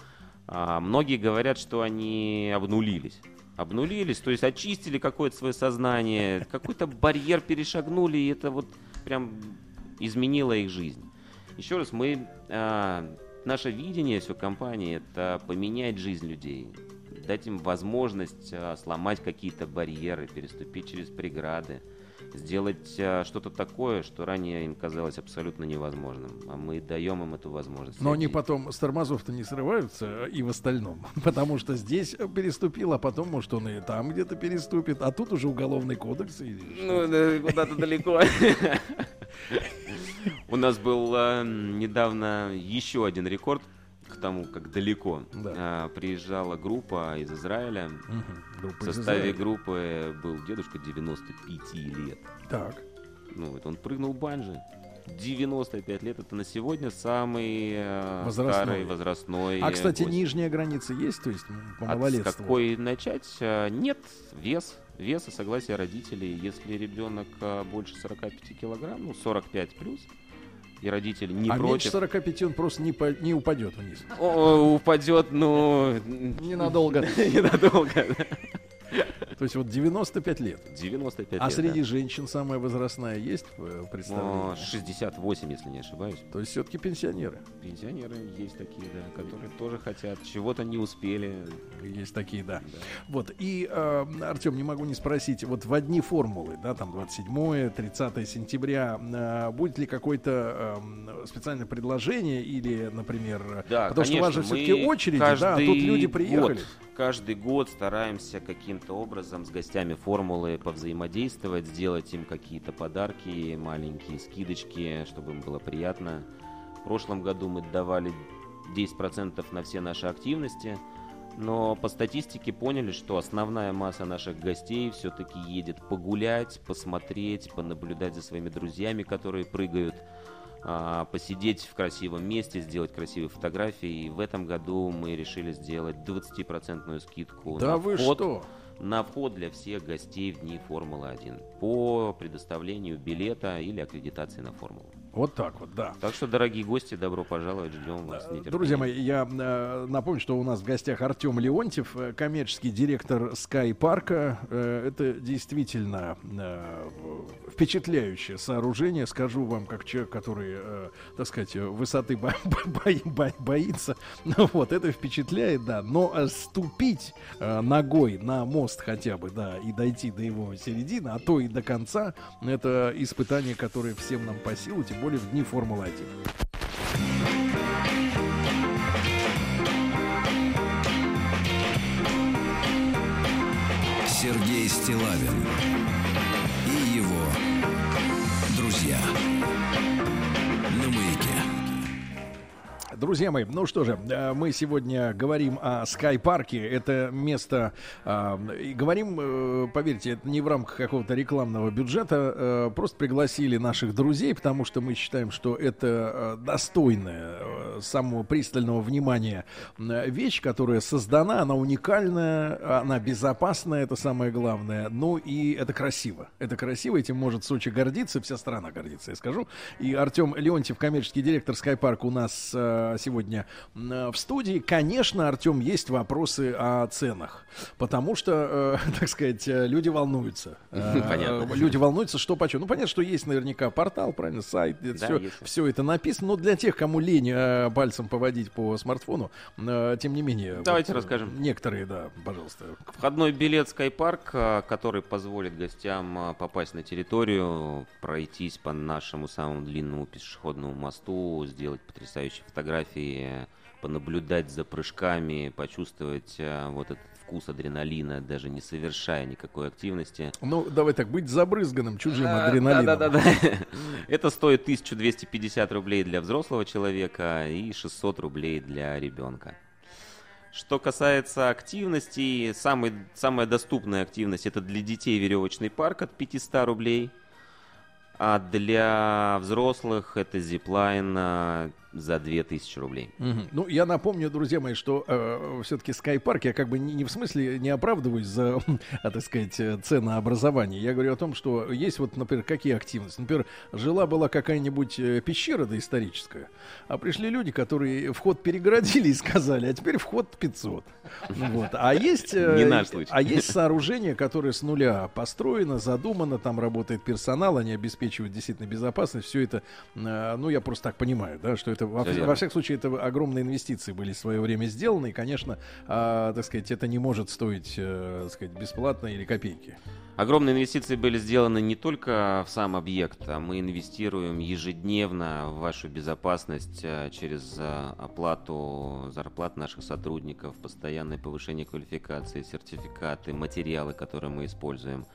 А, Многие говорят, что они обнулились. Обнулились, то есть очистили какое-то свое сознание, какой-то барьер перешагнули, и это вот прям изменило их жизнь. Еще раз, мы, а, наше видение всей компании это поменять жизнь людей, дать им возможность а, сломать какие-то барьеры, переступить через преграды, сделать а, что-то такое, что ранее им казалось абсолютно невозможным. А мы даем им эту возможность. Но они потом с тормозов-то не срываются и в остальном. Потому что здесь переступил, а потом, может, он и там где-то переступит. А тут уже уголовный кодекс. И... Ну, да, куда-то далеко. У нас был недавно еще один рекорд тому, как далеко. А, Приезжала группа из Израиля. группа В из составе Израиля. группы был дедушка 95 лет. Так. Ну, вот он прыгнул банджи. 95 лет это на сегодня самый э, Возрастной. старый возрастной. А, кстати, гость. нижняя граница есть, то есть по От малолетству? какой начать? А, Нет, вес. Вес и согласие родителей. Если ребенок а, больше 45 килограмм, ну 45 плюс, и родители не а меньше против. 45 он просто не, по- не упадет вниз. О, упадет, ну... Ненадолго. Ненадолго. То есть вот 95 лет. 95 А лет, среди да. женщин самая возрастная есть э, представление? О, 68, если не ошибаюсь. То есть все-таки пенсионеры. Пенсионеры есть такие, да, которые тоже хотят, чего-то не успели. Есть такие, да. Вот, и, э, Артем, не могу не спросить, вот в одни формулы, да, там 27 30 сентября, э, будет ли какое-то э, специальное предложение или, например, Да, потому что у вас же конечно, все-таки очереди, да, а тут люди приехали. год- каждый год стараемся каким-то образом с гостями формулы повзаимодействовать, сделать им какие-то подарки, маленькие скидочки, чтобы им было приятно. В прошлом году мы давали 10% на все наши активности, но по статистике поняли, что основная масса наших гостей все-таки едет погулять, посмотреть, понаблюдать за своими друзьями, которые прыгают, а, посидеть в красивом месте, сделать красивые фотографии. И в этом году мы решили сделать 20% скидку Да на вы вход. что? На вход для всех гостей в дни Формулы-1 по предоставлению билета или аккредитации на Формулу. Вот так вот, да. Так что, дорогие гости, добро пожаловать, ждем вас. Друзья мои, я э, напомню, что у нас в гостях Артем Леонтьев, э, коммерческий директор Sky Парка. Э, это действительно впечатляющее сооружение. Скажу вам, как человек, который, так сказать, высоты бо- бо- бо- боится. Ну Вот, это впечатляет, да. Но ступить ногой на мост хотя бы, да, и дойти до его середины, а то и до конца, это испытание, которое всем нам по силу, тем более в дни Формулы-1. Сергей Стилавин и его друзья Друзья мои, ну что же, э, мы сегодня говорим о Скай-парке. Это место, э, и говорим, э, поверьте, это не в рамках какого-то рекламного бюджета. э, Просто пригласили наших друзей, потому что мы считаем, что это достойная самого пристального внимания вещь, которая создана, она уникальная, она безопасная, это самое главное. Ну и это красиво. Это красиво, этим может Сочи гордиться, вся страна гордится, я скажу. И Артем Леонтьев, коммерческий директор Скайпарка у нас сегодня м, в студии. Конечно, Артем, есть вопросы о ценах, потому что, э, так сказать, э, люди волнуются. Э, Понятно. Люди волнуются, что почем. Ну, понятно, что есть наверняка портал, правильно, сайт, Да, все, есть. все это написано. Но для тех, кому лень э, пальцем поводить по смартфону, э, тем не менее. Давайте э, расскажем. Некоторые, да, пожалуйста. Входной билет Скайпарк, а, который позволит гостям попасть на территорию, пройтись по нашему самому длинному пешеходному мосту, сделать потрясающие фотографии, понаблюдать за прыжками, почувствовать а, вот этот вкус адреналина, даже не совершая никакой активности. Ну, давай так, быть забрызганным чужим А, адреналином. Да-да-да. Это стоит 1250 рублей для взрослого человека и 600 рублей для ребенка. Что касается активностей, самый, самая доступная активность это для детей веревочный парк от 500 рублей. А для взрослых это зиплайн а, за 2000 рублей. Мгм. Ну, я напомню, друзья мои, что э, все-таки Скайпарк, я как бы не, не в смысле не оправдываюсь за, а, так сказать, э, ценообразование. Я говорю о том, что есть вот, например, какие активности. Например, жила-была какая-нибудь э, пещера доисторическая, а пришли люди, которые вход перегородили и сказали, а теперь вход 500. Ну Вот. А есть, э, Не наш случай. а есть сооружение, которое с нуля построено, задумано, там работает персонал, они обеспечивают действительно безопасность. Все это, ну, я просто так понимаю, да, что это, во, во всяком случае, это огромные инвестиции были в свое время сделаны, и, конечно, а, так сказать, это не может стоить, э, так сказать, бесплатно или копейки. Огромные инвестиции были сделаны не только в сам объект, а мы инвестируем ежедневно в вашу безопасность э, через э, оплату зарплат наших сотрудников, постоянное повышение квалификации, сертификаты, материалы, которые мы используем.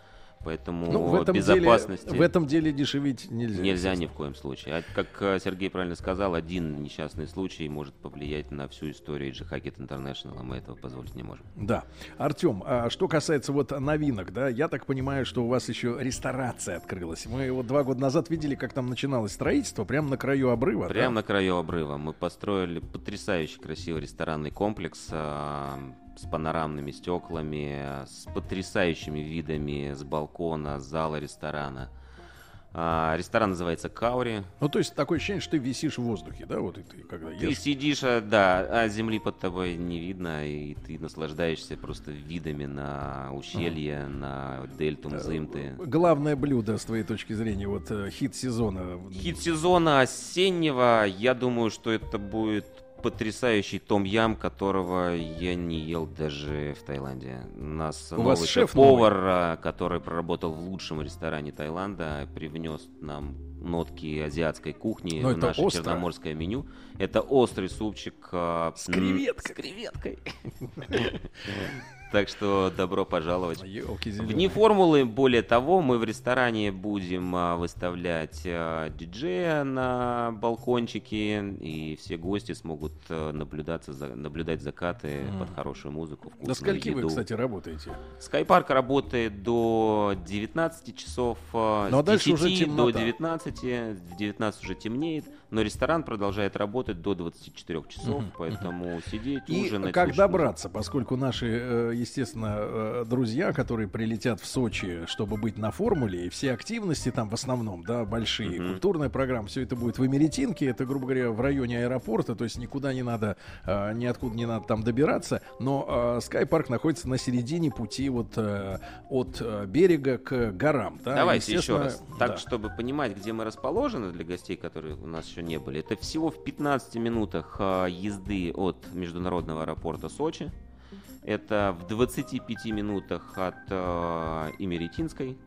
Поэтому Ну, в этом, деле, безопасности в этом деле дешевить нельзя. нельзя ни в коем случае. А как э, Сергей правильно сказал, один несчастный случай может повлиять на всю историю G Hackett International, а мы этого позволить не можем. Да. Артем, а что касается вот новинок, да, я так понимаю, что у вас еще ресторация открылась. Мы вот два года назад видели, как там начиналось строительство, прямо на краю обрыва. да? Прямо на краю обрыва мы построили потрясающий красивый ресторанный комплекс а, с панорамными стеклами, а, с потрясающими видами с балкона, с зала ресторана. А, ресторан называется Каури. Ну, то есть такое ощущение, что ты висишь в воздухе, да, вот и ты когда Ты ешь. сидишь, а, да, а земли под тобой не видно, и ты наслаждаешься просто видами на ущелье, на дельту Мзымты. Главное блюдо, с твоей точки зрения, вот э, хит сезона. Хит сезона осеннего, я думаю, что это будет потрясающий том ям, которого я не ел даже в Таиланде. У нас У новый вас шеф повар, а, который проработал в лучшем ресторане Таиланда, привнес нам нотки азиатской кухни Но в это наше остро. черноморское меню. Это острый супчик а, С креветкой. с креветкой. Так что добро пожаловать. Ёлки В зелёные. дни формулы, более того, мы в ресторане будем а, выставлять а, диджея на балкончике, и все гости смогут а, наблюдаться за, наблюдать закаты Мгм. под хорошую музыку, вкусную До скольки вы, еду. кстати, работаете? Скайпарк работает до 19 часов, Ну, а дальше 10 уже до темнота. 19, в 19 уже темнеет, но ресторан продолжает работать до 24 часов, Мгм, поэтому сидеть, И ужинать. как слушать добраться, поскольку наши, э, естественно, э, друзья, которые прилетят в Сочи, чтобы быть на формуле, и все активности там в основном, да, большие, Мгм. культурная программа, все это будет в Эмеретинке, это, грубо говоря, в районе аэропорта, то есть никуда не надо, э, ниоткуда не надо там добираться, но Скайпарк находится на середине пути вот от берега к горам. Да, Давайте еще раз. Так, да. чтобы понимать, где мы расположены для гостей, которые у нас еще не были. Это всего в 15 минутах а, езды от международного аэропорта Сочи. Это в 25 минутах от а, Имеретинской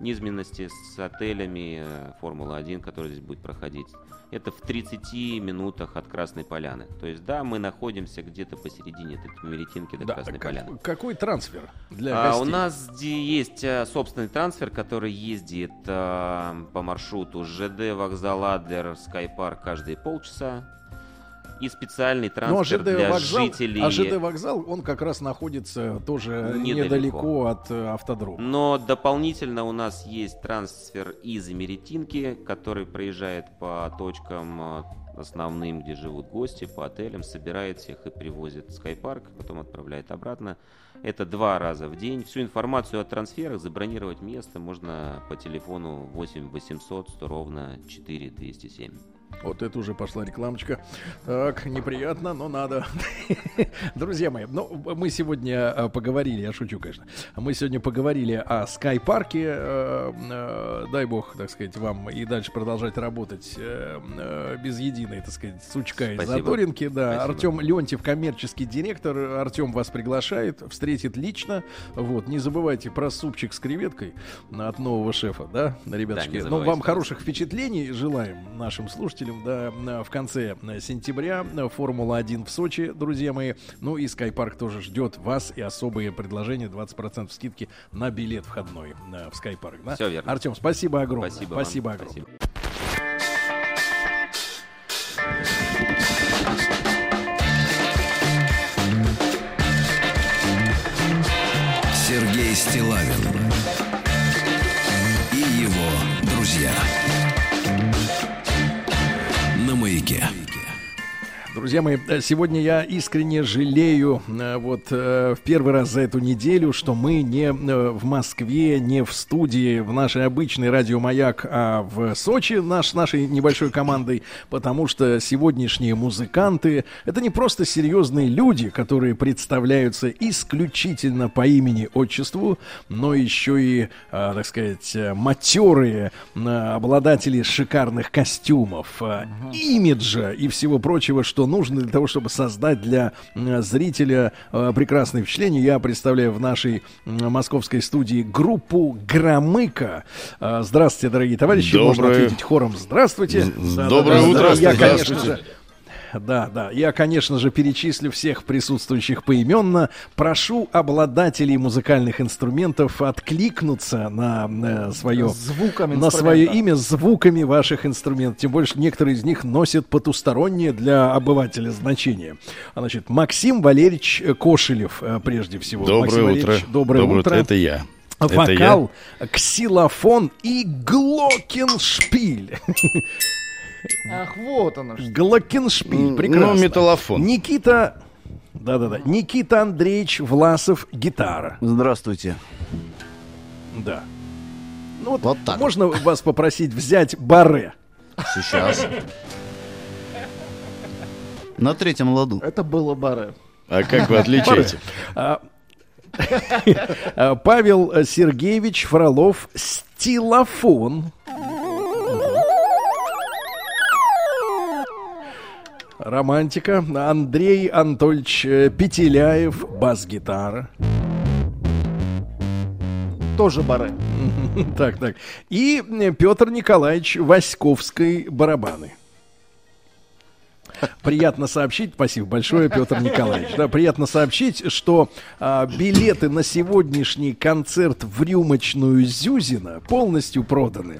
низменности с отелями э, Формула-1, который здесь будет проходить. Это в 30 минутах от Красной Поляны. То есть, да, мы находимся где-то посередине этой Имеретинки до Да, Красной как- Поляны. какой трансфер для А, гостей? у нас есть а, собственный трансфер, который ездит а, по маршруту ЖД, вокзал Адлер, Скайпарк каждые полчаса. И специальный Ну, а трансфер ЖД для вокзал, жителей. а ЖД вокзал, он как раз находится тоже Недалеко. недалеко, от э, автодрома. Но дополнительно у нас есть трансфер из Эмеретинки, который проезжает по точкам а, основным, где живут гости, по отелям, собирает всех и привозит в Скайпарк, потом отправляет обратно. Это два раза в день. Всю информацию о трансферах, забронировать место можно по телефону 8 800 100 ровно 4 207. Вот это уже пошла рекламочка. Так, неприятно, но надо. Друзья мои, ну, мы сегодня э, поговорили, я шучу, конечно. Мы сегодня поговорили о Скайпарке. Э, э, дай бог, так сказать, вам и дальше продолжать работать э, без единой, так сказать, сучка и Спасибо. задоринки. Да. Артем Леонтьев, коммерческий директор. Артем вас приглашает, встретит лично. Вот, не забывайте про супчик с креветкой от нового шефа, да, ребятушки. не ну, вам хороших впечатлений желаем нашим слушателям, да, на- в конце э, сентября э, Формула-1 в Сочи, друзья мои. Ну и Скайпарк тоже ждет вас и особые предложения, 20% скидки на билет входной э, в Скайпарк. Да? Всё верно. Артем, спасибо огромное. Спасибо вам. спасибо огромное. Спасибо. Сергей Стилавин Маяке. Друзья мои, э, сегодня я искренне жалею э, вот э, в первый раз за эту неделю, что мы не в Москве, не в студии, в нашей обычной радио «Маяк», а в Сочи наш, нашей небольшой командой, потому что сегодняшние музыканты — это не просто серьезные люди, которые представляются исключительно по имени-отчеству, но еще и, так сказать, матерые обладатели шикарных костюмов, имиджа и всего прочего, что нужно для того, чтобы создать для э, зрителя э, прекрасное впечатление. Я представляю в нашей московской студии группу Громыка. Э, Здравствуйте, дорогие товарищи. Можно Доброе. ответить хором «Здравствуйте». Доброе да, утро. Я, конечно же, да, да. Я, конечно же, перечислю всех присутствующих поименно. Прошу обладателей музыкальных инструментов откликнуться на, э, свое, на свое имя звуками ваших инструментов. Тем больше некоторые из них носят потустороннее для обывателя значение. А, Значит, Максим Валерьевич Кошелев, э, прежде всего. Доброе Максим утро. Валерьевич, Доброе, утро. Это я. Это Вокал, ксилофон и глокеншпиль. Ах, вот оно что. Глокеншпиль, М, прекрасно. ну, металлофон. Никита, да-да-да, Никита Андреевич Власов, гитара. Здравствуйте. Да. Ну вот, можно вас попросить взять баре? Сейчас. На третьем ладу. Это было баре. А как вы отличаете? А, а, Павел Сергеевич Фролов, стилофон. Романтика. Андрей Анатольевич э, Петеляев, бас-гитара. Тоже баре. Так, так. И Петр Николаевич Васьковской барабаны. Приятно сообщить, спасибо большое, Петр Николаевич. Да, приятно сообщить, что а, билеты на сегодняшний концерт в рюмочную Зюзина полностью проданы.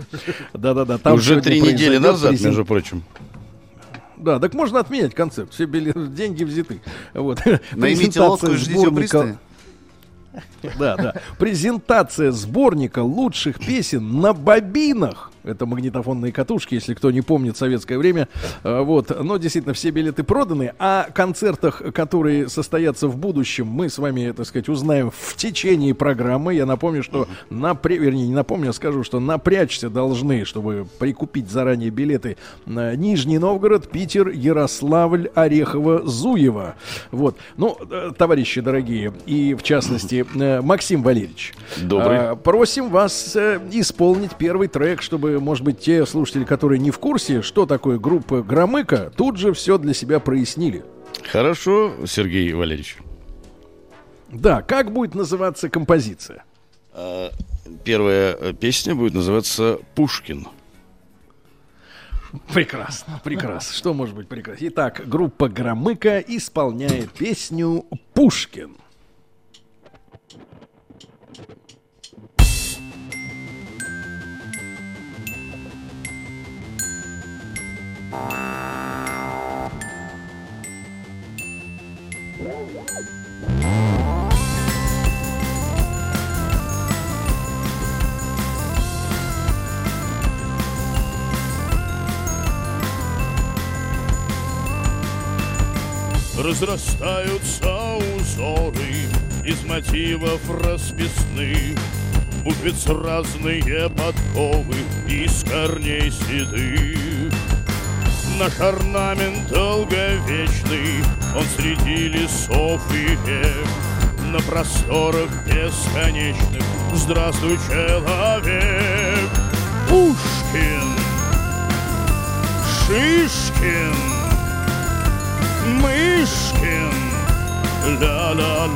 Да-да-да. там Уже три недели назад, презент- между прочим. Да, так можно отменять концерт. Все билеты, деньги взяты. Вот. Наймите лодку и ждите пристани. Да, да. Презентация сборника лучших песен на бобинах. Это магнитофонные катушки, если кто не помнит советское время. Э, Вот. Но действительно все билеты проданы. О концертах, которые состоятся в будущем, мы с вами, так сказать, узнаем в течение программы. Я напомню, что напря... вернее, не напомню, а скажу, что напрячься должны, чтобы прикупить заранее билеты на Нижний Новгород, Питер, Ярославль, Орехово, Зуево. Вот. Ну, э, товарищи дорогие, и в частности, э, Максим Валерьевич. Добрый. э, Просим вас э, исполнить первый трек, чтобы, может быть, те слушатели, которые не в курсе, что такое группа Громыка, тут же все для себя прояснили. Хорошо, Сергей Валерьевич. Да, как будет называться композиция? А, Первая э, песня будет называться «Пушкин». Прекрасно, прекрасно. Что может быть прекрасно? Итак, группа Громыка исполняет песню «Пушкин». Разрастаются узоры из мотивов расписных. Буквиц разные подковы из корней седых Наш орнамент долговечный, он среди лесов и рек На просторах бесконечных. Здравствуй, человек! Пушкин! Шишкин! Мышкин, ла-ла-ла-ла-ла,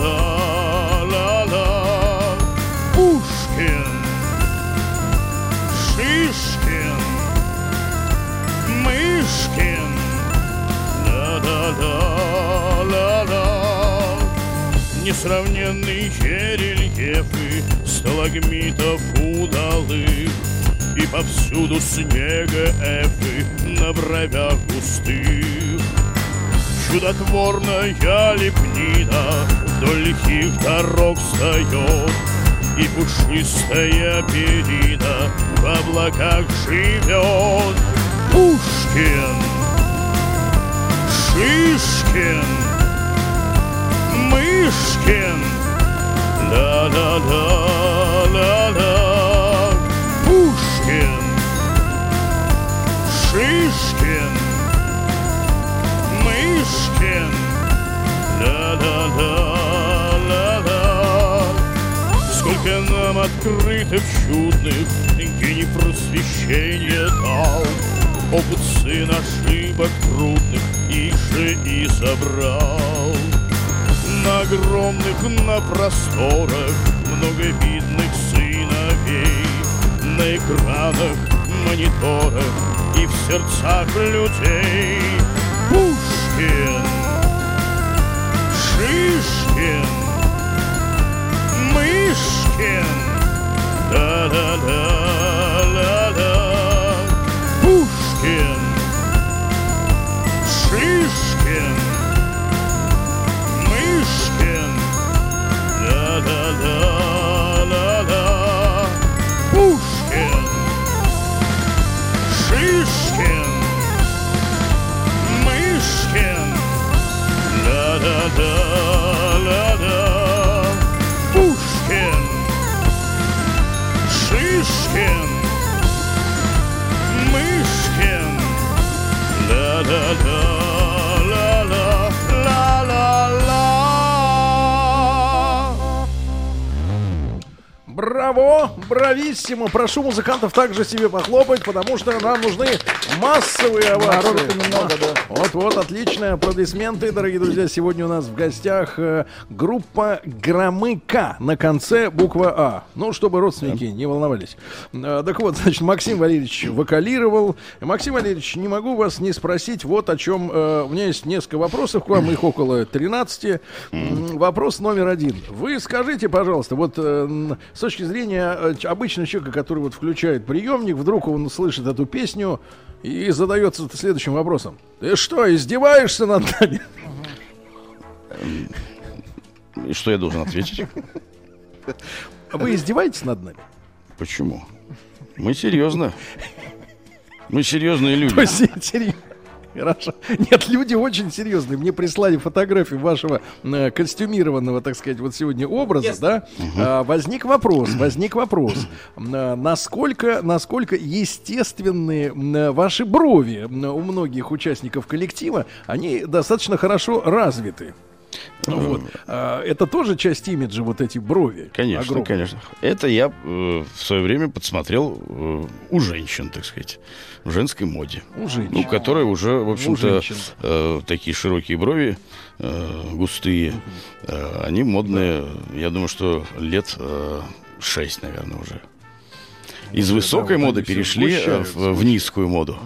Пушкин, Шишкин, ла-ла-ла-ла-ла. Несравненные рельефы сталагмитов удалых И повсюду снега эфы на бровях густых Чудотворная лепнина вдоль лихих дорог встает. И пушистая перина в облаках живет. Пушкин, Шишкин, Мышкин Ла-ла-ла-ла-ла Пушкин, Шишкин. Мышкин, ла-ла-ла-ла-ла. Сколько нам открытых чудных гений просвещения дал. Опыт сын ошибок трудных Ише и забрал. На огромных, на просторах много видных сыновей. На экранах, мониторах и в сердцах людей. Пушкин, Шишкин, Мышкин, да-да-да-да-да. Пушкин, да-да-да-да-да. Пушкин, Шишкин, Мышкин, ла-да-да-ла-да. Пушкин, Шишкин, Мышкин, ла-да-да-ла-ла-ла-ла-ла. Браво! Брависсимо! Прошу музыкантов также себе похлопать, потому что нам нужны массовые овации. Да. Вот-вот, отличные аплодисменты, дорогие друзья. Сегодня у нас в гостях э, группа Громыка. На конце буква А. Ну, чтобы родственники не волновались. Э, так вот, значит, Максим Валерьевич вокалировал. Максим Валерьевич, не могу вас не спросить вот о чем. э, у меня есть несколько вопросов к вам, их около 13. М, Вопрос номер один. Вы скажите, пожалуйста, вот с точки зрения обычного человека, который вот включает приемник, вдруг он слышит эту песню и задается следующим вопросом. Ты что, издеваешься над нами? И что я должен ответить? Вы издеваетесь над нами? Почему? Мы серьезно. Мы серьезные люди. Серьезно. Хорошо. Нет, люди очень серьезные. Мне прислали фотографию вашего э, костюмированного, так сказать, вот сегодня образа, да? А, возник вопрос, возник вопрос. А, насколько, насколько естественные м, ваши брови у многих участников коллектива, они достаточно хорошо развиты. Вот. А, это тоже часть имиджа, вот эти брови. Конечно, огромные. конечно. Это я э, в свое время подсмотрел э, у женщин, так сказать, в женской моде. У женщин. Ну, которые уже, в общем-то, э, такие широкие брови, э, густые. Э, они модные, я думаю, что лет э, наверное, уже. Из да, высокой вот моды перешли э, в, в низкую моду.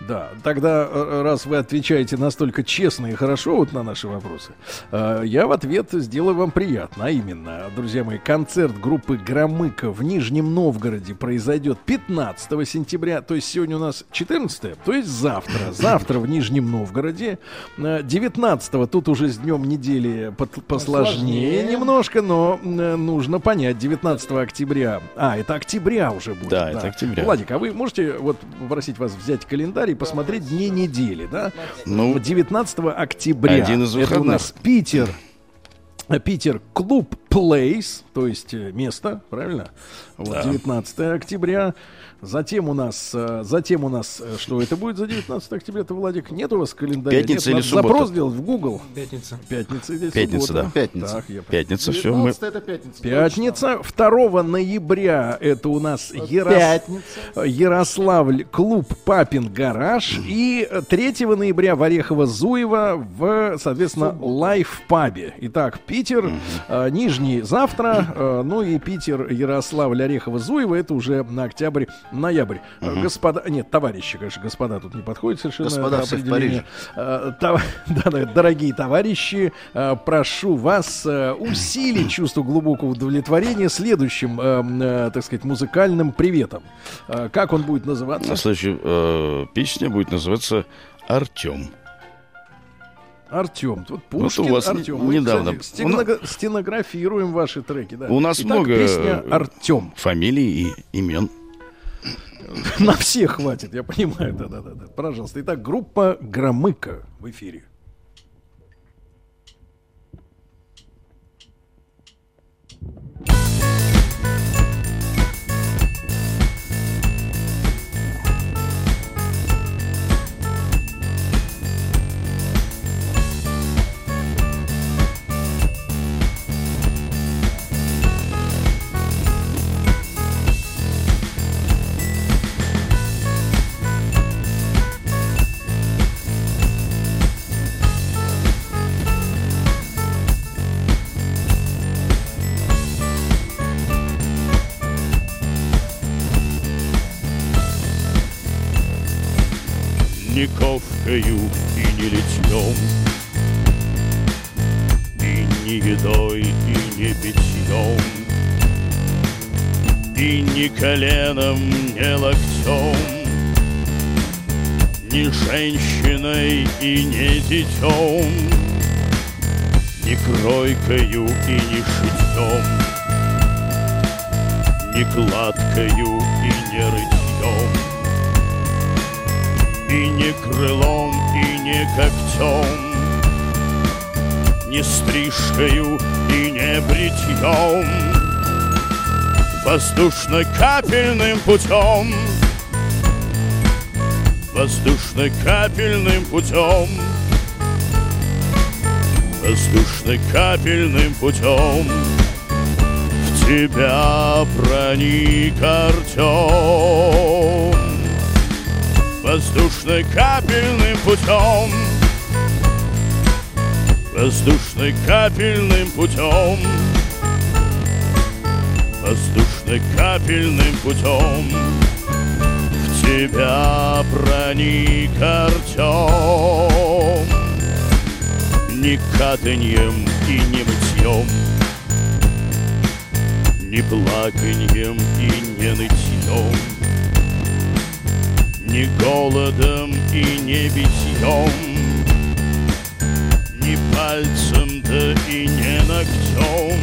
Да, тогда, э, раз вы отвечаете настолько честно и хорошо вот на наши вопросы, э, я в ответ сделаю вам приятно. А именно, друзья мои, концерт группы Громыка в Нижнем Новгороде произойдет 15 сентября, то есть сегодня у нас 14, то есть завтра. Завтра в Нижнем Новгороде. Э, 19 тут уже с днем недели посложнее немножко, но э, нужно понять, 19 октября. А, это октября уже будет. Да, это октября. Владик, а вы можете вот попросить вас взять календарь и посмотреть дни недели, да? Ну, 19 октября. один из Это у выходных. нас Питер. Питер клуб Place, то есть э, место, правильно? Вот, Да. 19 октября. Затем у нас, э, затем у нас, э, что это будет за 19 октября-то, Владик? Нет у вас календаря? Пятница Нет, или суббота? запрос сделать в Google. Пятница. Пятница или Пятница, суббота? да. Пятница. Так, я Пятница, все. Мы... 19 это пятница. Пятница. 2 ноября это у нас Яро- Пятница. Ярославль, клуб Папин Гараж. И 3 ноября в Орехово-Зуево в, соответственно, Live Пабе. Итак, Питер, э, Нижний завтра, ну и Питер, Ярославль, Орехово-Зуево это уже на октябрь, ноябрь. Э, Господа, нет, товарищи, конечно, господа тут не подходит совершенно Господа все в определение. Э, тов- да, да, дорогие товарищи, э, прошу вас э, усилить чувство глубокого удовлетворения следующим, э, э, так сказать, музыкальным приветом. Как он будет называться? На следующая э, песня будет называться «Артем». Артем. Вот Пушкин, у вас Артем. Мы, недавно- кстати, стенога- стенографируем ваши треки. Да. У нас Итак, много песня Артем. фамилий и имен. На всех хватит, я понимаю. Да, да, да, да. Пожалуйста. Итак, группа Громыка в эфире. Ковкою и не литьем, И не едой, и не питьем, И ни коленом, ни локтем, Ни женщиной и не детем, Ни кройкою и не шитьем, Ни кладкою и не рытьем, и не крылом, и не когтем, Не стрижкою и не бритьем, Воздушно-капельным путем, Воздушно-капельным путем, Воздушно-капельным путем. В тебя проник Артем Воздушно-капельным путем Воздушно-капельным путем Воздушно-капельным путем В тебя проник Артем Ни катаньем и не мытьем Ни плаканьем и не нытьем ни голодом и не битьем, Ни пальцем, да и не ногтем,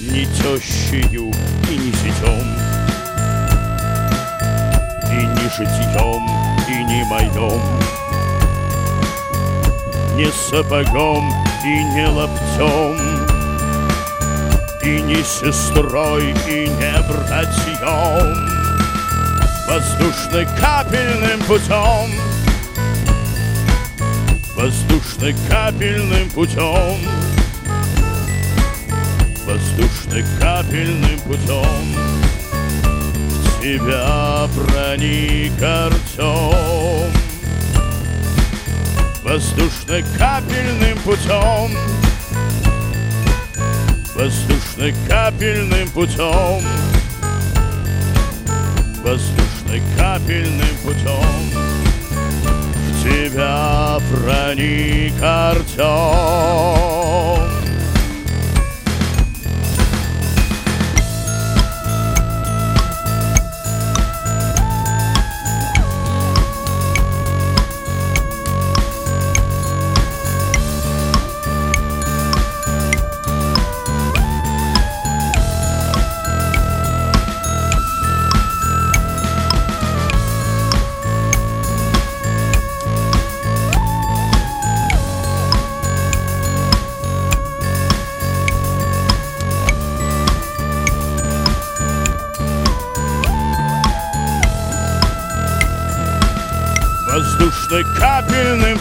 Ни тещею и не сетем. путем Не сапогом и не лаптем И не сестрой, и не братьем Воздушно-капельным путем Воздушно-капельным путем Воздушно-капельным путем В тебя проник Артем Воздушно-капельным путем Воздушно-капельным путем Воздушно-капельным путем В тебя проник Артем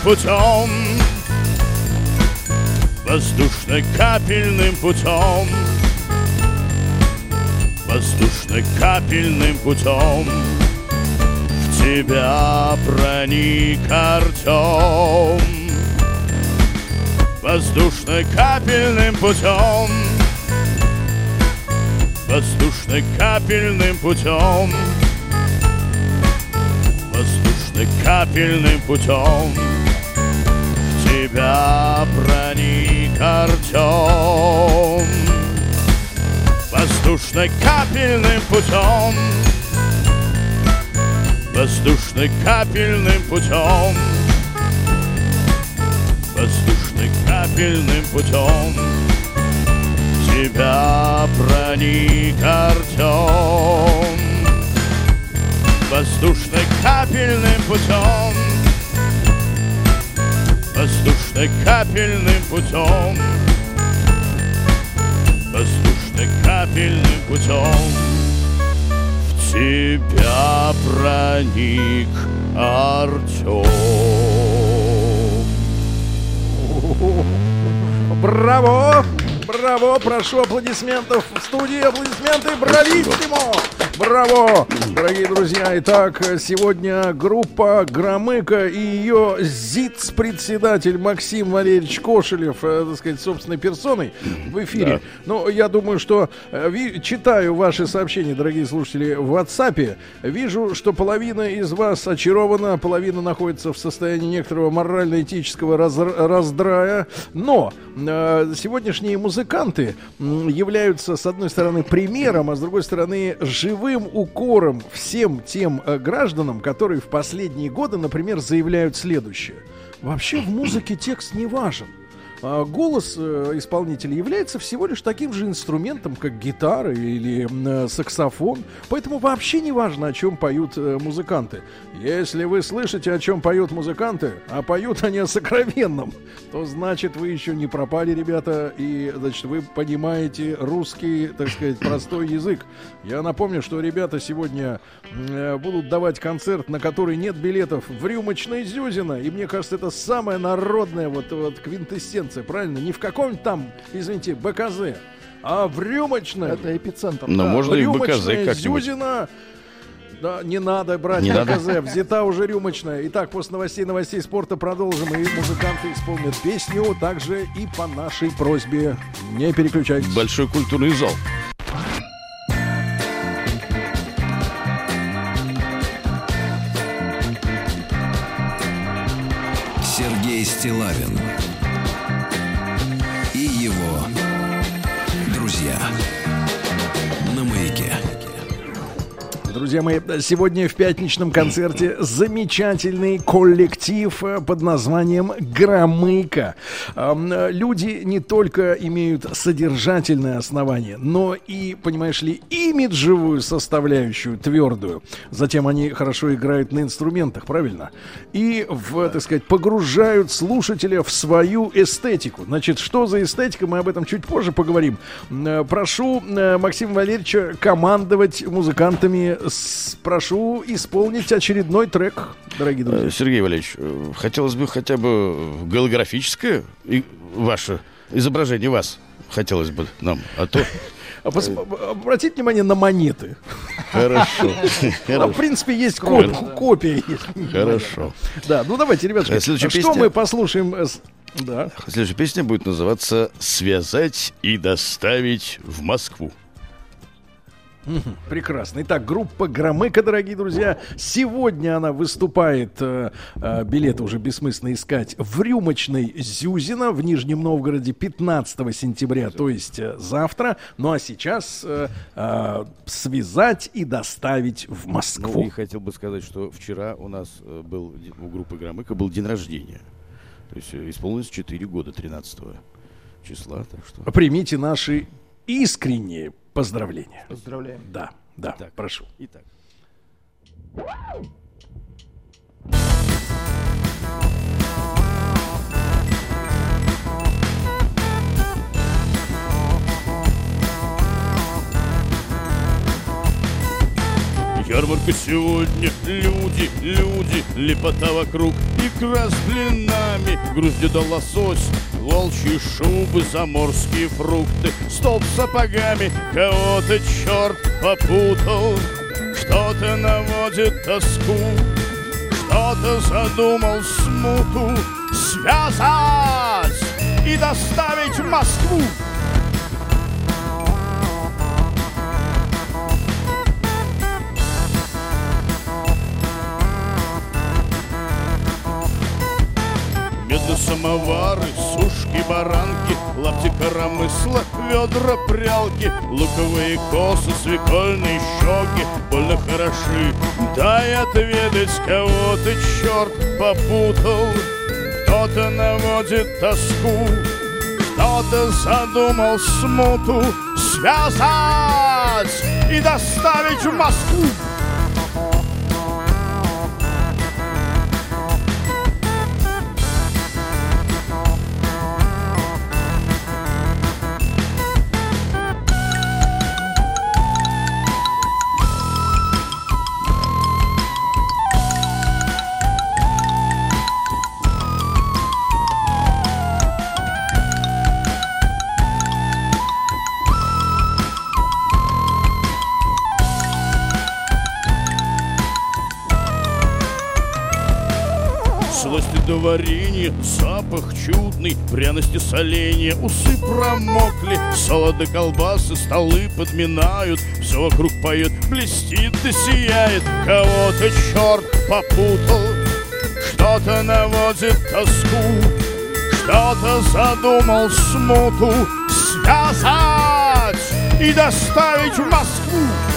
путем Воздушно-капельным путем Воздушно-капельным путем В тебя проник Артем Воздушно-капельным путем Воздушно-капельным путем Воздушно-капельным путем тебя проник Артем Воздушно-капельным путем Воздушно-капельным путем Воздушно-капельным путем В тебя проник Артем Воздушно-капельным путем Воздушно-капельным путем Воздушно-капельным путем В тебя проник Артем Браво! Браво! Прошу аплодисментов в студии. Аплодисменты брависсимо! Браво! Дорогие друзья, итак, сегодня группа Громыка и ее ЗИЦ-председатель Максим Валерьевич Кошелев, э, так сказать, собственной персоной в эфире. Да. Ну, я думаю, что э, читаю ваши сообщения, дорогие слушатели, в WhatsApp. Вижу, что половина из вас очарована, половина находится в состоянии некоторого морально-этического раз- раздрая. Но э, сегодняшние музыканты являются, с одной стороны, примером, а с другой стороны, живым укором всем тем э, гражданам, которые в последние годы, например, заявляют следующее. Вообще в музыке текст не важен. А Голос э, исполнителя является всего лишь таким же инструментом, как гитара или э, саксофон. Поэтому вообще не важно, о чем поют э, музыканты. Если вы слышите, о чем поют музыканты, а поют они о сокровенном, то значит вы еще не пропали, ребята, и значит вы понимаете русский, так сказать, простой язык. Я напомню, что ребята сегодня будут давать концерт, на который нет билетов в рюмочной Зюзина. И мне кажется, это самая народная вот, вот квинтэссенция, правильно? Не в каком-нибудь там, извините, БКЗ, а в рюмочной. Это эпицентр. Ну, можно и в БКЗ как-нибудь. Зюзина. Да, не надо брать Не надо? БКЗ, взята уже рюмочная. Итак, после новостей, новостей спорта продолжим. И музыканты исполнят песню также и по нашей просьбе. Не переключайтесь. Большой культурный зал. Сергей Стилавин друзья мои, сегодня в пятничном концерте замечательный коллектив э, под названием «Громыка». Э, Люди не только имеют содержательное основание, но и, понимаешь ли, имиджевую составляющую твердую. Затем они хорошо играют на инструментах, правильно? И, в, так сказать, погружают слушателя в свою эстетику. Значит, что за эстетика, мы об этом чуть позже поговорим. Э, Прошу Максима Валерьевича командовать музыкантами. С- Прошу исполнить очередной трек, дорогие друзья. Э, Сергей Валерьевич, э, хотелось бы хотя бы голографическое и ваше изображение вас хотелось бы нам, а то... А пос- Обратите внимание на монеты. Хорошо. А, В принципе, есть коп- копия. Хорошо. Да, ну давайте. Э, следующая Что песня- мы послушаем? э, Да. Следующая песня будет называться «Связать и доставить в Москву». Прекрасно. Итак, группа Громыка, дорогие друзья. Сегодня она выступает, э, э, билеты уже бессмысленно искать, в рюмочной Зюзина в Нижнем Новгороде 15 сентября, то есть э, завтра. Ну а сейчас э, э, связать и доставить в Ну, Москву. и хотел бы сказать, что вчера у нас э, был, у группы Громыка был день рождения. То есть э, исполнилось 4 года 13 числа, так что... Примите наши искренние поздравления. Поздравляем. Да, да, прошу. Итак. Ярмарка сегодня, люди, люди, лепота вокруг, икра с блинами, грусть да лосось, волчьи шубы, заморские фрукты, столб с сапогами, кого-то черт попутал, что-то наводит тоску, кто-то задумал смуту связать и доставить в Москву. Медные самовары, сушки, баранки, лапти коромысла, ведра, прялки, луковые косы, свекольные щеки, больно хороши. Дай отведать, кого ты, черт, попутал. Кто-то наводит тоску, кто-то задумал смуту связать и доставить в Москву. Запах чудный, пряности соленья, усы промокли, салаты, колбасы, столы подминают, все вокруг поет, блестит и сияет, кого-то черт попутал, что-то наводит тоску, кто-то задумал смуту связать и доставить в Москву.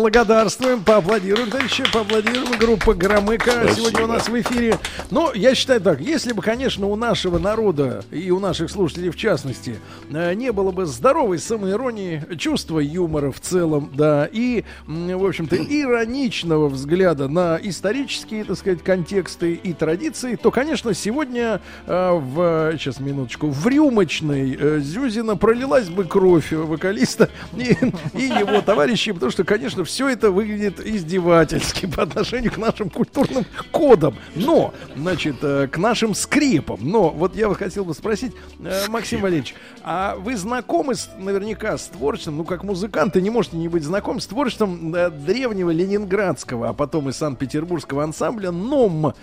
Благодарствуем, поаплодируем, товарищи, поаплодируем. Группа Громыка Спасибо. сегодня у нас в эфире. Но я считаю так, если бы, конечно, у нашего народа и у наших слушателей в частности э, не было бы здоровой самоиронии, чувства юмора в целом, да, и, в общем-то, ироничного взгляда на исторические, так сказать, контексты и традиции, то, конечно, сегодня э, в, сейчас, минуточку, в рюмочной э, Зюзина пролилась бы кровь вокалиста и, и его товарищей, потому что, конечно, все это выглядит издевательски по отношению к нашим культурным кодам, но, значит, э, к нашим скрепам. Но вот я вот хотел бы спросить, э, Максим Валерьевич, а вы знакомы с, наверняка с творчеством, ну, как музыканты, не можете не быть знакомы с творчеством э, древнего ленинградского, а потом и санкт-петербургского ансамбля НОМ,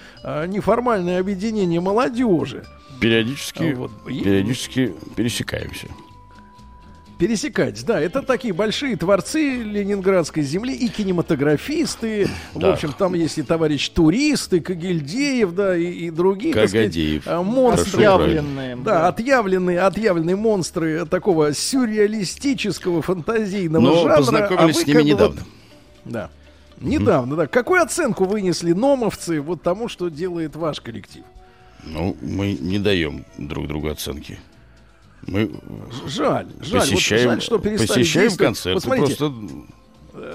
неформальное объединение молодежи. Периодически, Вот. Периодически пересекаемся. Пересекать, да, это такие большие творцы ленинградской земли и кинематографисты. Да. В общем, там есть и товарищ туристы, Кагильдеев, да, и, и другие. сказать, Кагадеев. а, монстры. Отъявленные, Да, да. отъявленные, отъявленные монстры такого сюрреалистического фантазийного Но жанра. познакомились а вы с ними недавно. вот- да. Недавно, да. Какую оценку вынесли номовцы вот тому, что делает ваш коллектив? Ну, мы не даем друг другу оценки. Мы Жаль, жаль. посещаем, вот жаль, что перестали посещаем концерты, Вот смотрите, просто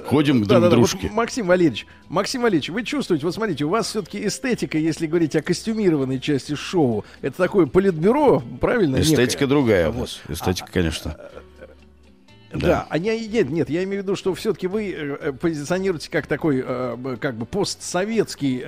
ходим к друг да, да. Вот, дружке. Максим Валерьевич, Максим Валерьевич, вы чувствуете, вот смотрите, у вас все-таки эстетика, если говорить о костюмированной части шоу, это такое политбюро, правильно? Эстетика некое? другая у Вот. нас. Эстетика, конечно. Да, а я, нет, нет, я имею в виду, что все-таки вы э, э, позиционируете как такой, э, как бы постсоветский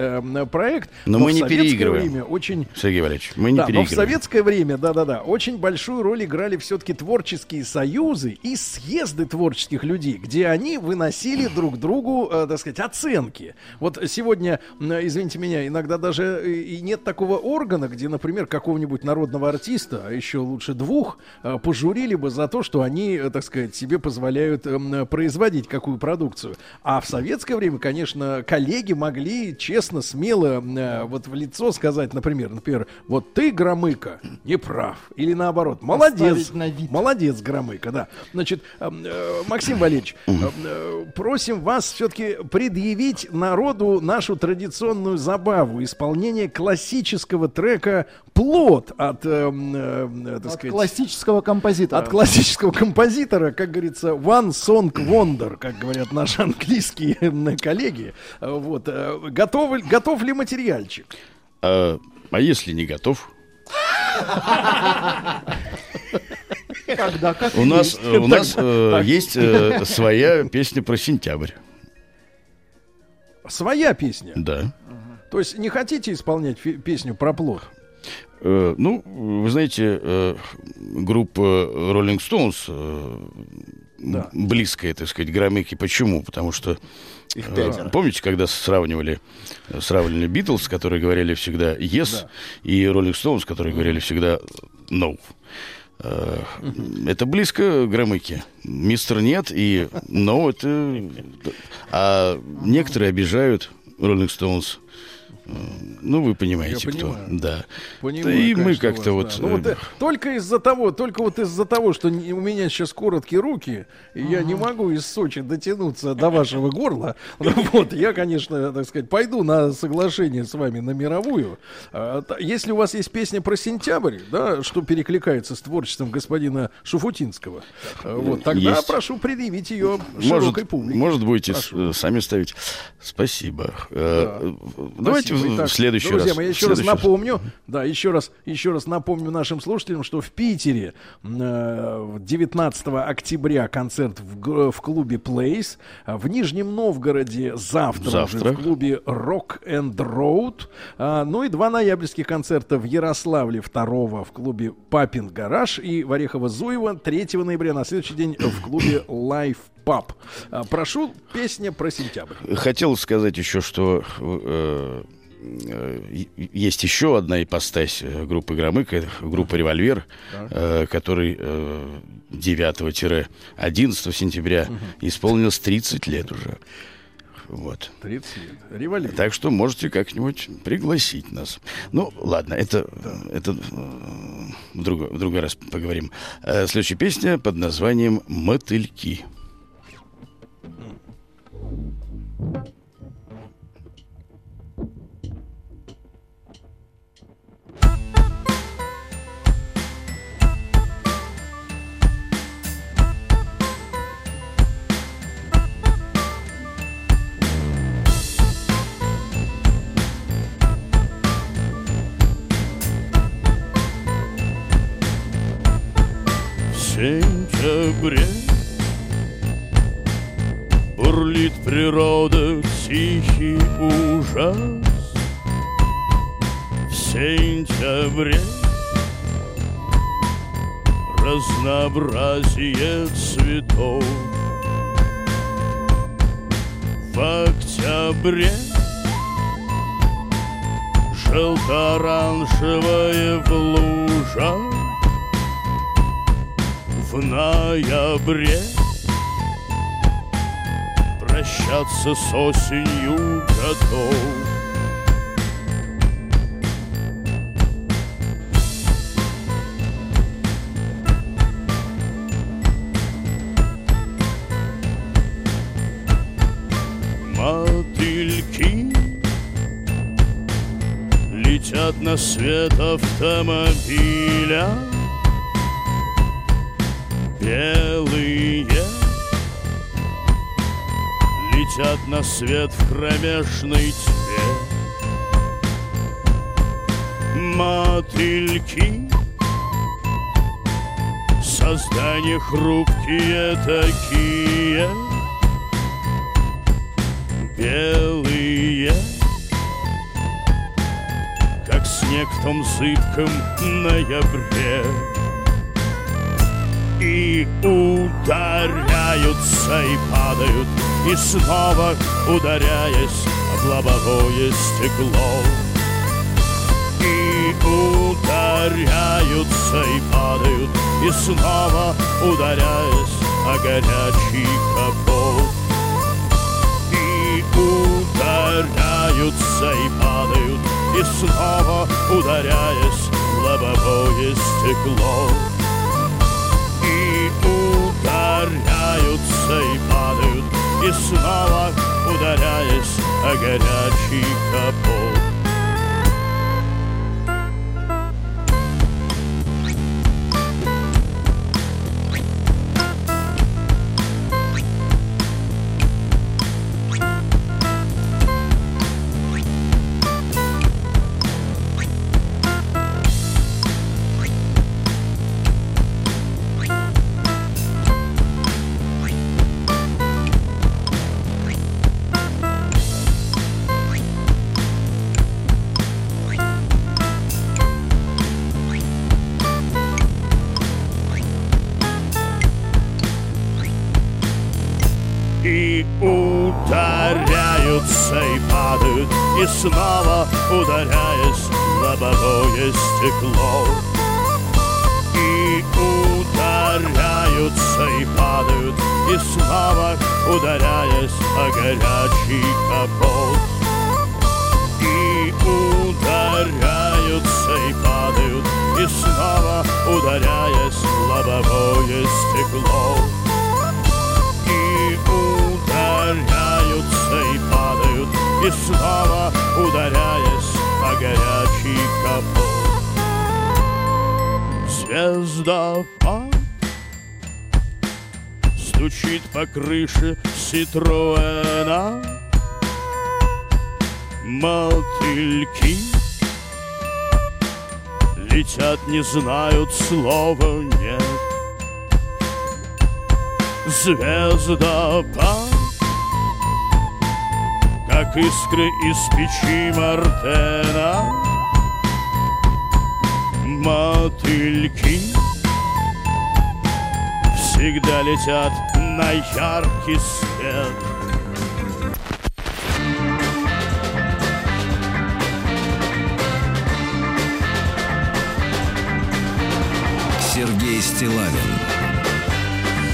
проект. Но мы в не переигрываем. время очень Сергей Валерьевич, мы не да, но в переигрываем. советское время, да-да-да, очень большую роль играли все-таки творческие союзы и съезды творческих людей, где они выносили друг другу, так сказать, оценки. Вот сегодня, извините меня, иногда даже и нет такого органа, где, например, какого-нибудь народного артиста, а еще лучше двух, пожурили бы за то, что они, так сказать, себе позволяют эм, производить какую продукцию. А в советское время, конечно, коллеги могли честно, смело э, вот в лицо сказать, например, например, вот ты, Громыко, не прав. Или наоборот, молодец, на вид. молодец, Громыко, да. Значит, эм, э, Максим Валерьевич, эм, э, просим вас все-таки предъявить народу нашу традиционную забаву, исполнение классического трека «Плод» от, эм, э, так От сказать, классического композитора. от классического композитора, как говорится, One Song Wonder, как говорят наши английские коллеги. Вот. э, Готов, ли- готов ли материальчик? А, а если не готов? Когда, как У нас, есть. э, у нас э, есть э, своя песня про сентябрь. Своя песня. Да. То есть не хотите исполнять песню про плод? Э, ну, вы знаете, э, группа Rolling Stones э, Да. близкая, так сказать, Громыки. Почему? Потому что Их пятеро. помните, когда сравнивали, сравнивали Битлз, которые говорили всегда yes, Да. и Rolling Stones, которые говорили всегда no. Это близко Громыки. Мистер нет и no это... А некоторые обижают Rolling Stones. Ну, вы понимаете, Я кто. понимаю. Да. Понимаю, Да и мы как-то вот... да. Ну, вот, э, э, только из-за того, только вот из-за того, что не- у меня сейчас короткие руки, и я не могу из Сочи дотянуться до вашего горла. Вот, я, конечно, так сказать, пойду на соглашение с вами на мировую. А, Если у вас есть песня про сентябрь, да, что перекликается с творчеством господина Шуфутинского, э, вот, тогда Есть. прошу предъявить ее Может, широкой публике. может будете Прошу. э, сами ставить. Спасибо. Э, э, Давайте Итак, в следующий друзья раз. мои, я еще раз следующий раз. напомню, да, еще раз, еще раз напомню нашим слушателям, что в Питере э, 19 октября концерт в, в клубе Place, а в Нижнем Новгороде завтра, Завтра. уже в клубе Rock and Road, а, ну и два ноябрьских концерта в Ярославле 2 в клубе Папин Гараж и в Орехово-Зуево 3 ноября на следующий день в клубе Life Pub. А, Прошу, песня про сентябрь. Хотел сказать еще, что э, э, есть еще одна ипостась э, группы Громыка, это группа «Револьвер», Так. э, который э, 9-11 сентября исполнилось 30 лет уже. Вот. 30 лет. Револьвер. Так что можете как-нибудь пригласить нас. Ну, ладно, это, это э, в, другой, в другой раз поговорим. Э, Следующая песня под названием «Мотыльки». В сентябре бурлит природа тихий ужас. В сентябре разнообразие цветов. В октябре. Желто-оранжевое в лужах В ноябре прощаться с осенью готов. Мотыльки летят на свет автомобиля Белые. Летят на свет в кромешной тьме. Мотыльки. Создания хрупкие такие. Белые. Как снег в том зыбком ноябре И ударяются и падают И снова ударяясь в лобовое стекло. И ударяются и падают И снова ударяясь о горячий капот. И ударяются и падают И снова ударяясь в лобовое стекло ударяются и падают И снова ударяясь о горячий капот искры из печи Мартена Мотыльки Всегда летят на яркий свет Сергей Стилавин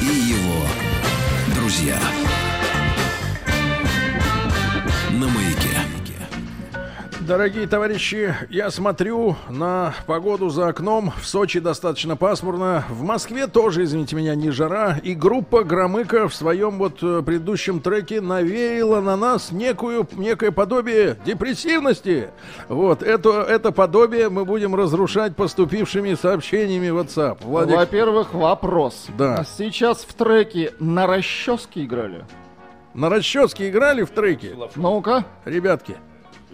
и его друзья. Дорогие товарищи, я смотрю на погоду за окном. В Сочи достаточно пасмурно. В Москве тоже, извините меня, не жара. И группа Громыка в своем вот э, предыдущем треке навеяла на нас некую, некое подобие депрессивности. Вот, это, это подобие мы будем разрушать поступившими сообщениями в WhatsApp. Владик, Во-первых, вопрос. Да. Сейчас в треке на расческе играли? на расческе играли в треке? Ну-ка. Ребятки.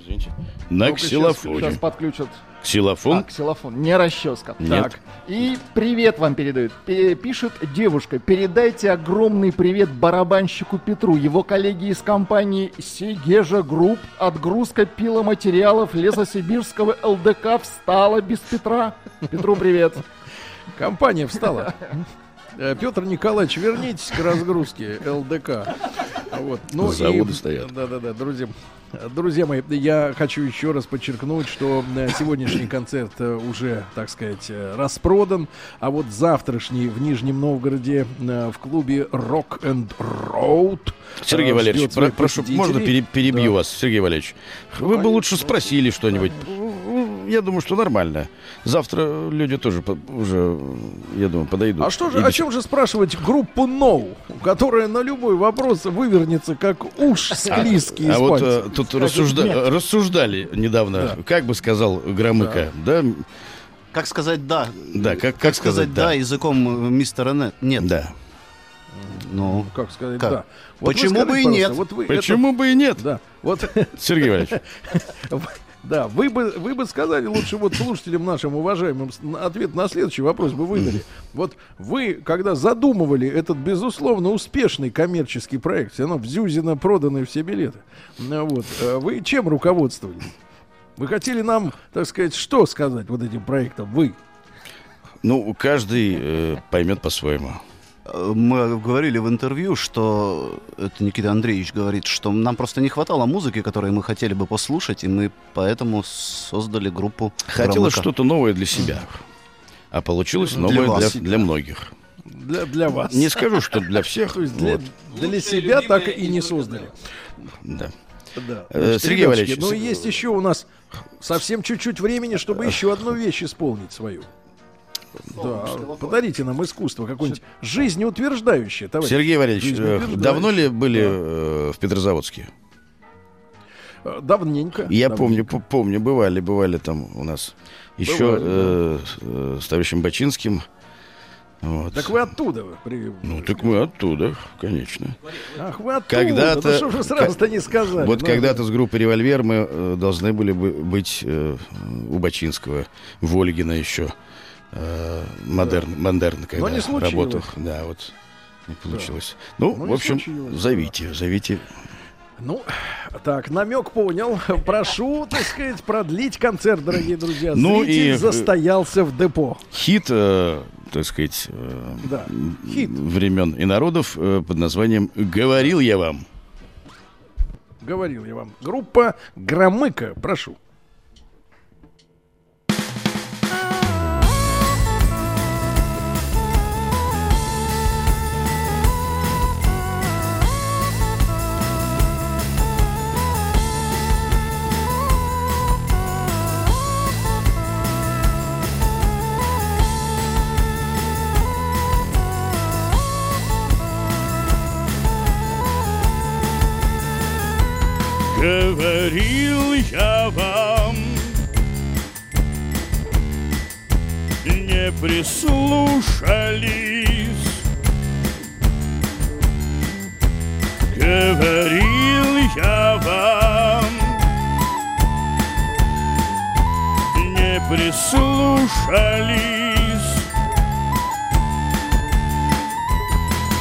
Извините. На Ну-ка, ксилофоне. Сейчас, подключат. Ксилофон? А, ксилофон, не расческа. Нет. Так. И привет вам передают. Пе- Пишет девушка, передайте огромный привет барабанщику Петру, его коллеге из компании Segezha Group. Отгрузка пиломатериалов лесосибирского ЛДК встала без Петра. Петру привет. Компания встала. Э, Петр Николаевич, вернитесь к разгрузке ЛДК. Вот. Ну Заводы и- стоят. Да-да-да, друзья. Друзья мои, я хочу еще раз подчеркнуть, что э, сегодняшний концерт э, уже, так сказать, э, распродан, а вот завтрашний в Нижнем Новгороде в клубе Rock and Road Сергей Валерьевич, про- прошу, можно пере- перебью Да. вас, Сергей Валерьевич? Вы бы лучше спросили что-нибудь. Я думаю, что нормально. Завтра люди тоже по- уже, я думаю, подойдут. А что же, о чем же спрашивать группу No, которая на любой вопрос вывернется, как уж склизкий А вот испанец? э, тут рассужда- «Нет». рассуждали недавно, как бы сказал Громыко, да? Как сказать «да»? Да, как, как сказать «да» «да»? языком э, мистера Нет? Нет. Да. Ну, Как сказать Как? да? Вот Почему скажите, бы и нет? вот вы Почему это- бы и нет? Да. Вот, Сергей Валерьевич. да, вы бы, вы бы сказали лучше вот слушателям нашим уважаемым ответ на следующий вопрос бы выдали. Вот вы, когда задумывали этот, безусловно, успешный коммерческий проект, все равно в Зюзино проданы все билеты, ну вот, э, вы чем руководствовались? Вы хотели нам, так сказать, что сказать вот этим проектом? Вы? Ну, каждый э, поймет по-своему. Э, Мы говорили в интервью, что это Никита Андреевич говорит, что нам просто не хватало музыки, которую мы хотели бы послушать, и мы поэтому создали группу. Хотелось что-то новое для себя. А получилось Для новое вас. для, для многих. Для, для вас. Не скажу, что для всех. То есть для, вот. для себя так и не создали. Да. Да. Э, Значит, Сергей ребятушки, Валерьевич, Ну, есть еще у нас совсем чуть-чуть времени, чтобы еще одну вещь исполнить свою. Да, подарите нам искусство какое-нибудь жизнеутверждающее, товарищ. Сергей Валерьевич, э, давно ли были э, в Петрозаводске? Э, Давненько. Я Давненько. помню, помню, бывали, бывали там у нас еще Бывали, э, с- э, с товарищем Бачинским. Вот. Так вы оттуда. вы при- Ну, так мы оттуда, конечно. Ах, вы оттуда. Когда-то... Ну, что же сразу-то не сказали? Вот Ну, когда-то с группой «Револьвер» мы э, должны были бы быть э, у Бачинского, в Ольгина еще. Э, модерн, модерн, когда не случилось. работал. Да, вот не получилось. Ну, Ну, в не общем, случилось, зовите, зовите. Ну, так, намек понял. Прошу, так сказать, продлить концерт, дорогие друзья. Ну Зритель и, э, застоялся в депо. Хит, э, так сказать, э, Да, хит. времен и народов э, под названием «Говорил я вам». Говорил я вам. Группа Громыка. Прошу. Говорил я вам, не прислушались. Говорил я вам, не прислушались.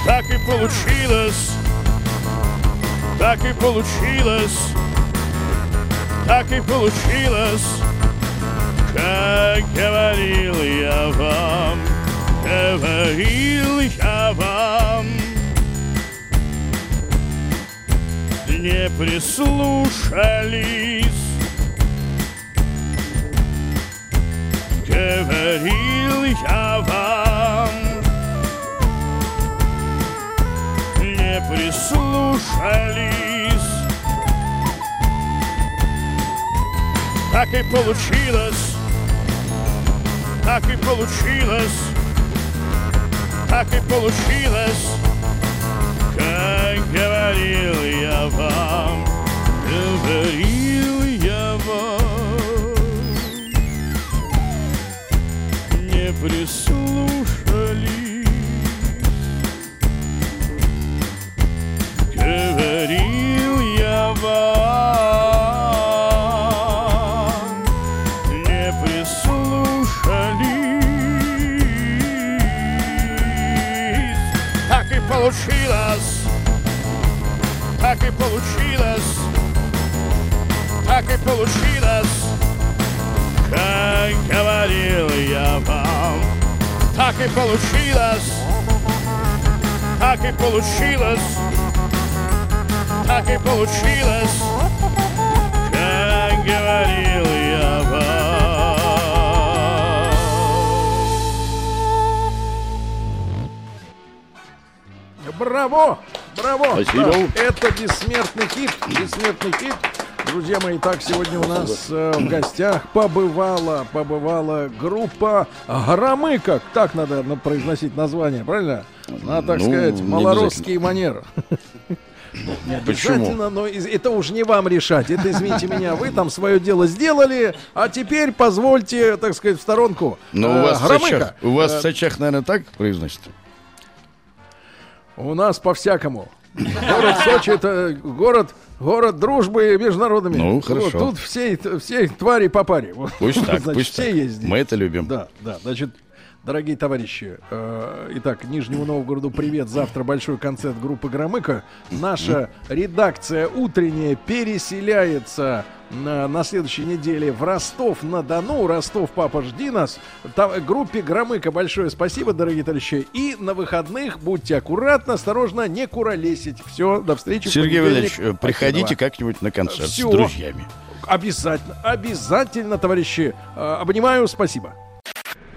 Так и получилось, так и получилось, так и получилось, как говорил я вам, говорил я вам. Не прислушались, говорил я вам. Не прислушались. Так и получилось, так и получилось, так и получилось, как говорил я вам, говорил я вам, не прислушались. Говорил я вам, получилось, так и получилось, так и получилось, как говорил я вам, так и получилось, так и получилось, так и получилось, Браво! Браво! Спасибо. Это бессмертный хит. Бессмертный хит. Друзья мои, так сегодня у нас э, в гостях побывала, побывала группа Громыка. Так надо на- произносить название, правильно? Надо, так Ну, сказать, малоросские манеры. Не Почему? обязательно, но из- это уж не вам решать. Это, извините меня, вы там свое дело сделали, а теперь позвольте, так сказать, в сторонку. Но Э, у вас, в. Сочах, у вас Э, в Сочах, наверное, так произносится? У нас по-всякому. Город Сочи это город, город дружбы международными. Ну, Вот хорошо. тут все, все твари по паре. Вот, Пусть так, значит, пусть все так. есть здесь. Мы это любим. Да, да. Значит, дорогие товарищи, э, итак, Нижнему Новгороду привет. Завтра большой концерт группы Громыка. Наша редакция утренняя переселяется на, на следующей неделе в Ростов-на-Дону. Ростов, папа, жди нас. Там, группе Громыка большое спасибо, дорогие товарищи. И на выходных будьте аккуратны, осторожно, не куролесить. Все, до встречи. Сергей. Валерьевич, э, приходите как-нибудь на концерт Всё. с друзьями. Обязательно, обязательно, товарищи. Э, Обнимаю, спасибо.